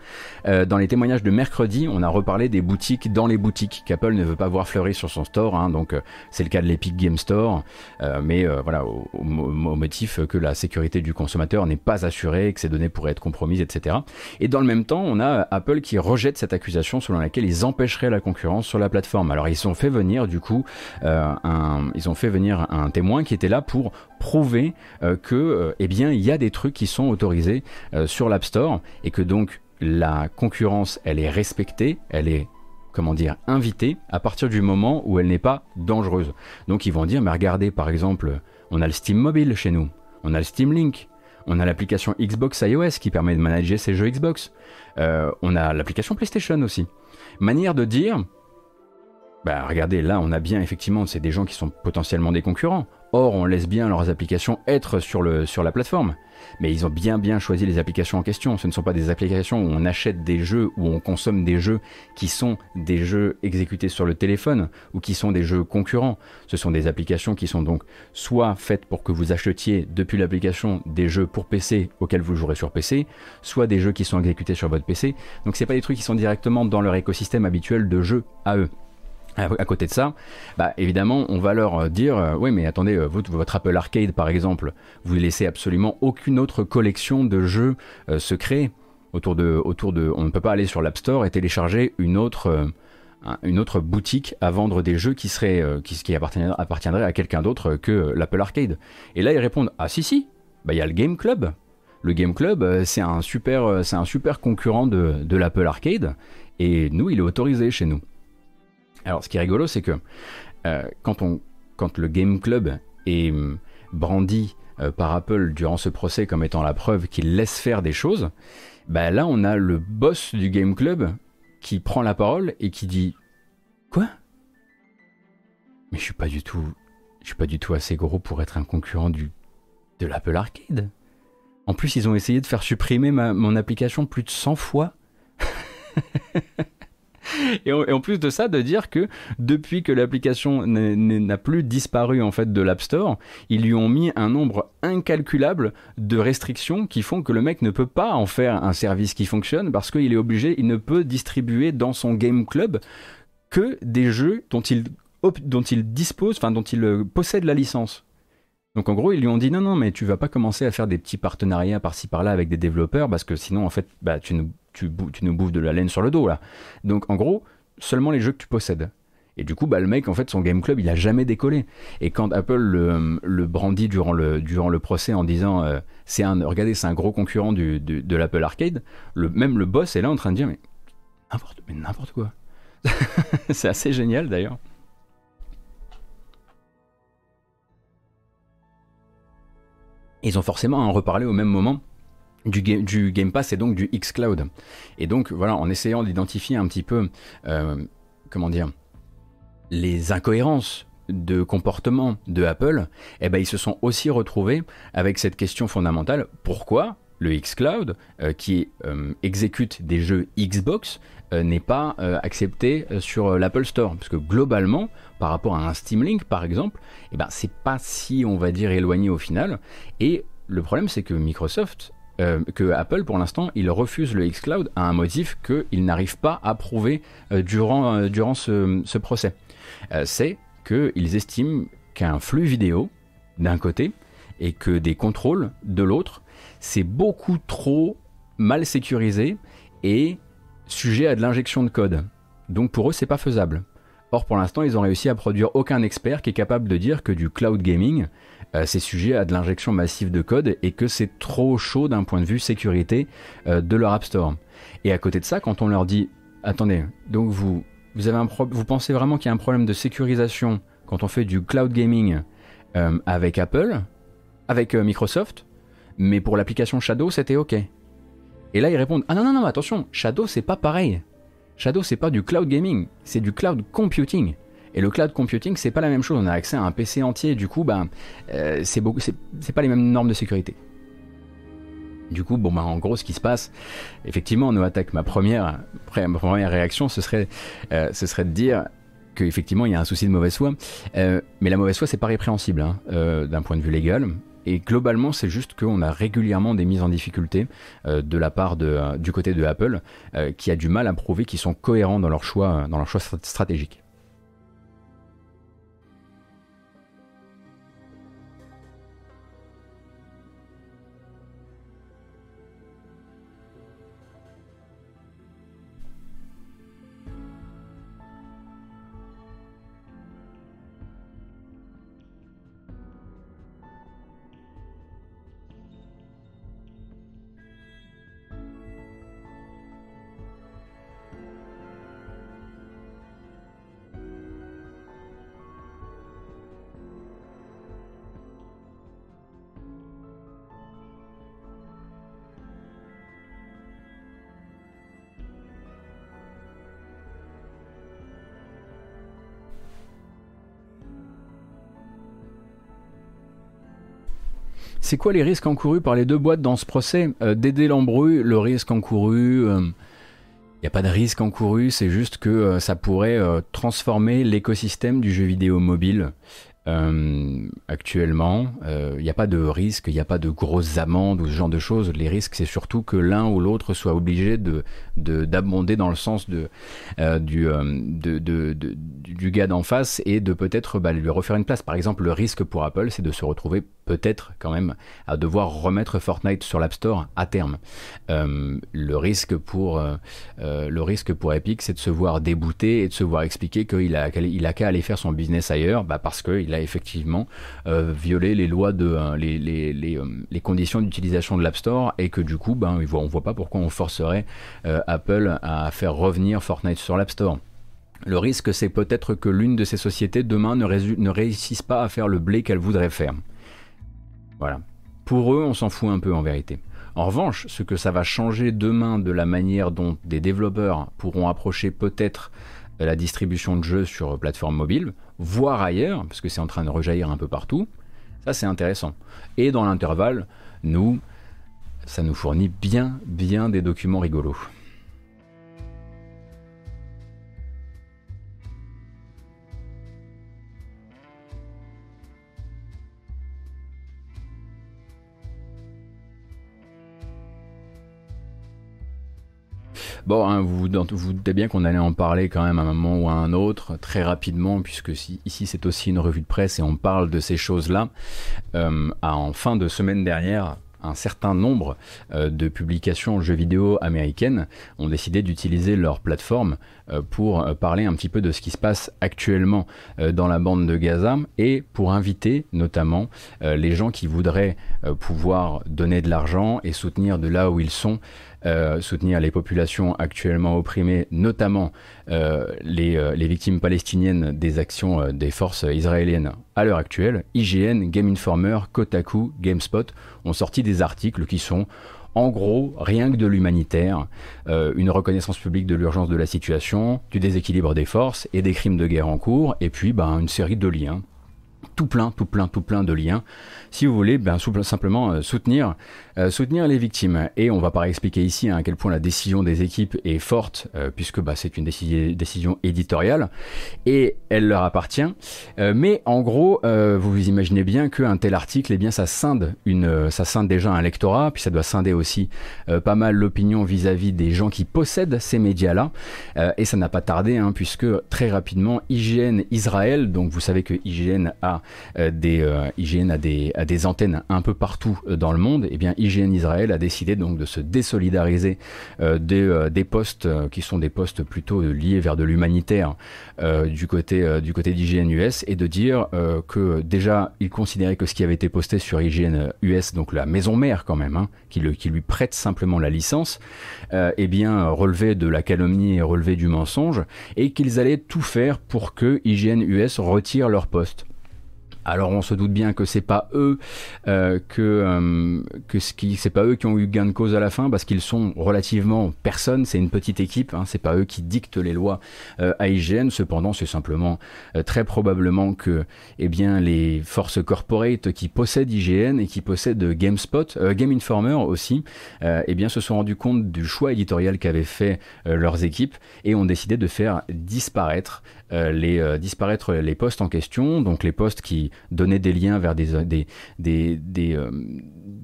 euh, dans les témoignages de mercredi, on a reparlé des boutiques dans les boutiques qu'Apple ne veut pas voir fleurir sur son store. Hein, donc, euh, c'est le cas de l'Epic Game Store, euh, mais voilà, au, motif que la sécurité du consommateur n'est pas assurée, que ses données pourraient être compromises, etc. Et dans le même temps, on a Apple qui rejette cette accusation selon laquelle ils empêcheraient la concurrence sur la plateforme. Alors, ils ont fait venir du coup, un, ils ont fait venir un témoin qui était là pour prouver que, eh bien, il y a des trucs qui sont autorisés sur l'App Store et que donc la concurrence, elle est respectée, elle est comment dire, invitée à partir du moment où elle n'est pas dangereuse. Donc ils vont dire, mais regardez, par exemple, on a le Steam Mobile chez nous, on a le Steam Link, on a l'application Xbox iOS qui permet de manager ses jeux Xbox, euh, on a l'application PlayStation aussi. Manière de dire, bah regardez, là on a bien effectivement, c'est des gens qui sont potentiellement des concurrents. Or, on laisse bien leurs applications être sur, la plateforme. Mais ils ont bien bien choisi les applications en question. Ce ne sont pas des applications où on achète des jeux, où on consomme des jeux qui sont des jeux exécutés sur le téléphone ou qui sont des jeux concurrents. Ce sont des applications qui sont donc soit faites pour que vous achetiez depuis l'application des jeux pour PC auxquels vous jouerez sur PC, soit des jeux qui sont exécutés sur votre PC. Donc c'est pas des trucs qui sont directement dans leur écosystème habituel de jeux à eux. À côté de ça, bah évidemment, on va leur euh, dire euh, oui, mais attendez, euh, votre, Apple Arcade par exemple, vous laissez absolument aucune autre collection de jeux se créer autour de, autour de. On ne peut pas aller sur l'App Store et télécharger une autre, une autre boutique à vendre des jeux qui seraient, qui, appartiendraient à quelqu'un d'autre que l'Apple Arcade. Et là, ils répondent ah si si, bah il y a le Game Club. Le Game Club, c'est un super, c'est un super concurrent de, de l'Apple Arcade et nous, il est autorisé chez nous. Alors, ce qui est rigolo, c'est que euh, quand, le Game Club est hum, brandi euh, par Apple durant ce procès comme étant la preuve qu'il laisse faire des choses, bah là, on a le boss du Game Club qui prend la parole et qui dit Quoi? Mais je suis pas du tout. Je suis pas du tout assez gros pour être un concurrent du, de l'Apple Arcade. En plus, ils ont essayé de faire supprimer mon application plus de 100 fois. <laughs> et, en, plus de ça, de dire que depuis que l'application n'a plus disparu en fait de l'App Store, ils lui ont mis un nombre incalculable de restrictions qui font que le mec ne peut pas en faire un service qui fonctionne parce qu'il est obligé, il ne peut distribuer dans son game club que des jeux dont il, dispose, enfin dont il euh, possède la licence. Donc en gros, ils lui ont dit non, non, mais tu vas pas commencer à faire des petits partenariats par-ci par-là avec des développeurs parce que sinon, en fait, bah, tu, nous, tu, nous bouffes de la laine sur le dos là. Donc en gros, seulement les jeux que tu possèdes. Et du coup, bah, le mec, en fait, son game club, il a jamais décollé. Et quand Apple le, brandit durant le, durant le procès en disant, euh, c'est un, regardez, c'est un gros concurrent du, de l'Apple Arcade, le, même le boss est là en train de dire, mais n'importe, mais n'importe quoi. <laughs> c'est assez génial d'ailleurs. Ils ont forcément en reparlé au même moment du game, Pass et donc du xCloud. Et donc voilà, en essayant d'identifier un petit peu, euh, comment dire, les incohérences de comportement de Apple, eh ben, ils se sont aussi retrouvés avec cette question fondamentale, pourquoi le xCloud, euh, qui euh, exécute des jeux Xbox, n'est pas accepté sur l'Apple Store? Parce que globalement, par rapport à un Steam Link par exemple, eh ben, c'est pas si, on va dire, éloigné au final. Et le problème, c'est que Microsoft euh, que Apple, pour l'instant, il refuse le xCloud à un motif qu'il n'arrive pas à prouver euh, durant, euh, durant ce, procès. c'est qu'ils estiment qu'un flux vidéo, d'un côté, et que des contrôles, de l'autre, c'est beaucoup trop mal sécurisé et sujet à de l'injection de code. Donc pour eux, c'est pas faisable. Or, pour l'instant, ils ont réussi à produire aucun expert qui est capable de dire que du cloud gaming, euh, c'est sujet à de l'injection massive de code et que c'est trop chaud d'un point de vue sécurité euh, de leur App Store. Et à côté de ça, quand on leur dit, attendez, donc vous, pensez vraiment qu'il y a un problème de sécurisation quand on fait du cloud gaming euh, avec Apple, avec Microsoft, mais pour l'application Shadow, c'était OK. Et là, ils répondent, ah non, non, non, attention, Shadow, c'est pas pareil. Shadow, c'est pas du cloud gaming, c'est du cloud computing. Et le cloud computing, c'est pas la même chose. On a accès à un PC entier, du coup, ben, euh, c'est beaucoup, c'est pas les mêmes normes de sécurité. Du coup, bon, ben, en gros, ce qui se passe, effectivement, nous attaque. Ma première, ma première réaction, ce serait, euh, ce serait de dire, qu'effectivement il y a un souci de mauvaise foi. mais la mauvaise foi, c'est pas répréhensible hein, d'un point de vue légal. Et globalement, c'est juste qu'on a régulièrement des mises en difficulté de la part du côté de Apple, qui a du mal à prouver qu'ils sont cohérents dans leur choix, dans leur choix stratégique. C'est quoi les risques encourus par les deux boîtes dans ce procès euh, Dédé Lambru, le risque encouru, il euh, n'y a pas de risque encouru, c'est juste que euh, ça pourrait transformer l'écosystème du jeu vidéo mobile. Euh, actuellement, il euh, n'y a pas de risque, il n'y a pas de grosses amendes ou ce genre de choses. Les risques, c'est surtout que l'un ou l'autre soit obligé de d'abonder dans le sens euh, du, de, de, du gars d'en face et de peut-être bah, lui refaire une place. Par exemple, le risque pour Apple, c'est de se retrouver peut-être quand même à devoir remettre Fortnite sur l'App Store à terme. le risque pour le risque pour Epic, c'est de se voir débouté et de se voir expliquer qu'il a a qu'à aller faire son business ailleurs, bah parce qu'il a effectivement euh, violé les lois de euh, les, euh, les, conditions d'utilisation de l'App Store et que du coup, ben, on ne voit pas pourquoi on forcerait Apple à faire revenir Fortnite sur l'App Store. Le risque, c'est peut-être que l'une de ces sociétés demain ne, ne réussisse pas à faire le blé qu'elle voudrait faire. Voilà. Pour eux, on s'en fout un peu en vérité. En revanche, ce que ça va changer demain de la manière dont des développeurs pourront approcher peut-être la distribution de jeux sur plateforme mobile, voire ailleurs, parce que c'est en train de rejaillir un peu partout, ça c'est intéressant. Et dans l'intervalle, nous, ça nous fournit bien, bien des documents rigolos. Bon, hein, vous, vous, doutez bien qu'on allait en parler quand même à un moment ou à un autre, très rapidement, puisque ici c'est aussi une revue de presse et on parle de ces choses-là. Euh, en fin de semaine dernière, un certain nombre euh, de publications jeux vidéo américaines ont décidé d'utiliser leur plateforme euh, pour parler un petit peu de ce qui se passe actuellement dans la bande de Gaza et pour inviter notamment les gens qui voudraient pouvoir donner de l'argent et soutenir de là où ils sont euh, soutenir les populations actuellement opprimées, notamment euh, les, euh, les, victimes palestiniennes des actions des forces israéliennes à l'heure actuelle, IGN, Game Informer, Kotaku, GameSpot ont sorti des articles qui sont en gros, rien que de l'humanitaire, une reconnaissance publique de l'urgence de la situation, du déséquilibre des forces et des crimes de guerre en cours, et puis ben, une série de liens tout plein, tout plein, tout plein de liens. Si vous voulez, ben, simplement soutenir euh, soutenir les victimes. Et on va pas expliquer ici hein, à quel point la décision des équipes est forte, euh, puisque bah, c'est une décision éditoriale, et elle leur appartient. Euh, mais en gros, vous vous imaginez bien qu'un tel article, eh bien, ça scinde, une, ça scinde déjà un lectorat, puis ça doit scinder aussi pas mal l'opinion vis-à-vis des gens qui possèdent ces médias-là. et ça n'a pas tardé, hein, puisque très rapidement, IGN Israël, donc vous savez que IGN a, des, a, des, des antennes un peu partout dans le monde, et eh bien IGN Israël a décidé donc de se désolidariser euh, euh, des, postes euh, qui sont des postes plutôt liés vers de l'humanitaire du côté du côté d'IGN US et de dire que déjà il considérait que ce qui avait été posté sur IGN US, donc la maison mère quand même, hein, qui, qui, lui prête simplement la licence, eh bien relevait de la calomnie et relevait du mensonge et qu'ils allaient tout faire pour que IGN US retire leur poste. Alors on se doute bien que c'est pas eux euh, que euh, que ce qui c'est pas eux qui ont eu gain de cause à la fin parce qu'ils sont relativement personne, c'est une petite équipe, hein, c'est pas eux qui dictent les lois euh, à IGN. Cependant, c'est simplement très probablement que eh bien les forces corporate qui possèdent IGN et qui possèdent GameSpot, Game Informer aussi, eh bien se sont rendus compte du choix éditorial qu'avaient fait leurs équipes et ont décidé de faire disparaître les disparaître les postes en question, donc les postes qui donnaient des liens vers des des des des, euh,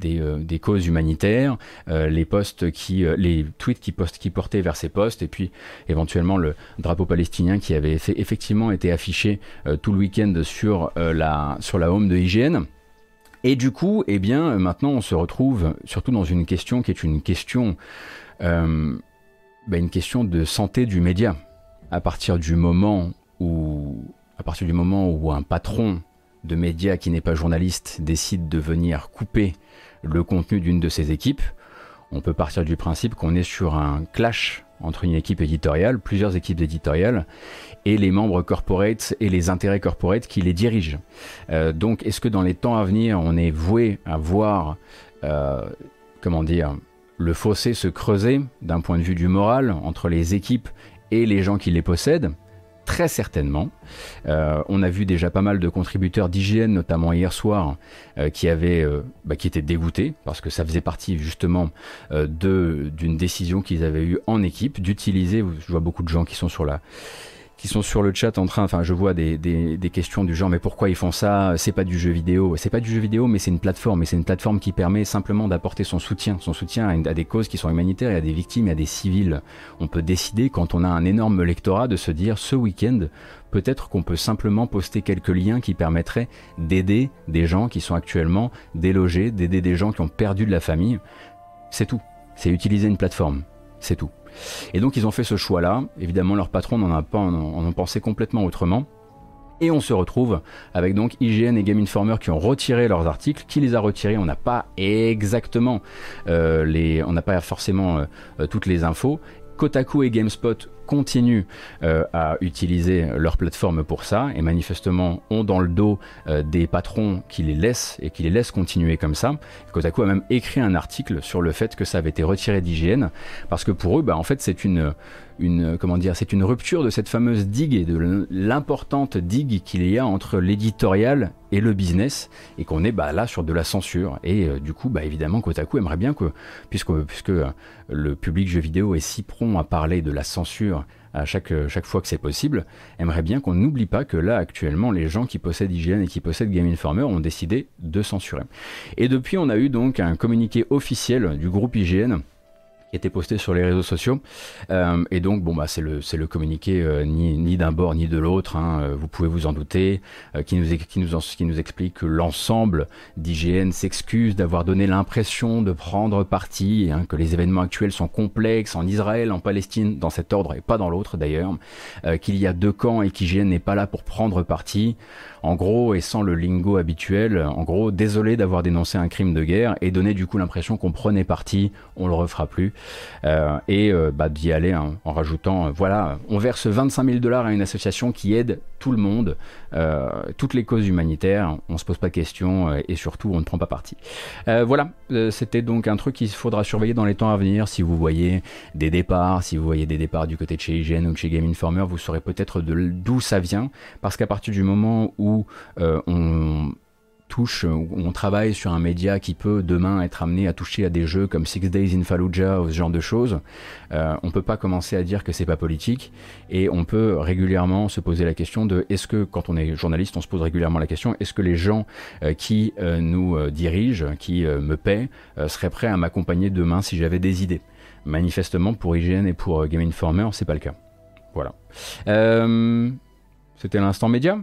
euh, des causes humanitaires, euh, les postes qui les tweets qui postent qui portaient vers ces postes et puis éventuellement le drapeau palestinien qui avait effectivement été affiché tout le week-end sur la sur la home de IGN. Et du coup, eh bien, maintenant, on se retrouve surtout dans une question qui est une question, bah, une question de santé du média. À partir du moment où, à partir du moment où un patron de média qui n'est pas journaliste décide de venir couper le contenu d'une de ses équipes, on peut partir du principe qu'on est sur un clash entre une équipe éditoriale, plusieurs équipes éditoriales, et les membres corporate et les intérêts corporate qui les dirigent. Euh, donc, est-ce que dans les temps à venir, on est voué à voir, euh, comment dire, le fossé se creuser d'un point de vue du moral entre les équipes et les gens qui les possèdent? Très certainement. Euh, on a vu déjà pas mal de contributeurs d'hygiène, notamment hier soir, euh, qui avaient, euh, bah, qui étaient dégoûtés parce que ça faisait partie justement de d'une décision qu'ils avaient eue en équipe d'utiliser. Je vois beaucoup de gens qui sont sur la qui sont sur le chat en train, enfin je vois des, des, des questions du genre mais pourquoi ils font ça? C'est pas du jeu vidéo, c'est pas du jeu vidéo mais c'est une plateforme et c'est une plateforme qui permet simplement d'apporter son soutien, son soutien à, à des causes qui sont humanitaires et à des victimes et à des civils. On peut décider quand on a un énorme lectorat de se dire ce week-end peut-être qu'on peut simplement poster quelques liens qui permettraient d'aider des gens qui sont actuellement délogés, d'aider des gens qui ont perdu de la famille. C'est tout. C'est utiliser une plateforme. C'est tout. Et donc ils ont fait ce choix-là. Évidemment, leur patron n'en a pas, en, ont pensé complètement autrement. Et on se retrouve avec donc IGN et Game Informer qui ont retiré leurs articles. Qui les a retirés? On n'a pas exactement euh, les, on n'a pas forcément euh, euh, toutes les infos. Kotaku et GameSpot continuent euh, à utiliser leur plateforme pour ça et manifestement ont dans le dos euh, des patrons qui les laissent et qui les laissent continuer comme ça. Kotaku a même écrit un article sur le fait que ça avait été retiré d'IGN parce que pour eux, bah, en fait, c'est une comment dire, c'est une rupture de cette fameuse digue et de l'importante digue qu'il y a entre l'éditorial et le business et qu'on est bah, là sur de la censure et euh, du coup bah évidemment Kotaku aimerait bien que puisque puisque le public jeu vidéo est si prompt à parler de la censure à chaque, chaque fois que c'est possible, aimerait bien qu'on n'oublie pas que là actuellement les gens qui possèdent IGN et qui possèdent Game Informer ont décidé de censurer. Et depuis on a eu donc un communiqué officiel du groupe IGN qui posté sur les réseaux sociaux. Euh, et donc, bon, bah, c'est le, c'est le communiqué euh, ni, ni d'un bord ni de l'autre, hein, euh, vous pouvez vous en douter, euh, qui, nous, qui, nous qui nous explique que l'ensemble d'IGN s'excuse d'avoir donné l'impression de prendre parti, hein, que les événements actuels sont complexes en Israël, en Palestine, dans cet ordre et pas dans l'autre d'ailleurs, euh, qu'il y a deux camps et qu'IGN n'est pas là pour prendre parti. En gros, et sans le lingo habituel, en gros, désolé d'avoir dénoncé un crime de guerre et donné du coup l'impression qu'on prenait parti, on le refera plus. Euh, et euh, bah, d'y aller hein, en rajoutant, euh, voilà, on verse 25 000 dollars à une association qui aide tout le monde, toutes les causes humanitaires, on se pose pas de questions et surtout on ne prend pas parti. Voilà, c'était donc un truc qu'il faudra surveiller dans les temps à venir. Si vous voyez des départs, si vous voyez des départs du côté de chez IGN ou de chez Game Informer, vous saurez peut-être d'où ça vient, parce qu'à partir du moment où euh, on touche, on travaille sur un média qui peut demain être amené à toucher à des jeux comme Six Days in Fallujah ou ce genre de choses, euh, on peut pas commencer à dire que c'est pas politique et on peut régulièrement se poser la question de est-ce que quand on est journaliste, on se pose régulièrement la question est-ce que les gens euh, qui euh, nous dirigent, qui me paient, seraient prêts à m'accompagner demain si j'avais des idées? Manifestement pour IGN et pour Game Informer, c'est pas le cas. Voilà. C'était l'instant média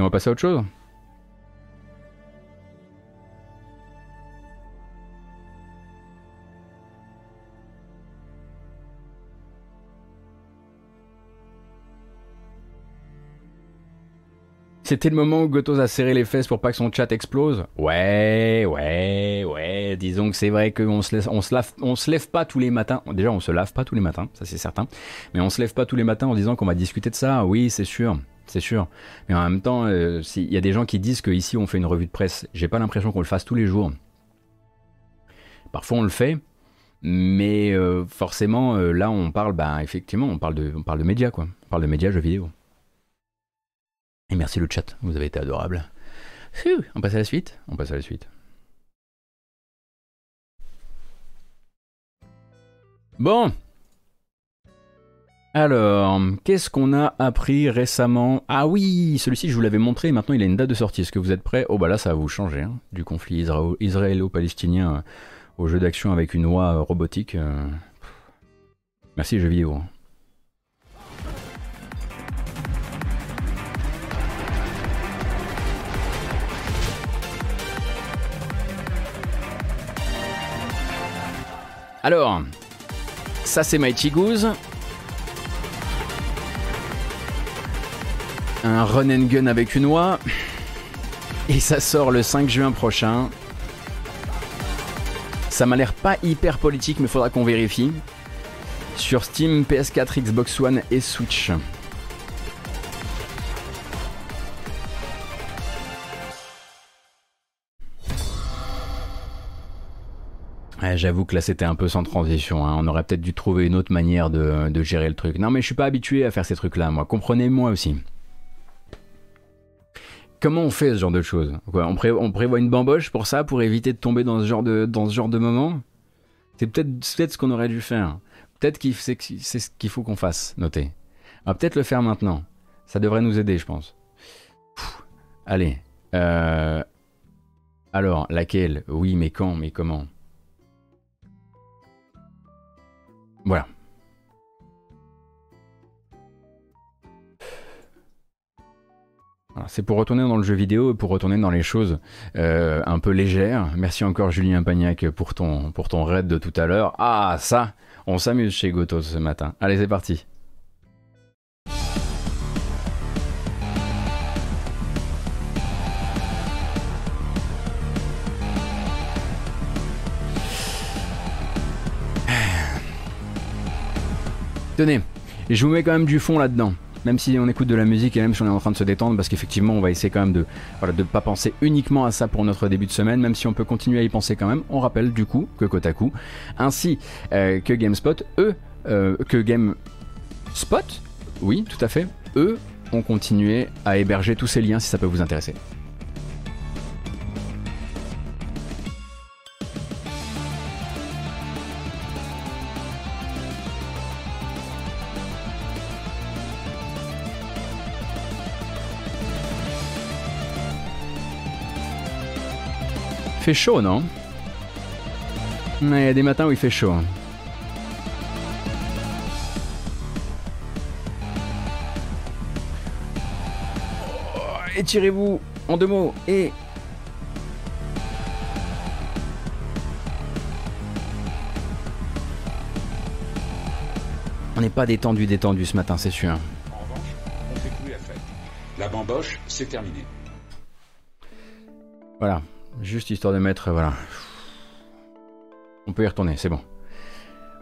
on va passer à autre chose. C'était le moment où Gotos a serré les fesses pour pas que son chat explose. Ouais, ouais, ouais. Disons que c'est vrai qu'on se se lève pas tous les matins. Déjà, on se lave pas tous les matins, ça c'est certain. Mais on se lève pas tous les matins en disant qu'on va discuter de ça. Oui, c'est sûr. C'est sûr. Mais en même temps, euh, il y a des gens qui disent qu'ici on fait une revue de presse. J'ai pas l'impression qu'on le fasse tous les jours. Parfois on le fait, mais euh, forcément euh, là on parle, bah effectivement, on parle de, on parle de médias quoi. On parle de médias, jeux vidéo. Et merci le chat, vous avez été adorable. on passe à la suite On passe à la suite. Bon, alors, qu'est-ce qu'on a appris récemment? Ah oui, celui-ci je vous l'avais montré, maintenant il a une date de sortie. Est-ce que vous êtes prêts? Oh bah là ça va vous changer, hein, du conflit israélo-palestinien euh, au jeu d'action avec une oie euh, robotique. Euh. Merci jeux vidéo. Hein. Alors, ça c'est Mighty Goose. Un run and gun avec une oie. Et ça sort le 5 juin prochain. Ça m'a l'air pas hyper politique, mais faudra qu'on vérifie. Sur Steam, PS4, Xbox One et Switch. J'avoue que là c'était un peu sans transition. Hein. On aurait peut-être dû trouver une autre manière de, de, gérer le truc. Non mais je suis pas habitué à faire ces trucs-là, moi. Comprenez-moi aussi. Comment on fait ce genre de choses on, prévoit une bamboche pour ça, pour éviter de tomber dans ce genre de, moment C'est peut-être peut ce qu'on aurait dû faire. Peut-être que c'est ce qu'il faut qu'on fasse, noter. On va peut-être le faire maintenant. Ça devrait nous aider, je pense. allez. Euh, alors, laquelle? Oui, mais quand? Mais comment? Voilà. C'est pour retourner dans le jeu vidéo, pour retourner dans les choses euh, un peu légères. Merci encore Julien Pagnac pour ton, pour ton raid de tout à l'heure. Ah ça, on s'amuse chez Goto ce matin. Allez c'est parti. <sighs> Tenez, je vous mets quand même du fond là-dedans même si on écoute de la musique et même si on est en train de se détendre, parce qu'effectivement, on va essayer quand même de ne pas penser uniquement à ça pour notre début de semaine, même si on peut continuer à y penser quand même. On rappelle du coup que Kotaku, ainsi euh, que GameSpot, eux, euh, que GameSpot, oui, tout à fait, eux ont continué à héberger tous ces liens si ça peut vous intéresser. Fait chaud, non? Il y a des matins où il fait chaud. Oh, étirez-vous en deux mots et On n'est pas détendu, détendu ce matin, c'est sûr. En revanche, on fait plus la fête. La bamboche, c'est terminé. Voilà, Juste histoire de mettre, voilà. On peut y retourner, c'est bon.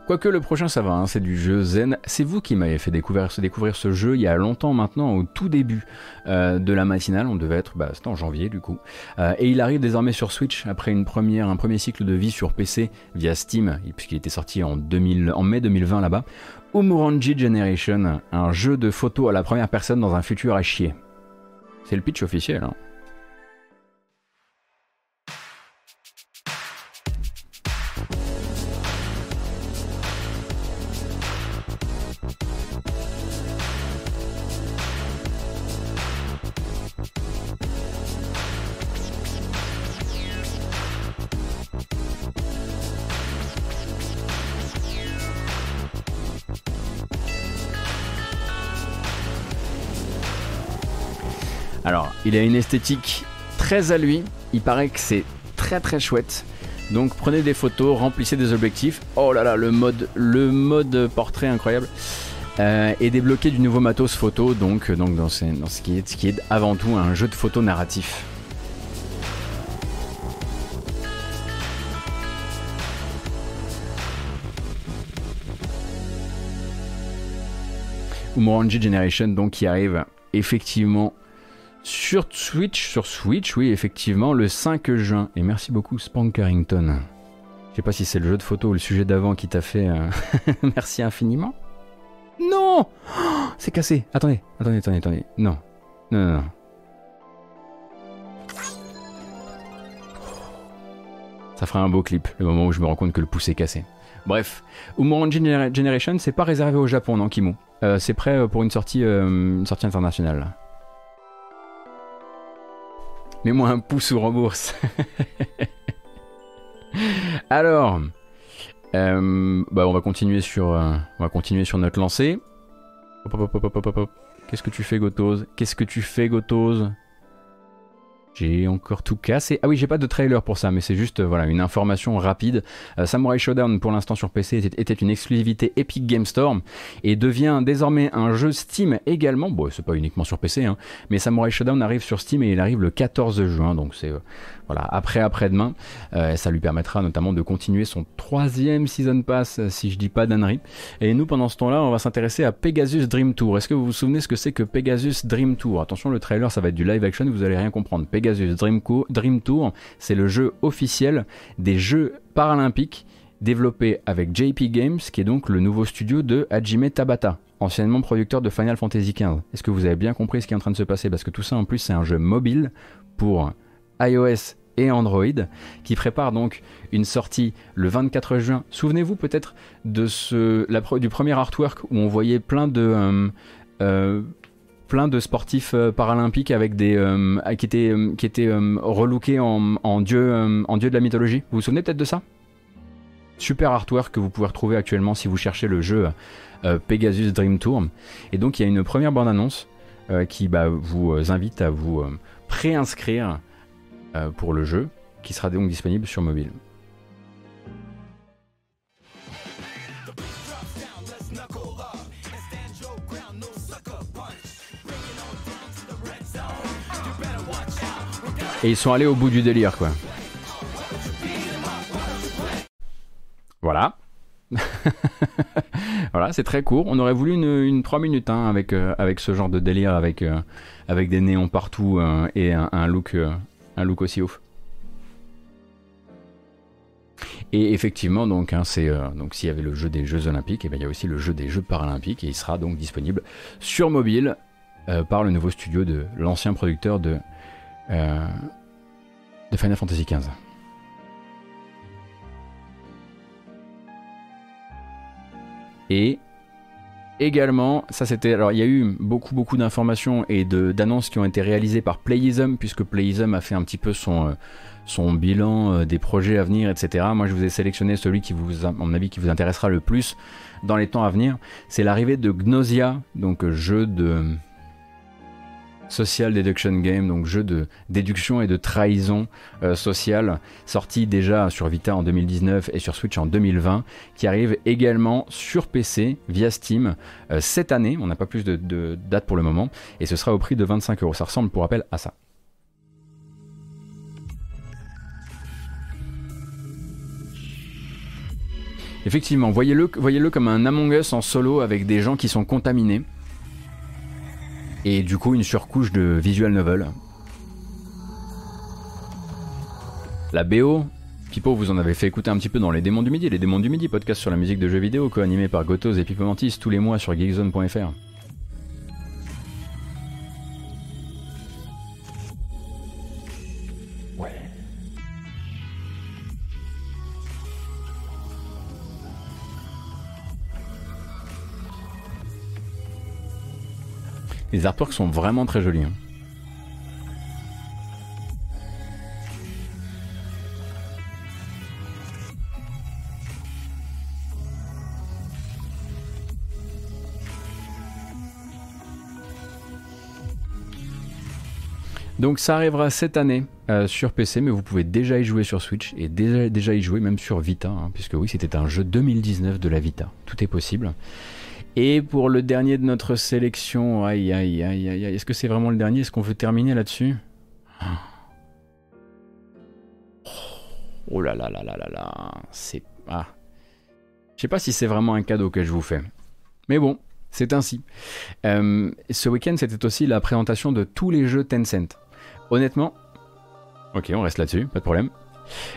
Quoique le prochain ça va, hein, c'est du jeu Zen. C'est vous qui m'avez fait découvrir, découvrir ce jeu il y a longtemps maintenant, au tout début euh, de la matinale. On devait être, bah, c'était en janvier du coup. Euh, et il arrive désormais sur Switch après une première, un premier cycle de vie sur PC via Steam, puisqu'il était sorti en, 2000, en mai 2020 là-bas. Umurangi Generation, un jeu de photo à la première personne dans un futur à chier. C'est le pitch officiel. Hein. A une esthétique très à lui. Il paraît que c'est très très chouette. Donc prenez des photos, remplissez des objectifs. Oh là là, le mode, le mode portrait incroyable. Euh, et débloquer du nouveau matos photo, donc, donc dans, ce, qui est, ce qui est avant tout un jeu de photo narratif. Umurangi Generation donc qui arrive effectivement sur Switch, sur Switch, oui, effectivement, le 5 juin. Et merci beaucoup, Spank Carrington. Je sais pas si c'est le jeu de photo ou le sujet d'avant qui t'a fait. euh, <laughs> merci infiniment. Non Oh, C'est cassé. Attendez, attendez, attendez, attendez. Non. Non, non, non. Ça fera un beau clip, le moment où je me rends compte que le pouce est cassé. Bref, Gener- Generation, c'est pas réservé au Japon, non, Kimo? Euh, C'est prêt euh, pour une sortie, euh, une sortie internationale. Mets-moi un pouce ou rembourse. <laughs> Alors, euh, bah on va continuer sur, euh, on va continuer sur notre lancée. Qu'est-ce que tu fais, Gotose? Qu'est-ce que tu fais, Gotose? J'ai encore tout cassé. Ah oui, j'ai pas de trailer pour ça, mais c'est juste euh, voilà une information rapide. Euh, Samurai Showdown pour l'instant sur PC était, une exclusivité Epic Game Store et devient désormais un jeu Steam également. Bon, c'est pas uniquement sur PC, hein, mais Samurai Showdown arrive sur Steam et il arrive le 14 juin, donc c'est euh, voilà après après-demain. Euh, ça lui permettra notamment de continuer son troisième season pass, euh, si je dis pas d'annerie. Et nous, pendant ce temps-là, on va s'intéresser à Pegasus Dream Tour. Est-ce que vous vous souvenez ce que c'est que Pegasus Dream Tour? Attention, le trailer, ça va être du live action, vous allez rien comprendre. Pegasus Dream, Co- Dream Tour, c'est le jeu officiel des Jeux paralympiques développé avec JP Games, qui est donc le nouveau studio de Hajime Tabata, anciennement producteur de Final Fantasy XV. Est-ce que vous avez bien compris ce qui est en train de se passer? Parce que tout ça, en plus, c'est un jeu mobile pour iOS Android, qui prépare donc une sortie le 24 juin. Souvenez-vous peut-être de ce, du premier artwork où on voyait plein de, euh, euh, plein de sportifs euh, paralympiques avec des, qui étaient, qui étaient relookés en, en dieu, en dieu de la mythologie. Vous vous souvenez peut-être de ça? Super artwork que vous pouvez retrouver actuellement si vous cherchez le jeu Pegasus Dream Tour. Et donc il y a une première bande-annonce qui bah, vous invite à vous préinscrire pour le jeu, qui sera donc disponible sur mobile. Et ils sont allés au bout du délire, quoi. Voilà. <laughs> voilà, c'est très court. On aurait voulu une, une 3 minutes hein, avec, euh, avec ce genre de délire, avec, euh, avec des néons partout euh, et un, look, euh, un look aussi ouf. Et effectivement, donc, hein, c'est euh, donc s'il y avait le jeu des Jeux Olympiques, et ben, il y a aussi le jeu des Jeux Paralympiques, et il sera donc disponible sur mobile euh, par le nouveau studio de l'ancien producteur de, euh, de Final Fantasy XV. Et également, ça c'était. Alors il y a eu beaucoup beaucoup d'informations et d'annonces qui ont été réalisées par Playism, puisque Playism a fait un petit peu son, euh, son bilan euh, des projets à venir, etc. Moi je vous ai sélectionné celui qui vous, à mon avis, qui vous intéressera le plus dans les temps à venir. C'est l'arrivée de Gnosia, donc euh, jeu de social deduction game, donc jeu de déduction et de trahison euh, sociale, sorti déjà sur Vita en 2019 et sur Switch en 2020, qui arrive également sur PC via Steam euh, cette année. On n'a pas plus de, de date pour le moment, et ce sera au prix de 25 euros. Ça ressemble pour rappel à ça. Effectivement, voyez-le voyez-le comme un Among Us en solo avec des gens qui sont contaminés. Et du coup, une surcouche de visual novel. La BO, Pipo, vous en avez fait écouter un petit peu dans Les Démons du Midi. Les Démons du Midi, podcast sur la musique de jeux vidéo, co-animé par Gotos et Pipo Mantis tous les mois sur geekzone.fr. Les artworks sont vraiment très jolis. hein. Donc ça arrivera cette année euh, sur PC, mais vous pouvez déjà y jouer sur Switch et déjà, y jouer même sur Vita, hein, puisque oui, c'était un jeu 2019 de la Vita. Tout est possible. Et pour le dernier de notre sélection, aïe aïe aïe aïe, aïe. est-ce que c'est vraiment le dernier? Est-ce qu'on veut terminer là-dessus? Oh là là là là là là, c'est... Ah. Je sais pas si c'est vraiment un cadeau que je vous fais. Mais bon, c'est ainsi. Euh, ce week-end, c'était aussi la présentation de tous les jeux Tencent. Honnêtement, ok, on reste là-dessus, pas de problème.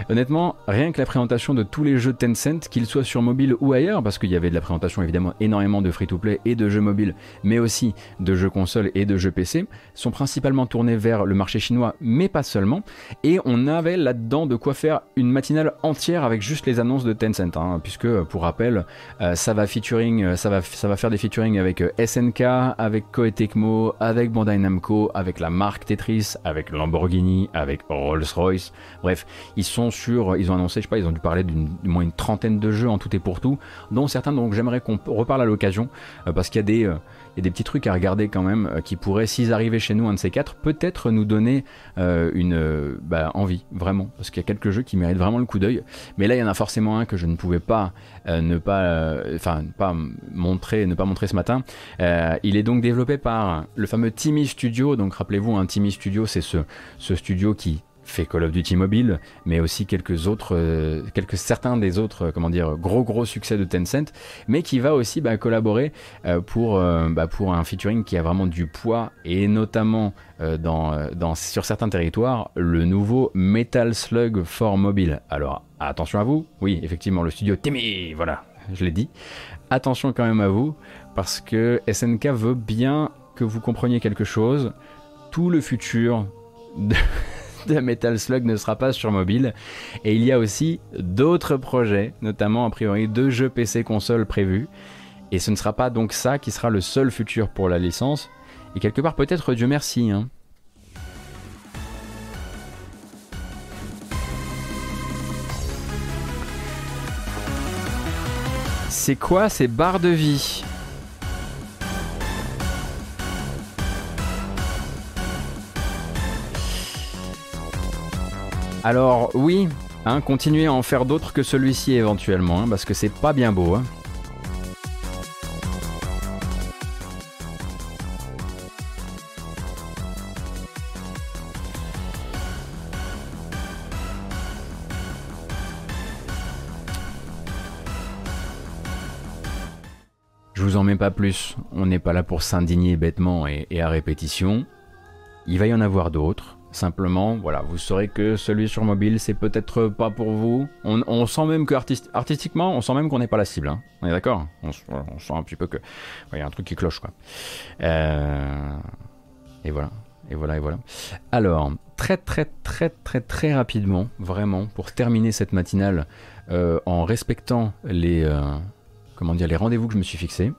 Honnêtement, rien que la présentation de tous les jeux Tencent, qu'ils soient sur mobile ou ailleurs, parce qu'il y avait de la présentation évidemment énormément de free-to-play et de jeux mobiles, mais aussi de jeux consoles et de jeux PC, sont principalement tournés vers le marché chinois, mais pas seulement. Et on avait là-dedans de quoi faire une matinale entière avec juste les annonces de Tencent, hein, puisque pour rappel, euh, ça va featuring, euh, ça va, faire des featuring avec euh, SNK, avec Koei avec Bandai Namco, avec la marque Tetris, avec Lamborghini, avec Rolls-Royce. Bref, ils sont sur, ils ont annoncé, je sais pas, ils ont dû parler d'une moins une trentaine de jeux en tout et pour tout, dont certains dont j'aimerais qu'on reparle à l'occasion, euh, parce qu'il y a des, euh, y a des petits trucs à regarder quand même euh, qui pourraient, s'ils arrivaient chez nous, un de ces quatre, peut-être nous donner une bah, envie, vraiment. Parce qu'il y a quelques jeux qui méritent vraiment le coup d'œil. Mais là, il y en a forcément un que je ne pouvais pas ne pas, enfin, pas montrer, ne pas montrer ce matin. il est donc développé par le fameux Timmy Studio. Donc, rappelez-vous, un Timmy Studio, c'est ce, ce studio qui fait Call of Duty Mobile, mais aussi quelques autres, euh, quelques certains des autres, euh, comment dire, gros gros succès de Tencent, mais qui va aussi bah, collaborer euh, pour, bah, pour un featuring qui a vraiment du poids et notamment dans, dans, sur certains territoires le nouveau Metal Slug for Mobile. Alors attention à vous, oui effectivement le studio Timmy, voilà, je l'ai dit. Attention quand même à vous parce que SNK veut bien que vous compreniez quelque chose. Tout le futur de <laughs> de Metal Slug ne sera pas sur mobile. Et il y a aussi d'autres projets, notamment a priori deux jeux PC console prévus. Et ce ne sera pas donc ça qui sera le seul futur pour la licence. Et quelque part peut-être Dieu merci. Hein. C'est quoi ces barres de vie? Alors oui, hein, continuez à en faire d'autres que celui-ci éventuellement, hein, parce que c'est pas bien beau. Hein. Je vous en mets pas plus, on n'est pas là pour s'indigner bêtement et à répétition. Il va y en avoir d'autres. Simplement, voilà, vous saurez que celui sur mobile, c'est peut-être pas pour vous. On, sent même que artistiquement, on sent même qu'on n'est pas la cible. Hein. On est d'accord? On, sent un petit peu que il y a un truc qui cloche quoi. Euh, et voilà, et voilà, et voilà. Alors, très très très très très rapidement, vraiment, pour terminer cette matinale, euh, en respectant les euh, comment dire les rendez-vous que je me suis fixés.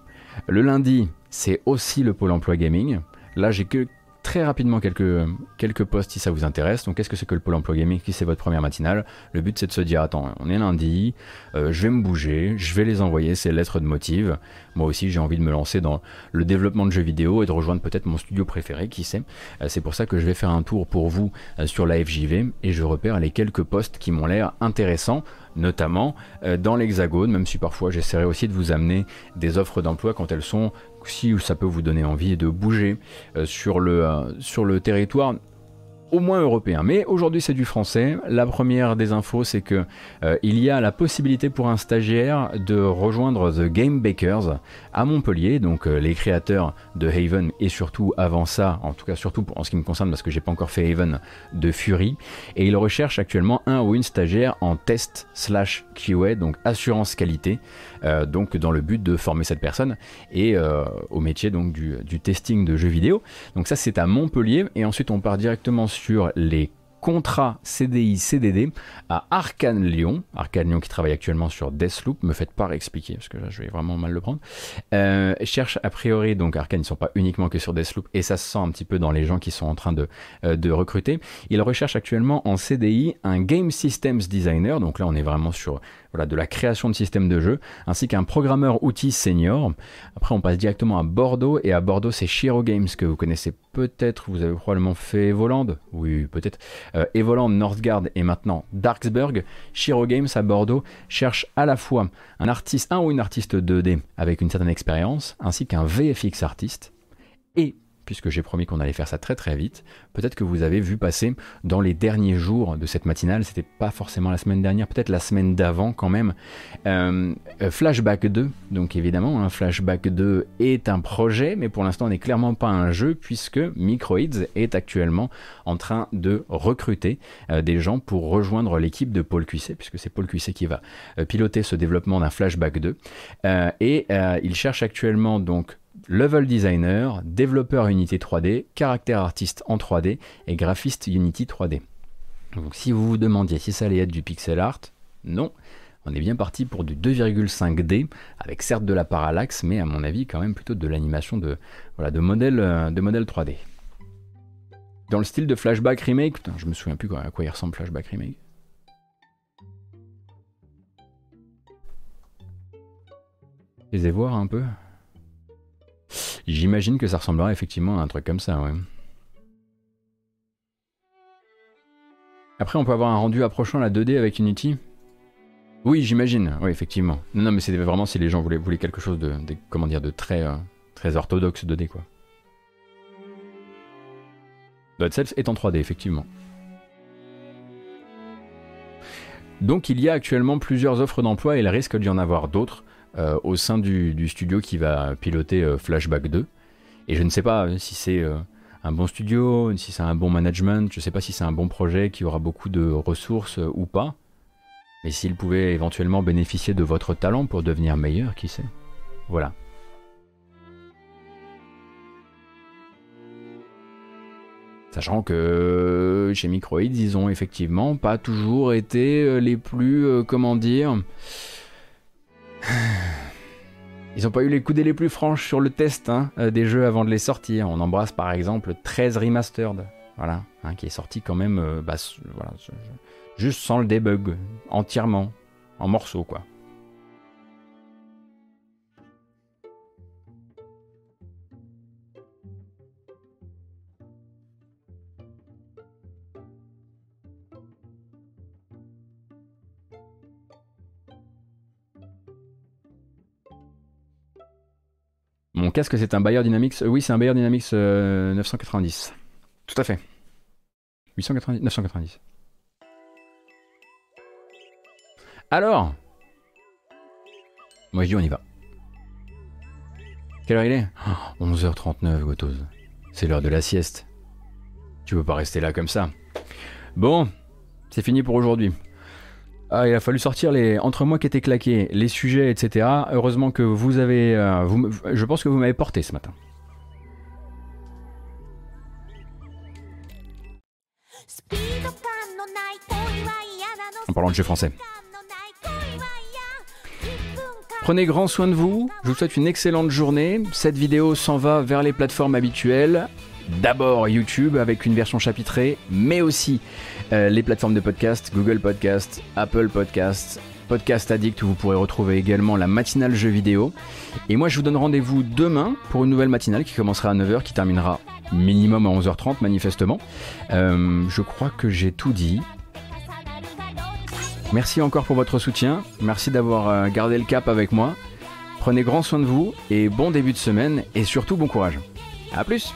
Le lundi, c'est aussi le pôle emploi gaming. Là, j'ai que très rapidement quelques, quelques posts si ça vous intéresse. Donc, qu'est-ce que c'est que le Pôle emploi gaming? Qui c'est votre première matinale Le but, c'est de se dire attends, on est lundi, euh, je vais me bouger, je vais les envoyer ces lettres de motive. Moi aussi, j'ai envie de me lancer dans le développement de jeux vidéo et de rejoindre peut-être mon studio préféré, qui sait. Euh, c'est pour ça que je vais faire un tour pour vous euh, sur la FJV et je repère les quelques posts qui m'ont l'air intéressants notamment dans l'Hexagone, même si parfois j'essaierai aussi de vous amener des offres d'emploi quand elles sont si ça peut vous donner envie de bouger euh, sur, le, euh, sur le territoire au moins européen. Mais aujourd'hui c'est du français. La première des infos c'est que euh, il y a la possibilité pour un stagiaire de rejoindre The Game Bakers à Montpellier, donc euh, les créateurs de Haven et surtout avant ça, en tout cas surtout en ce qui me concerne parce que j'ai pas encore fait Haven de Fury, et il recherche actuellement un ou une stagiaire en test slash QA, donc assurance qualité, euh, donc dans le but de former cette personne et au métier donc du, testing de jeux vidéo. Donc ça c'est à Montpellier et ensuite on part directement sur les contrat CDI CDD à Arkane Lyon. Arkane Lyon qui travaille actuellement sur Deathloop. Me faites pas réexpliquer parce que là je vais vraiment mal le prendre. Euh, cherche a priori donc Arkane ils sont pas uniquement que sur Deathloop et ça se sent un petit peu dans les gens qui sont en train de, euh, de recruter. Il recherche actuellement en CDI un Game Systems Designer. Donc là on est vraiment sur voilà, de la création de systèmes de jeu, ainsi qu'un programmeur outil senior. Après, on passe directement à Bordeaux, et à Bordeaux, c'est Shiro Games que vous connaissez peut-être, vous avez probablement fait Evoland, oui, peut-être, euh, Evoland, Northgard et maintenant Darksburg. Shiro Games à Bordeaux cherche à la fois un artiste, un ou une artiste 2D avec une certaine expérience, ainsi qu'un VFX artiste, et puisque j'ai promis qu'on allait faire ça très très vite. Peut-être que vous avez vu passer dans les derniers jours de cette matinale, c'était pas forcément la semaine dernière, peut-être la semaine d'avant quand même. Euh, euh, Flashback 2, donc évidemment, hein, Flashback 2 est un projet, mais pour l'instant n'est clairement pas un jeu, puisque Microids est actuellement en train de recruter euh, des gens pour rejoindre l'équipe de Paul Cuisset, puisque c'est Paul Cuisset qui va piloter ce développement d'un Flashback 2. et il cherche actuellement donc level designer, développeur Unity 3D, caractère artiste en 3D et graphiste Unity 3D. Donc si vous vous demandiez si ça allait être du pixel art, non. On est bien parti pour du 2,5D, avec certes de la parallaxe, mais à mon avis quand même plutôt de l'animation de, voilà, de, modèles, euh, de 3D. Dans le style de Flashback Remake, putain, je me souviens plus à quoi il ressemble Flashback Remake. Les voir un peu J'imagine que ça ressemblera effectivement à un truc comme ça. Après, on peut avoir un rendu approchant la 2D avec Unity? Oui, j'imagine, oui, effectivement. Non, mais c'est vraiment si les gens voulaient, quelque chose de, comment dire, de très, euh, très orthodoxe 2D, quoi. Dead est en 3D, effectivement. Donc il y a actuellement plusieurs offres d'emploi et il risque d'y en avoir d'autres. Euh, au sein du, studio qui va piloter euh, Flashback 2. Et je ne sais pas si c'est euh, un bon studio, si c'est un bon management, je ne sais pas si c'est un bon projet qui aura beaucoup de ressources ou pas. Mais s'il pouvait éventuellement bénéficier de votre talent pour devenir meilleur, qui sait. Voilà. Sachant que chez Microids, ils ont effectivement pas toujours été les plus, comment dire, <sighs> ils n'ont pas eu les coudées les plus franches sur le test hein, euh, des jeux avant de les sortir. On embrasse par exemple 13 Remastered, voilà, hein, qui est sorti quand même euh, bah, juste sans le debug, entièrement, en morceaux quoi. Mon casque, c'est un Bayer Dynamics. Euh, oui, c'est un Bayer Dynamics 990. Euh, Tout à fait. 890, 990. Alors? Moi, je dis, on y va. Quelle heure il est? 11h39, Gotos. C'est l'heure de la sieste. Tu peux pas rester là comme ça. Bon, c'est fini pour aujourd'hui. Ah, il a fallu sortir les entre moi qui étaient claqués, les sujets, etc. Heureusement que vous avez, euh, je pense que vous m'avez porté ce matin. En parlant de jeu français. Prenez grand soin de vous, je vous souhaite une excellente journée. Cette vidéo s'en va vers les plateformes habituelles. D'abord YouTube avec une version chapitrée, mais aussi euh, les plateformes de podcast, Google Podcast, Apple Podcast, Podcast Addict où vous pourrez retrouver également la matinale jeux vidéo. Et moi je vous donne rendez-vous demain pour une nouvelle matinale qui commencera à 9h, qui terminera minimum à 11h30 manifestement. Euh, je crois que j'ai tout dit. Merci encore pour votre soutien, merci d'avoir euh, gardé le cap avec moi. Prenez grand soin de vous et bon début de semaine et surtout bon courage. A plus